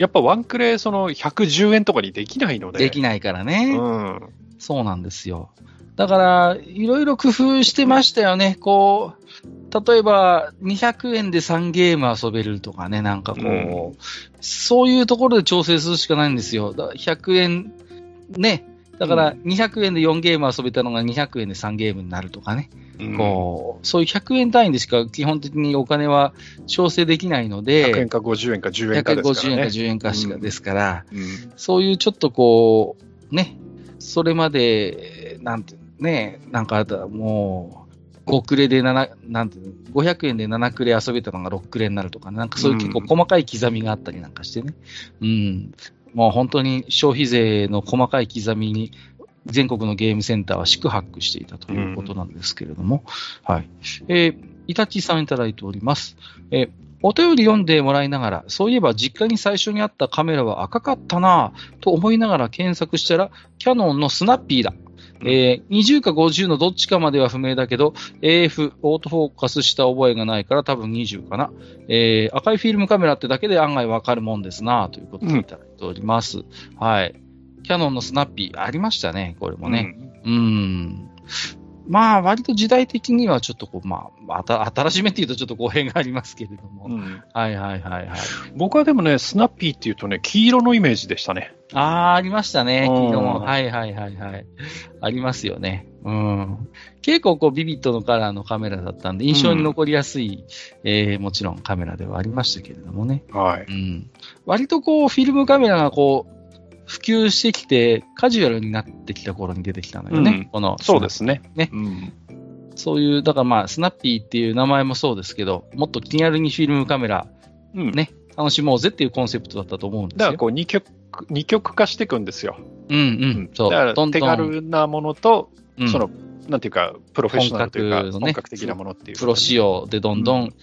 やっぱワンクレ、その110円とかにできないので。できないからね。うん。そうなんですよ。だから、いろいろ工夫してましたよね。こう、例えば、200円で3ゲーム遊べるとかね、なんかこう、うんそういうところで調整するしかないんですよ。だから100円、ね。だから、200円で4ゲーム遊べたのが200円で3ゲームになるとかね。うんこう、そういう100円単位でしか基本的にお金は調整できないので、100円か50円か10円かですから150円かね。10円かしかですから、うんそういうちょっとこう、ね、それまで、なんて、ね、なんかもう、5クレで7、なんていうの、500円で7クレ遊べたのが6クレになるとかね、なんかそういう結構細かい刻みがあったりなんかしてね。うん。もう本当に消費税の細かい刻みに、全国のゲームセンターは四苦八苦していたということなんですけれども、はい。えー、イタチさんいただいております。えーお便り読んでもらいながら、そういえば実家に最初にあったカメラは赤かったなぁと思いながら検索したら、キャノンのスナッピーだ。えー20か50のどっちかまでは不明だけど、AF、オートフォーカスした覚えがないから多分20かな。えー赤いフィルムカメラってだけで案外わかるもんですなぁということでいただいております。はい。キャノンのスナッピーありましたね、これもね。うん。まあ、割と時代的にはちょっとこう、まあ、新しめっていうとちょっと語弊がありますけれども。うんうんはいはいはいはい。僕はでもね、スナッピーっていうとね、黄色のイメージでしたね。ああ、ありましたね。うん昨日も。はいはいはいはい。ありますよね。うん。結構こうビビットのカラーのカメラだったんで、印象に残りやすい、えーもちろんカメラではありましたけれどもね。はい。うん。割とこう、フィルムカメラがこう、普及してきて、カジュアルになってきた頃に出てきたのよね。うんこの、そうですね。ねうん。そういう、だからまあ、スナッピーっていう名前もそうですけど、もっと気軽にフィルムカメラうん。ね楽しもうぜっていうコンセプトだったと思うんですよ。だからこう二極、二極化していくんですよ。うんうん。そう。だから手軽なものと、うんその、なんていうか、プロフェッショナルというか、本格のね本格的なものっていう。プロ仕様でどんどん、うん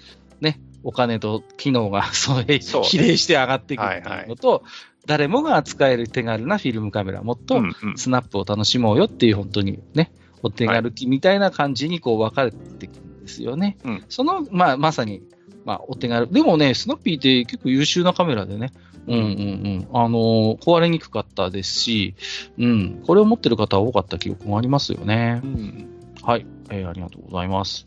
ね、お金と機能が 比例して上がっていくっていうのと、誰もが扱える手軽なフィルムカメラ、もっとスナップを楽しもうよっていう本当にね、お手軽機みたいな感じにこう分かれていくんですよね。うんその、まあ、まさに、まあ、お手軽。でもね、スナッピーって結構優秀なカメラでね、うんうんうん。あのー壊れにくかったですし、うん、これを持ってる方は多かった記憶もありますよね。うんはい、えーありがとうございます。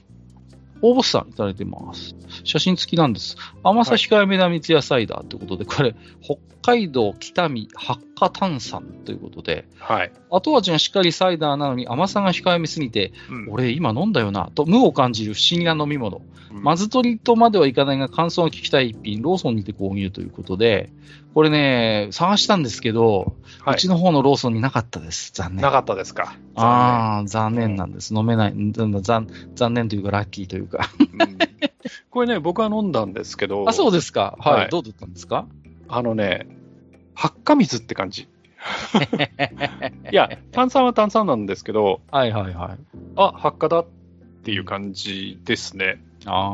応募さんいただいてます。写真付きなんです。甘さ控えめな三ツ矢サイダーということで、これ、北海道北見発火炭酸ということで、はい。後味がしっかりサイダーなのに甘さが控えめすぎて、うん俺今飲んだよな、と無を感じる不思議な飲み物。うんまず取りとまではいかないが感想を聞きたい一品、ローソンにて購入ということで、これね、探したんですけど、はいうちの方のローソンになかったです。残念。なかったですか？ああ、残念なんです。飲めない。ん残残念というか、ラッキーというか。うんこれね、僕は飲んだんですけど、あ、そうですか。はい。はいどうだったんですか？あのね、発火水って感じ。いや、炭酸は炭酸なんですけど、はいはいはい。あ、発火だっていう感じですね。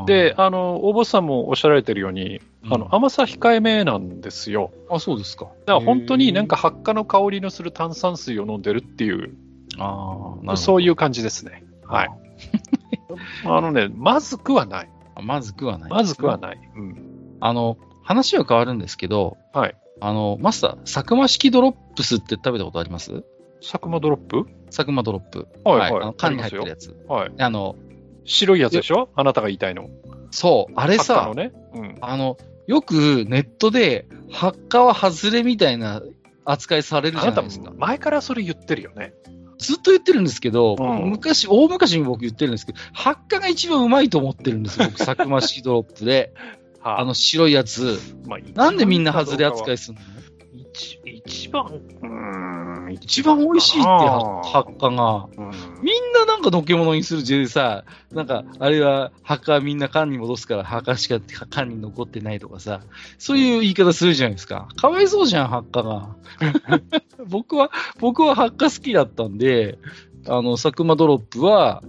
で、あの、大坊さんもおっしゃられてるように、うんあの、甘さ控えめなんですよ。あ、そうですか。だから本当になんかへ発火の香りのする炭酸水を飲んでるっていう、ー、あーなそういう感じですね。はい。あのね、まずくはない。あまずくはない。まずくはない。うん。あの、話は変わるんですけど、はい。あの、マスター、佐久間式ドロップスって食べたことあります？佐久間ドロップ？佐久間ドロップ。はいはいあの缶に入ってるやつ。はい。あの、白いやつでしょ？あなたが言いたいの。そう、あれさね。うん。あの、よくネットで、発火は外れみたいな扱いされるじゃないですか。前からそれ言ってるよね。ずっと言ってるんですけど、うん昔、大昔に僕言ってるんですけど、発火が一番うまいと思ってるんですよ、僕、佐久間式ドロップで。はあの白いやつ。まあなんでみんな外れ扱いいするの？一一番、うーん、一番美味しいって、発火が。うんみんななんかのけ物にするでさ、なんか、あれは墓みんな缶に戻すから墓しか缶に残ってないとかさ、そういう言い方するじゃないですか。かわいそうじゃん、墓が。僕は、僕は墓好きだったんで、あの、佐久間ドロップは、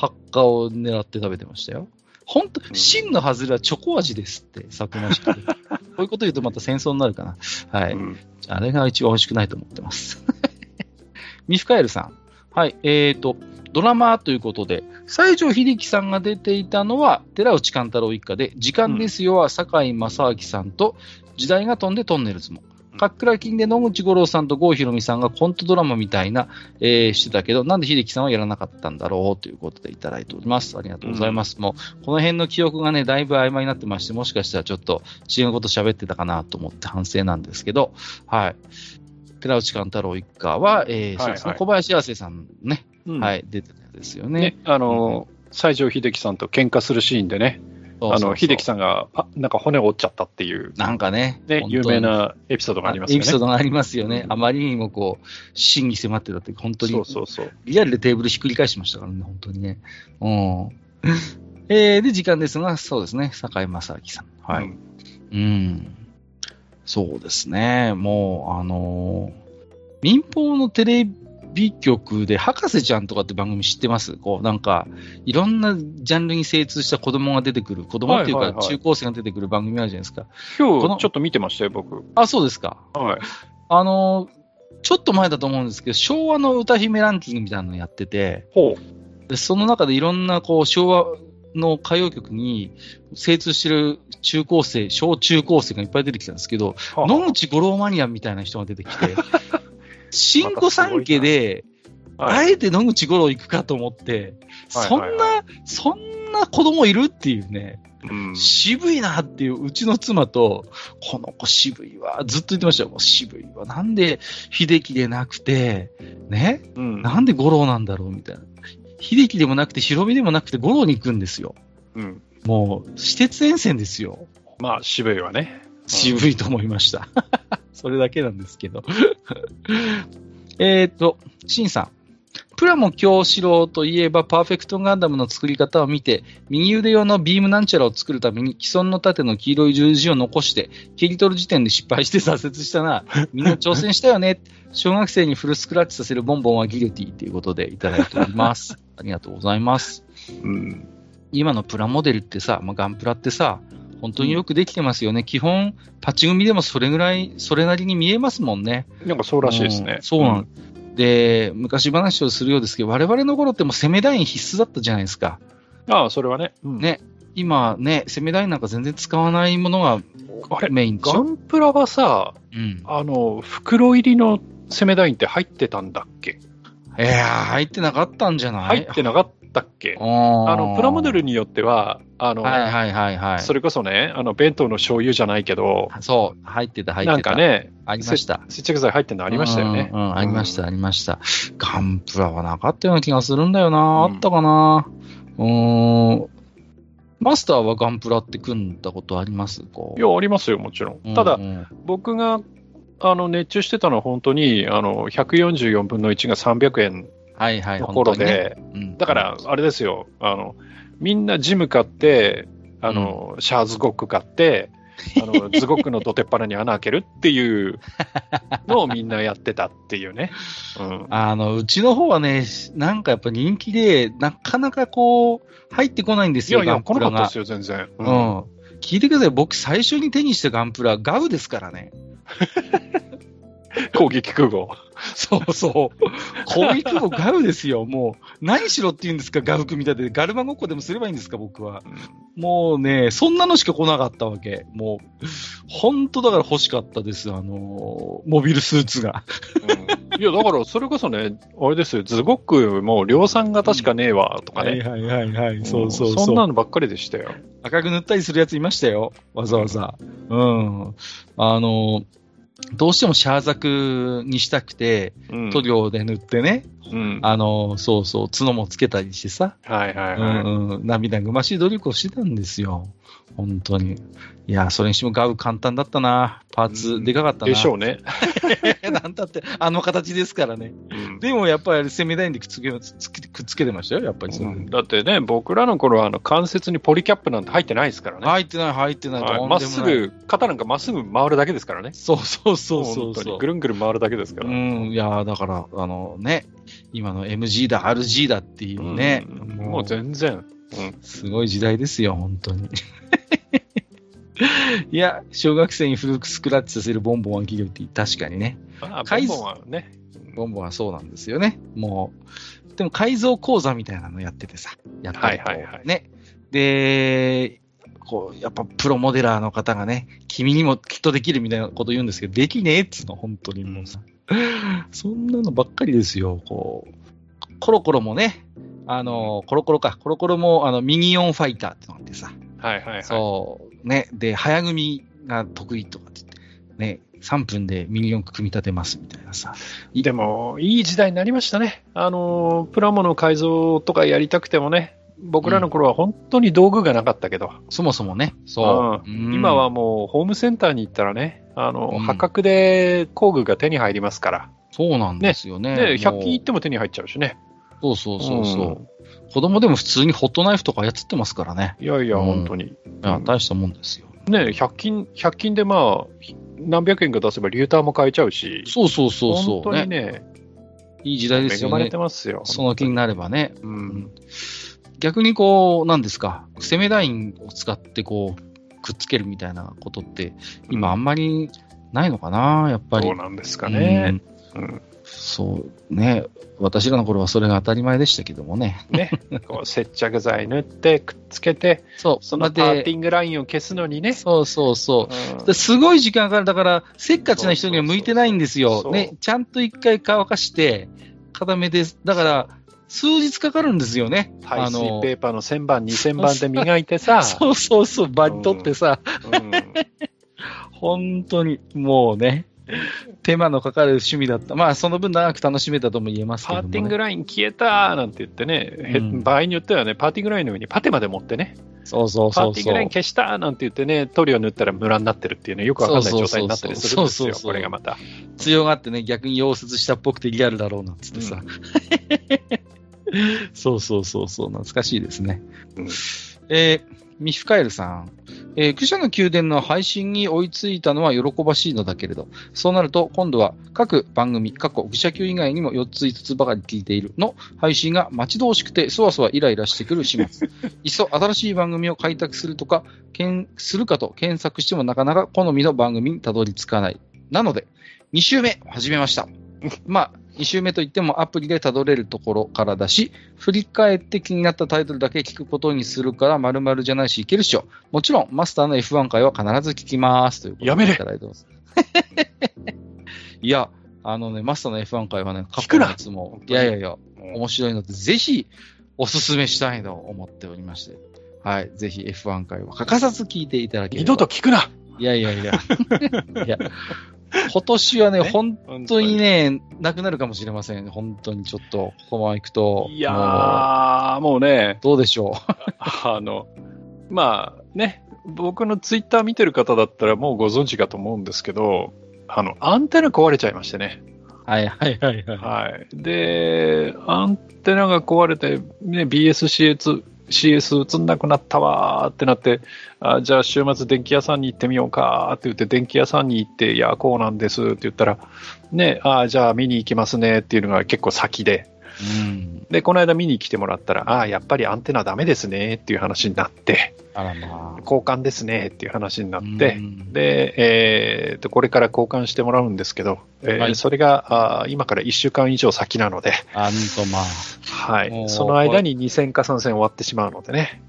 墓を狙って食べてましたよ。本当、真の外れはチョコ味ですって、佐久間市こういうこと言うとまた戦争になるかな。はい。うん、あれが一番美味しくないと思ってます。ミフカエルさん。はい。えっ、ー、と、ドラマということで、西城秀樹さんが出ていたのは、寺内貫太郎一家で、時間ですよは堺正明さんと、時代が飛んでトンネルズも。かっくら金で野口五郎さんと郷ひろみさんがコントドラマみたいな、えー、してたけど、なんで秀樹さんはやらなかったんだろうということでいただいております。ありがとうございます。うん、もう、この辺の記憶がね、だいぶ曖昧になってまして、もしかしたらちょっと違うこと喋ってたかなと思って反省なんですけど、はい。寺内貫太郎一家は、えー、そうですね、小林亜生さんね、うん、はい、出てたんですよね。ねあのー、西城秀樹さんと喧嘩するシーンでね、あの、秀樹さんが、あ、なんか骨を折っちゃったっていう。なんかね。ね、有名なエピソードがありますよね。エピソードがありますよね。うん、あまりにもこう、真に迫ってたって、本当に。そうそうそう。リアルでテーブルひっくり返しましたからね、本当にね。うん。えー、で、時間ですが、そうですね、坂井正明さん。はい。うん。うん、そうですね、もう、あのー、民放のテレビ局で、博士ちゃんとかって番組知ってます？こう、なんか、いろんなジャンルに精通した子供が出てくる、子供っていうか、中高生が出てくる番組あるじゃないですか。今日、ちょっと見てましたよ、僕。あ、そうですか。はい。あの、ちょっと前だと思うんですけど、昭和の歌姫ランキングみたいなのやってて、ほう。で、その中でいろんな、こう、昭和の歌謡曲に精通してる中高生、小中高生がいっぱい出てきたんですけど、はあ、野口五郎マニアみたいな人が出てきて、新御三家で、あえて野口五郎行くかと思って、そんな、そんな子供いるっていうね、うん、渋いなっていう、うちの妻と、この子渋いわ、ずっと言ってましたよ、もう渋いわ。なんで秀樹でなくて、ね、うん、なんで五郎なんだろうみたいな。秀樹でもなくて、白身でもなくて五郎に行くんですよ。うん、もう、私鉄沿線ですよ。まあ、渋いわね。渋いと思いました。それだけなんですけど。えっと、シンさん。プラモ京志郎といえば、パーフェクトガンダムの作り方を見て、右腕用のビームなんちゃらを作るために、既存の盾の黄色い十字を残して、切り取る時点で失敗して挫折したな。みんな挑戦したよね。小学生にフルスクラッチさせるボンボンはギルティということでいただいております。ありがとうございます。うん、今のプラモデルってさ、まあ、ガンプラってさ、本当によくできてますよね。基本、パッチ組でもそれぐらい、それなりに見えますもんね。なんかそうらしいですね。そうなん、うん、で、昔話をするようですけど、我々の頃っても攻めライン必須だったじゃないですか。ああ、それはね。うん、ね。今ね、攻めラインなんか全然使わないものがメインガンプラはさ、うん、あの、袋入りの攻めラインって入ってたんだっけ？いや入ってなかったんじゃない？入ってなかったっけ？あの、プラモデルによっては、あの、はいはいはいはい。それこそね、あの、弁当の醤油じゃないけど、そう、入ってた入ってた。なんかね、ありました。接着剤入ってるのありましたよね。うん、うん、ありました、ありました。ガンプラはなかったような気がするんだよな。あったかな。うん。マスターはガンプラって組んだことあります？かいや、ありますよ、もちろん。ただ、うんうん、僕があの熱中してたのは本当にあの144分の1が300円はいはい、ところで、ねうん、だから、あれですよ、あの、みんなジム買って、あの、うん、シャーズゴック買って、あの、ズゴックの土手っ腹に穴開けるっていうのをみんなやってたっていうね。うん、あの、うちの方はね、なんかやっぱ人気で、なかなかこう、入ってこないんですよ、いやいや、来なかったですよ、全然。うん。聞いてください、僕最初に手にしたガンプラ、ガウですからね。攻撃空母。そうそう。攻撃空母ガウですよ。もう、何しろって言うんですか、ガウ組み立てて。ガルマごっこでもすればいいんですか、僕は。もうね、そんなのしか来なかったわけ。もう、本当だから欲しかったです。あのモビルスーツが。うん、いや、だから、それこそね、あれですよ、ズゴックも量産型しかねえわ、とかね。はいはいはいはい、そうそうそう。そんなのばっかりでしたよ。赤く塗ったりするやついましたよ。わざわざ。うん。あのどうしてもシャーザクにしたくて、塗料で塗ってね、うん。あの、そうそう、角もつけたりしてさ、はいはいうはい。んうん、涙ぐましい努力をしてたんですよ。本当に。いや、それにしてもガウ簡単だったな。パーツでかかったな。でしょうね。なんだって、あの形ですからね。うんでもやっぱり攻め台にくっつけくっつけてましたよ、やっぱり。うんだってね、僕らの頃はあの関節にポリキャップなんて入ってないですからね。入ってない、入ってない。まっす。ぐ、肩なんかまっすぐ回るだけですからね。そうそうそうそうそう本当にぐ。るんぐるん回るだけですから。うん、いやだから、あのね、今の MG だ、RG だっていうね、うんもう全然。うんすごい時代ですよ、本当に。いや、小学生に古くスクラッチさせるボンボンは企業って確かにね、まあ、ボンボンはね。ボンボンはそうなんですよね。もう、でも改造講座みたいなのやっててさ、やったりこうはいはいはいね。で、こう、やっぱプロモデラーの方がね、君にもきっとできるみたいなこと言うんですけど、できねえっつうの、本当にもうさ。そんなのばっかりですよ、こう。コロコロもね、あの、コロコロか、コロコロも、あの、ミニオンファイターってのがあってさ、はいはいはい。そう、ね、で、早組みが得意とかってね、3分でミニ四駆組み立てますみたいなさ。でも、いい時代になりましたね。あの、プラモの改造とかやりたくてもね、僕らの頃は本当に道具がなかったけど、そもそもね、そう。うん。今はもうホームセンターに行ったらね、あの、うん。破格で工具が手に入りますから、そうなんですよね。で、100もう。均行っても手に入っちゃうしね。そうそうそうそう、子供でも普通にホットナイフとか操ってますからね。いやいや、うん本当に。いや、大したもんですよ。ね、100均、100均でまあ、何百円か出せばリューターも買えちゃうし、そうそうそうそう。本当にね、いい時代ですよね恵まれて。ますよ。その気になればね。う。うんん逆にこう、なんですか、攻めラインを使ってこう、くっつけるみたいなことって、今あんまりないのかな、やっぱり。そうなんですかね。うんうんそうね。私らの頃はそれが当たり前でしたけどもね。ね、こう接着剤塗ってくっつけて、そう。そのパーティングラインを消すのにね。そうそうそう。うんですごい時間かかる。だから、せっかちな人には向いてないんですよ。ね。ちゃんと一回乾かして、固めです。だから、数日かかるんですよね。耐水ペーパーの1000番、2000番で磨いてさ、そうそうそう、場に取ってさ、うん 本当に、もうね、手間のかかる趣味だった。まあ、その分長く楽しめたとも言えますけども、ね。パーティングライン消えたなんて言ってね、へうん場合によってはね、パーティングラインの上にパテまで持ってね、そうそうそうそうパーティングライン。消したなんて言ってね、塗料塗ったらムラになってるっていうね、よくわかんない状態になったりするんですよ、これがまた。強がってね、逆に溶接したっぽくてリアルだろうなんつってさ。そうそうそうそう、懐かしいですね。うんえーミフカエルさん。えー、愚者の宮殿の配信に追いついたのは喜ばしいのだけれど、そうなると今度は各番組、過去愚者級以外にも4つ5つばかり聞いているの配信が待ち遠しくてそわそわイライラしてくる始末。いっそ新しい番組を開拓するとか、けんするかと検索してもなかなか好みの番組にたどり着かない。なので、2週目始めました。まあ、2週目といってもアプリでたどれるところからだし、振り返って気になったタイトルだけ聞くことにするから丸々じゃないしいけるっしょ。もちろん、マスターの F1 回は必ず聞きます。ということでやめれいただいてます。いや、あのね、マスターの F1 回はね、過去のやつも、いやいやいや、面白いので、ぜひおすすめしたいと思っておりまして。はい。ぜひ F1 回は欠かさず聞いていただければ。二度と聞くないやいやいや。いや、今年はね、ね本当にね、なくなるかもしれません。本当にちょっと、ここまで行くと。いやもうー、もうね、どうでしょ あの、まあね、僕のツイッター見てる方だったらもうご存知かと思うんですけど、あの、アンテナ壊れちゃいましてね。う。はいはいはいはい。はい。で、アンテナが壊れて、ね、BSCS、CS 映んなくなったわーってなって、あじゃあ週末電気屋さんに行ってみようかって言って、電気屋さんに行って、いや、こうなんですって言ったら、ね、あじゃあ見に行きますねっていうのが結構先で、うん。で、この間見に来てもらったら、ああ、やっぱりアンテナダメですねっていう話になって、まあ。交換ですねっていう話になってう、ん、で、えーと、これから交換してもらうんですけど、えーはいそれがあー今から1週間以上先なので、あんとまあ。はい、その間に2戦か3戦終わってしまうのでね、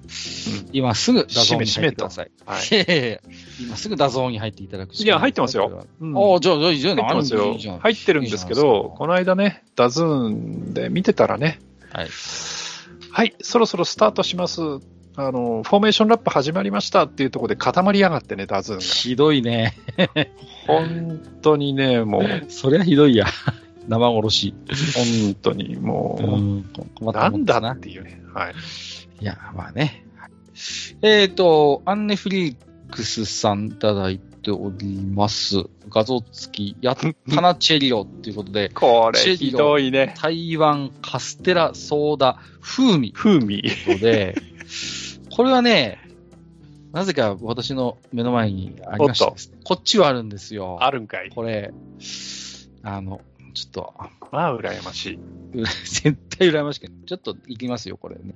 今すぐ DAZN に入ってください。はい 今すぐ DAZN に入っていただくいや入ってますよ。うんじゃあ、じゃあ、じゃあ、入ってますよ。入ってるんですけど、この間ね、 DAZN で見てたらね、はい。はい、そろそろスタートします。あの、フォーメーションラップ始まりましたっていうところで固まりやがってね、ダズーンが。ひどいね。本当にね、もう、そりゃひどいや。生殺し。本当に、もう、うん、困ったなんだっていうね。はい。いや、まあね。えっ、と、アンネフリークスさんいただいております。画像付き、やったなチェリオっていうことで、これれ、ひどいね。台湾カステラソーダ風味風味。ということで、これはね、なぜか私の目の前にありましてですねこっちはあるんですよ。あるんかい。これ、あの、ちょっと、まあ、羨ましい。う 絶対羨ましくない。ちょっといきますよ、これね。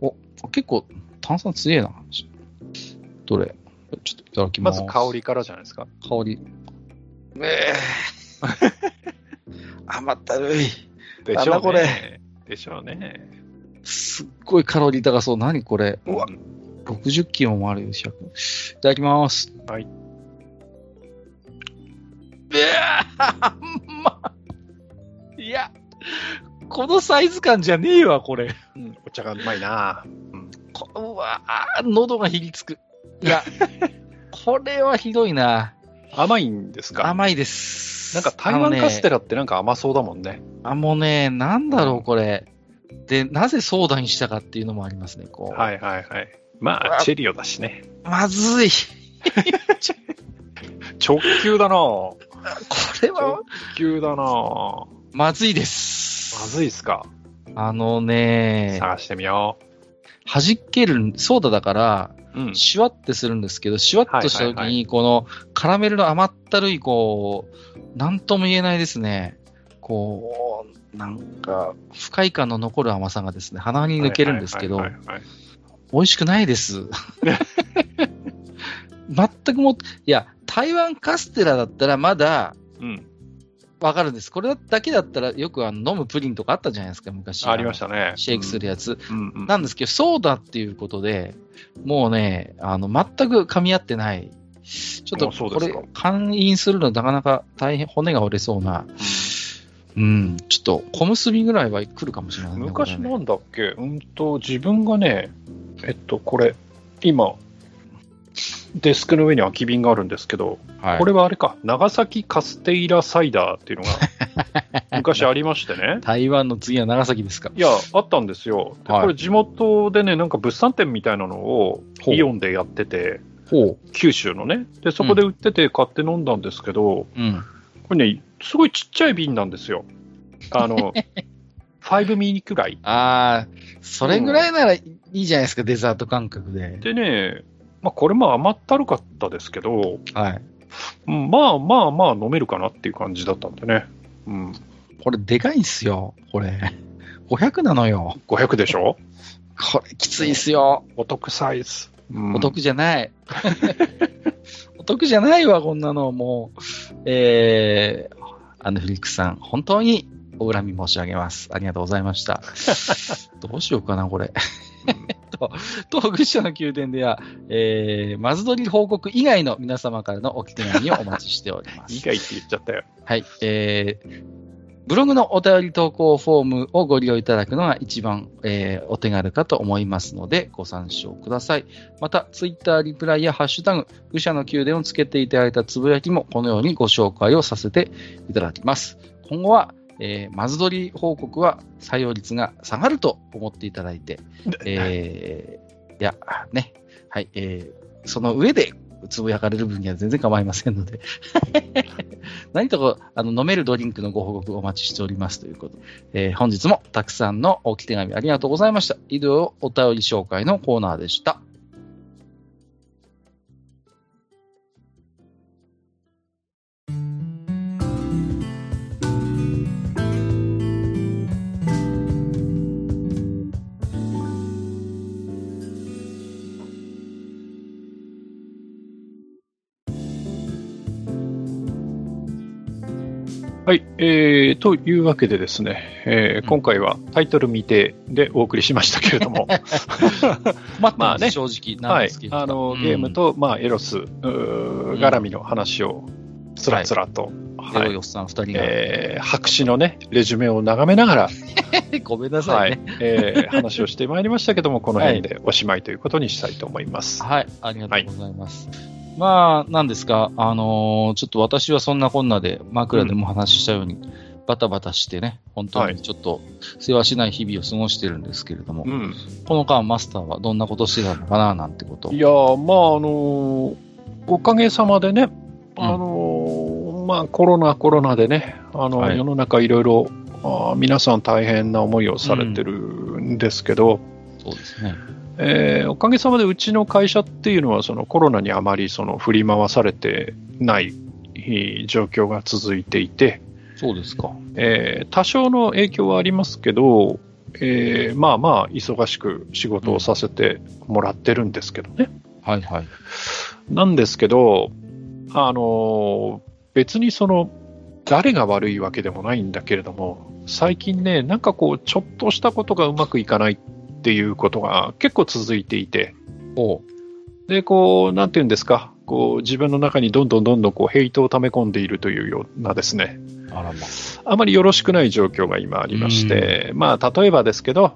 お、結構炭酸強えな。どれ？ちょっといただきま。ますず香りからじゃないですか。香り。ええ 甘ったるい。でなんだこれ？でしょうね。すっごいカロリー高そう。何これ？うわ、うん60キロもあるよ、100。いただきます。はい。えー、まいや、このサイズ感じゃねえわ、これ。うんお茶がうまいな。うんこうわ喉がひりつく。いや、これはひどいな。甘いんですか？甘いです。なんか台湾カステラ。ラってなんか甘そうだもんね。あ、もうね、なんだろう、これ。で、なぜソーダにしたかっていうのもありますね、こう。はいはいはい。まあ、チェリオだしね。まずい。直球だな これは？直、球だなまずいです。まずいっすか？あのね、探してみよ弾ける、ソーダだから、う。うん。シュワってするんですけど、シュワッとした時はいはいはに、このカラメルの甘ったるい、こう、なんとも言えないですね。こう、なんか、不快感の残る甘さがですね、鼻に抜けるんですけどはい、はいはいはい美味しくないです。全くも、いや、台湾カステラだったらまだうん。わかるんです。これだけだったらよくあの飲むプリンとかあったじゃないですか、昔。ありましたね。シェイクするやつ。うんうん。なんですけど、ソーダっていうことで、もうね、あの、全く噛み合ってない。ちょっと、これですか、勧誘するのなかなか大変、骨が折れそうな、うん、ちょっと、小結びぐらいは来るかもしれない、ね。昔なんだっけ？うんと、自分がね、えっと、これ、今、デスクの上に空き瓶があるんですけど、はい、これはあれか、長崎カステイラサイダーっていうのが 昔ありましてね。台湾の次は長崎ですか。いや、あったんですよ。ではいこれ地元でね、なんか物産展みたいなのをイオンでやってて、ほ九州のね。で、そこで売ってて買って飲んだんですけど、う。うん。これね、すごいちっちゃい瓶なんですよ。あの、5ミリくらい。ああ、それぐらいならいいじゃないですか、デザート感覚で。でね、まあこれも甘ったるかったですけど、はい。うんまあまあまあ飲めるかなっていう感じだったんでね。うん。これでかいんすよ、これ。500なのよ。500でしょ？これきついっすよ。お得サイズ。うんお得じゃない。お得じゃないわ、こんなの。もう、えー、アンネフリックスさん、本当にお恨み申し上げます。ありがとうございました。どうしようかな、これ。と、東愚者の宮殿では、えー、マズドリ報告以外の皆様からのお手紙をお待ちしております。意外って言っちゃったよ。はい。えー、ブログのお便り投稿フォームをご利用いただくのが一番、えーお手軽かと思いますので、ご参照ください。また、ツイッターリプライやハッシュタグ、愚者の宮殿をつけていただいたつぶやきも、このようにご紹介をさせていただきます。今後は、えー、マズドリ報告は採用率が下がると思っていただいて、えー、いや、ね、はい、えー、その上でつぶやかれる分には全然構いませんので、何とかあの飲めるドリンクのご報告お待ちしておりますということで、えー本日もたくさんのおき手紙ありがとうございました。以上、お便り紹介のコーナーでした。はい、えー、というわけでですね、えーうん。今回はタイトル未定でお送りしましたけれども、まあ、まあね。正直なんはいですけ、ど、あのうん。ゲームと、まあ、エロス絡みの話をつらつらと、はい。エロヨスさん二人が、えー白紙のね、レジュメを眺めながら、ごめんなさはい。いね。えー話をしてまいりましたけども、この辺でおしまいということにしたいと思います。はい、ありがとうございます。まあ、なんですか、あのーちょっと私はそんなこんなで、枕でもお話ししたように、バタバタしてね、本当にちょっと、世話しない日々を過ごしてるんですけれども、うん。この間マスターはどんなことしてたのかな、なんてことを。いやー、まあ、あのーおかげさまでね、あのーまあ、コロナ、コロナでね、あのはい。世の中いろいろ、あー皆さん大変な思いをされてるんですけど、そうですね。えーおかげさまでうちの会社っていうのはそのコロナにあまりその振り回されてないえー状況が続いていて、そうですか。えー多少の影響はありますけど、えーまあまあ忙しく仕事をさせてもらってるんですけどね。はいはい。なんですけど、あのー別にその誰が悪いわけでもないんだけれども、最近ね、なんかこう、ちょっとしたことがうまくいかないっていうことが結構続いていて、おう。で、こう、なんていうんですか、こう、自分の中にどんどんどんどんこう、ヘイトを溜め込んでいるというようなですね、あらま。あまりよろしくない状況が今ありまして、まあ、例えばですけど、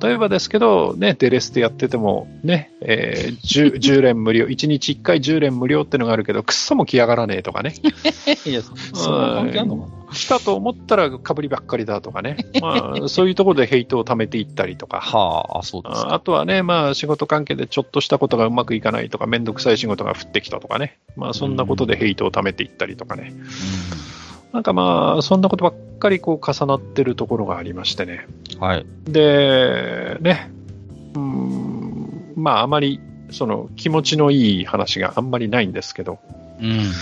例えばですけど、ね、デレステやってても、ね、えー 10, 10連無料、1日1回10連無料ってのがあるけど、くっそも来やがらねえとかね、いや、そんな関係あんのかな？来たと思ったらかぶりばっかりだとかね、まあ、そういうところでヘイトを溜めていったりとか、はあ、そうですあか。あとはね、まあ、仕事関係でちょっとしたことがうまくいかないとか、めんどくさい仕事が降ってきたとかね、まあ、そんなことでヘイトを貯めていったりとかね、なんかまあ、そんなことばっかりこう重なってるところがありましてね。うんはい。で、ね、うーん、まあ、あまり、その気持ちのいい話があんまりないんですけど、うん。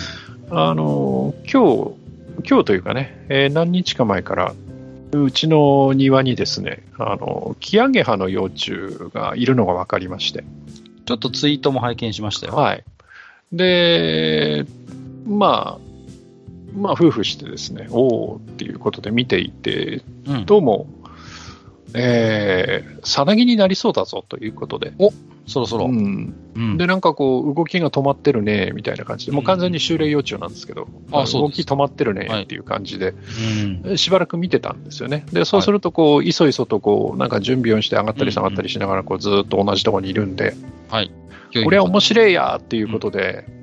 あの、今日、今日というかね、えー何日か前から、うちの庭にですね、あの、キアゲハの幼虫がいるのが分かりまして、ちょっとツイートも拝見しましたよ。はい。で、まあ、まあ、夫婦してですね、おおっていうことで見ていて、うん。どうも、えー、さなぎになりそうだぞということで、そろそろ。うん、うんで、なんかこう、動きが止まってるね、みたいな感じで、もう完全に修例幼虫なんですけど、動あそうですき止まってるねはいっていう感じで、うん。しばらく見てたんですよね。で、そうすると、こう、いそいそとこう、なんか準備をして上がったり下がったりしながら、こう、ずーっと同じところにいるんで、はい。これは面白いやーっていうことで、うん。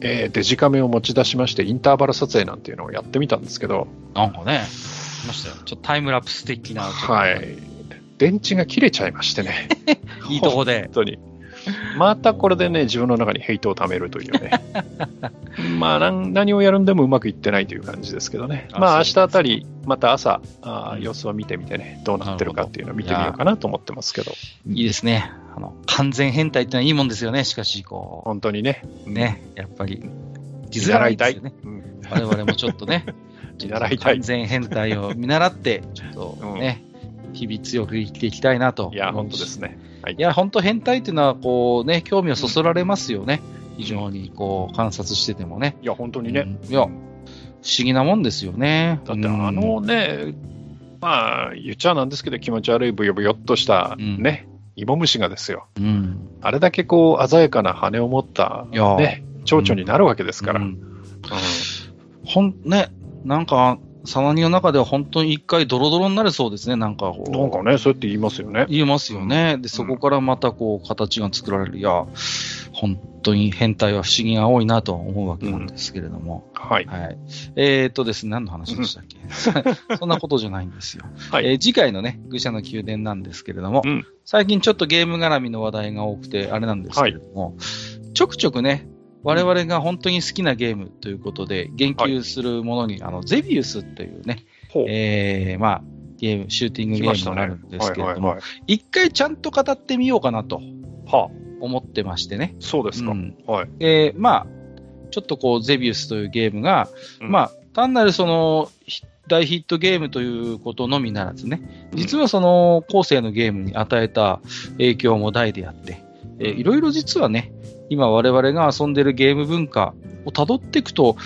えーデジカメを持ち出しまして、インターバル撮影なんていうのをやってみたんですけど、なんかね、来ましたよ。ちょっとタイムラプス的な。はい。電池が切れちゃいましてね。いいとこで本。当に。またこれでね、自分の中にヘイトを貯めるというね。まあ何、何をやるんでもうまくいってないという感じですけどね。あまあ、明日あたり、また朝、あ様子を見てみてね、どうなってるかっていうのを見てみようかなと思ってますけど。いいですね。あの、完全変態ってのはいいもんですよね。しかし、こ本当にね。う、ね、やっぱり、見習いたい。ですよね。うん我々もちょっとね、見習いたい完全変態を見習って、ちょっとね、日々強く生きていきたいなと。いや、本当ですね。はいいや、本当変態っていうのは、こうね、興味をそそられますよね。非常に、こう、観察しててもね。いや、本当にね。うんいや、不思議なもんですよね。だってうんあのね、まあ、言っちゃなんですけど、気持ち悪いブヨブヨっとしたうんね、芋虫がですよ。うん。あれだけこう、鮮やかな羽を持った、ね、蝶々になるわけですから。うんうんほん、ね、なんか、サナニの中では本当に一回ドロドロになるそうですね、なんかこう。なんかね、そうやって言いますよね。言いますよね。で、そこからまたこう、形が作られる。いや、本当に変態は不思議が多いなと思うわけなんですけれども。はい。はい。えーっとですね、何の話でしたっけ？そんなことじゃないんですよ。はいえー次回のね、愚者の宮殿なんですけれども、うん最近ちょっとゲーム絡みの話題が多くて、あれなんですけれども、ちょくちょくね、我々が本当に好きなゲームということで、言及するものに、あの、ゼビウスっていうね、ほう。えー、まあ、ゲーム、シューティングゲ。ームがあるんですけれどもはいはい、はい。一回ちゃんと語ってみようかなとはあ、思ってましてね。そうですか。うんはい。えー、まあ、ちょっとこう、ゼビウスというゲームが、うんまあ、単なるその、ヒ大ヒットゲームということのみならずね、実はその、後世のゲームに与えた影響も大であって、えーいろいろ実はね、今我々が遊んでるゲーム文化を辿っていくと、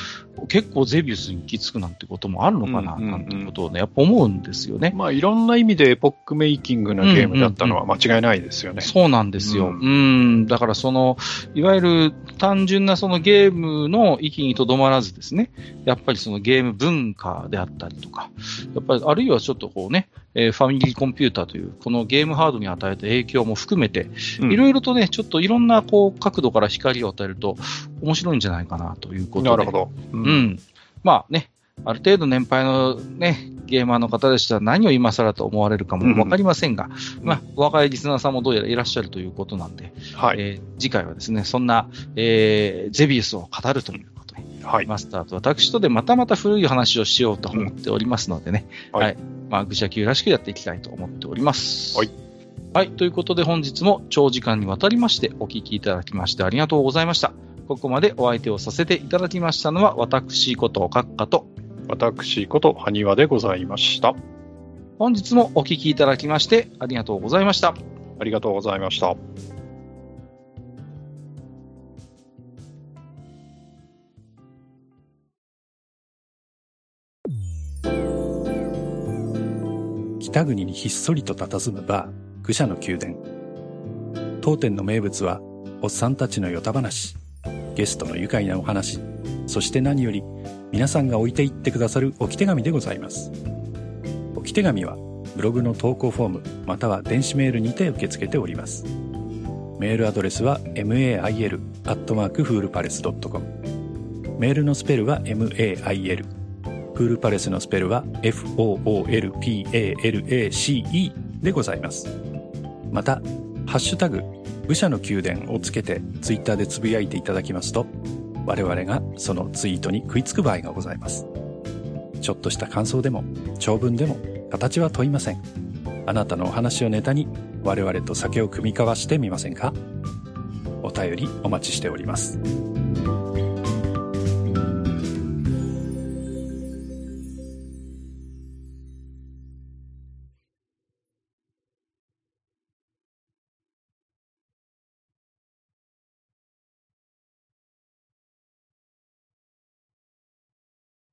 結構ゼビウスに行き着くなんてこともあるのかな、うんうんうんなんてことをね、やっぱ思うんですよね。まあ、いろんな意味でエポックメイキングなゲームだったのは間違いないですよね。そうなんですよ。ううんん、だからその、いわゆる単純なそのゲームの域にとどまらずですね、やっぱりそのゲーム文化であったりとか、やっぱりあるいはちょっとこうね、えーファミリーコンピューターという、このゲームハードに与えた影響も含めて、うんいろいろとね、ちょっといろんなこう角度から光を与えると面白いんじゃないかなということで。なるほど。ううん。まあね、ある程度年配のね、ゲーマーの方でしたら何を今更と思われるかもわかりませんが、うん、まあ、若いリスナーさんもどうやらいらっしゃるということなんで、はい、えー、次回はですね、そんな、えー、ゼビウスを語るということで、はい、マスターと私とでまたまた古い話をしようと思っておりますのでね、うん、はい、はい。まあ、愚者級らしくやっていきたいと思っております。はい。はい。ということで本日も長時間にわたりましてお聞きいただきましてありがとうございました。ここまでお相手をさせていただきましたのは私こと閣下と私こと埴輪でございました。本日もお聞きいただきましてありがとうございました。ありがとうございました。北国にひっそりと佇むバー、愚者の宮殿。当店の名物は、おっさんたちのヨタ話、ゲストの愉快なお話、そして何より皆さんが置いていってくださる置き手紙でございます。置き手紙はブログの投稿フォームまたは電子メールにて受け付けております。メールアドレスは mail.foolpalace.com メールのスペルは mail フールパレスのスペルは foolpalace でございます。また、ハッシュタグ、武者の宮殿をつけてツイッターでつぶやいていただきますと、我々がそのツイートに食いつく場合がございます。ちょっとした感想でも長文でも形は問いません。あなたのお話をネタに我々と酒を酌み交わしてみませんか？お便りお待ちしております。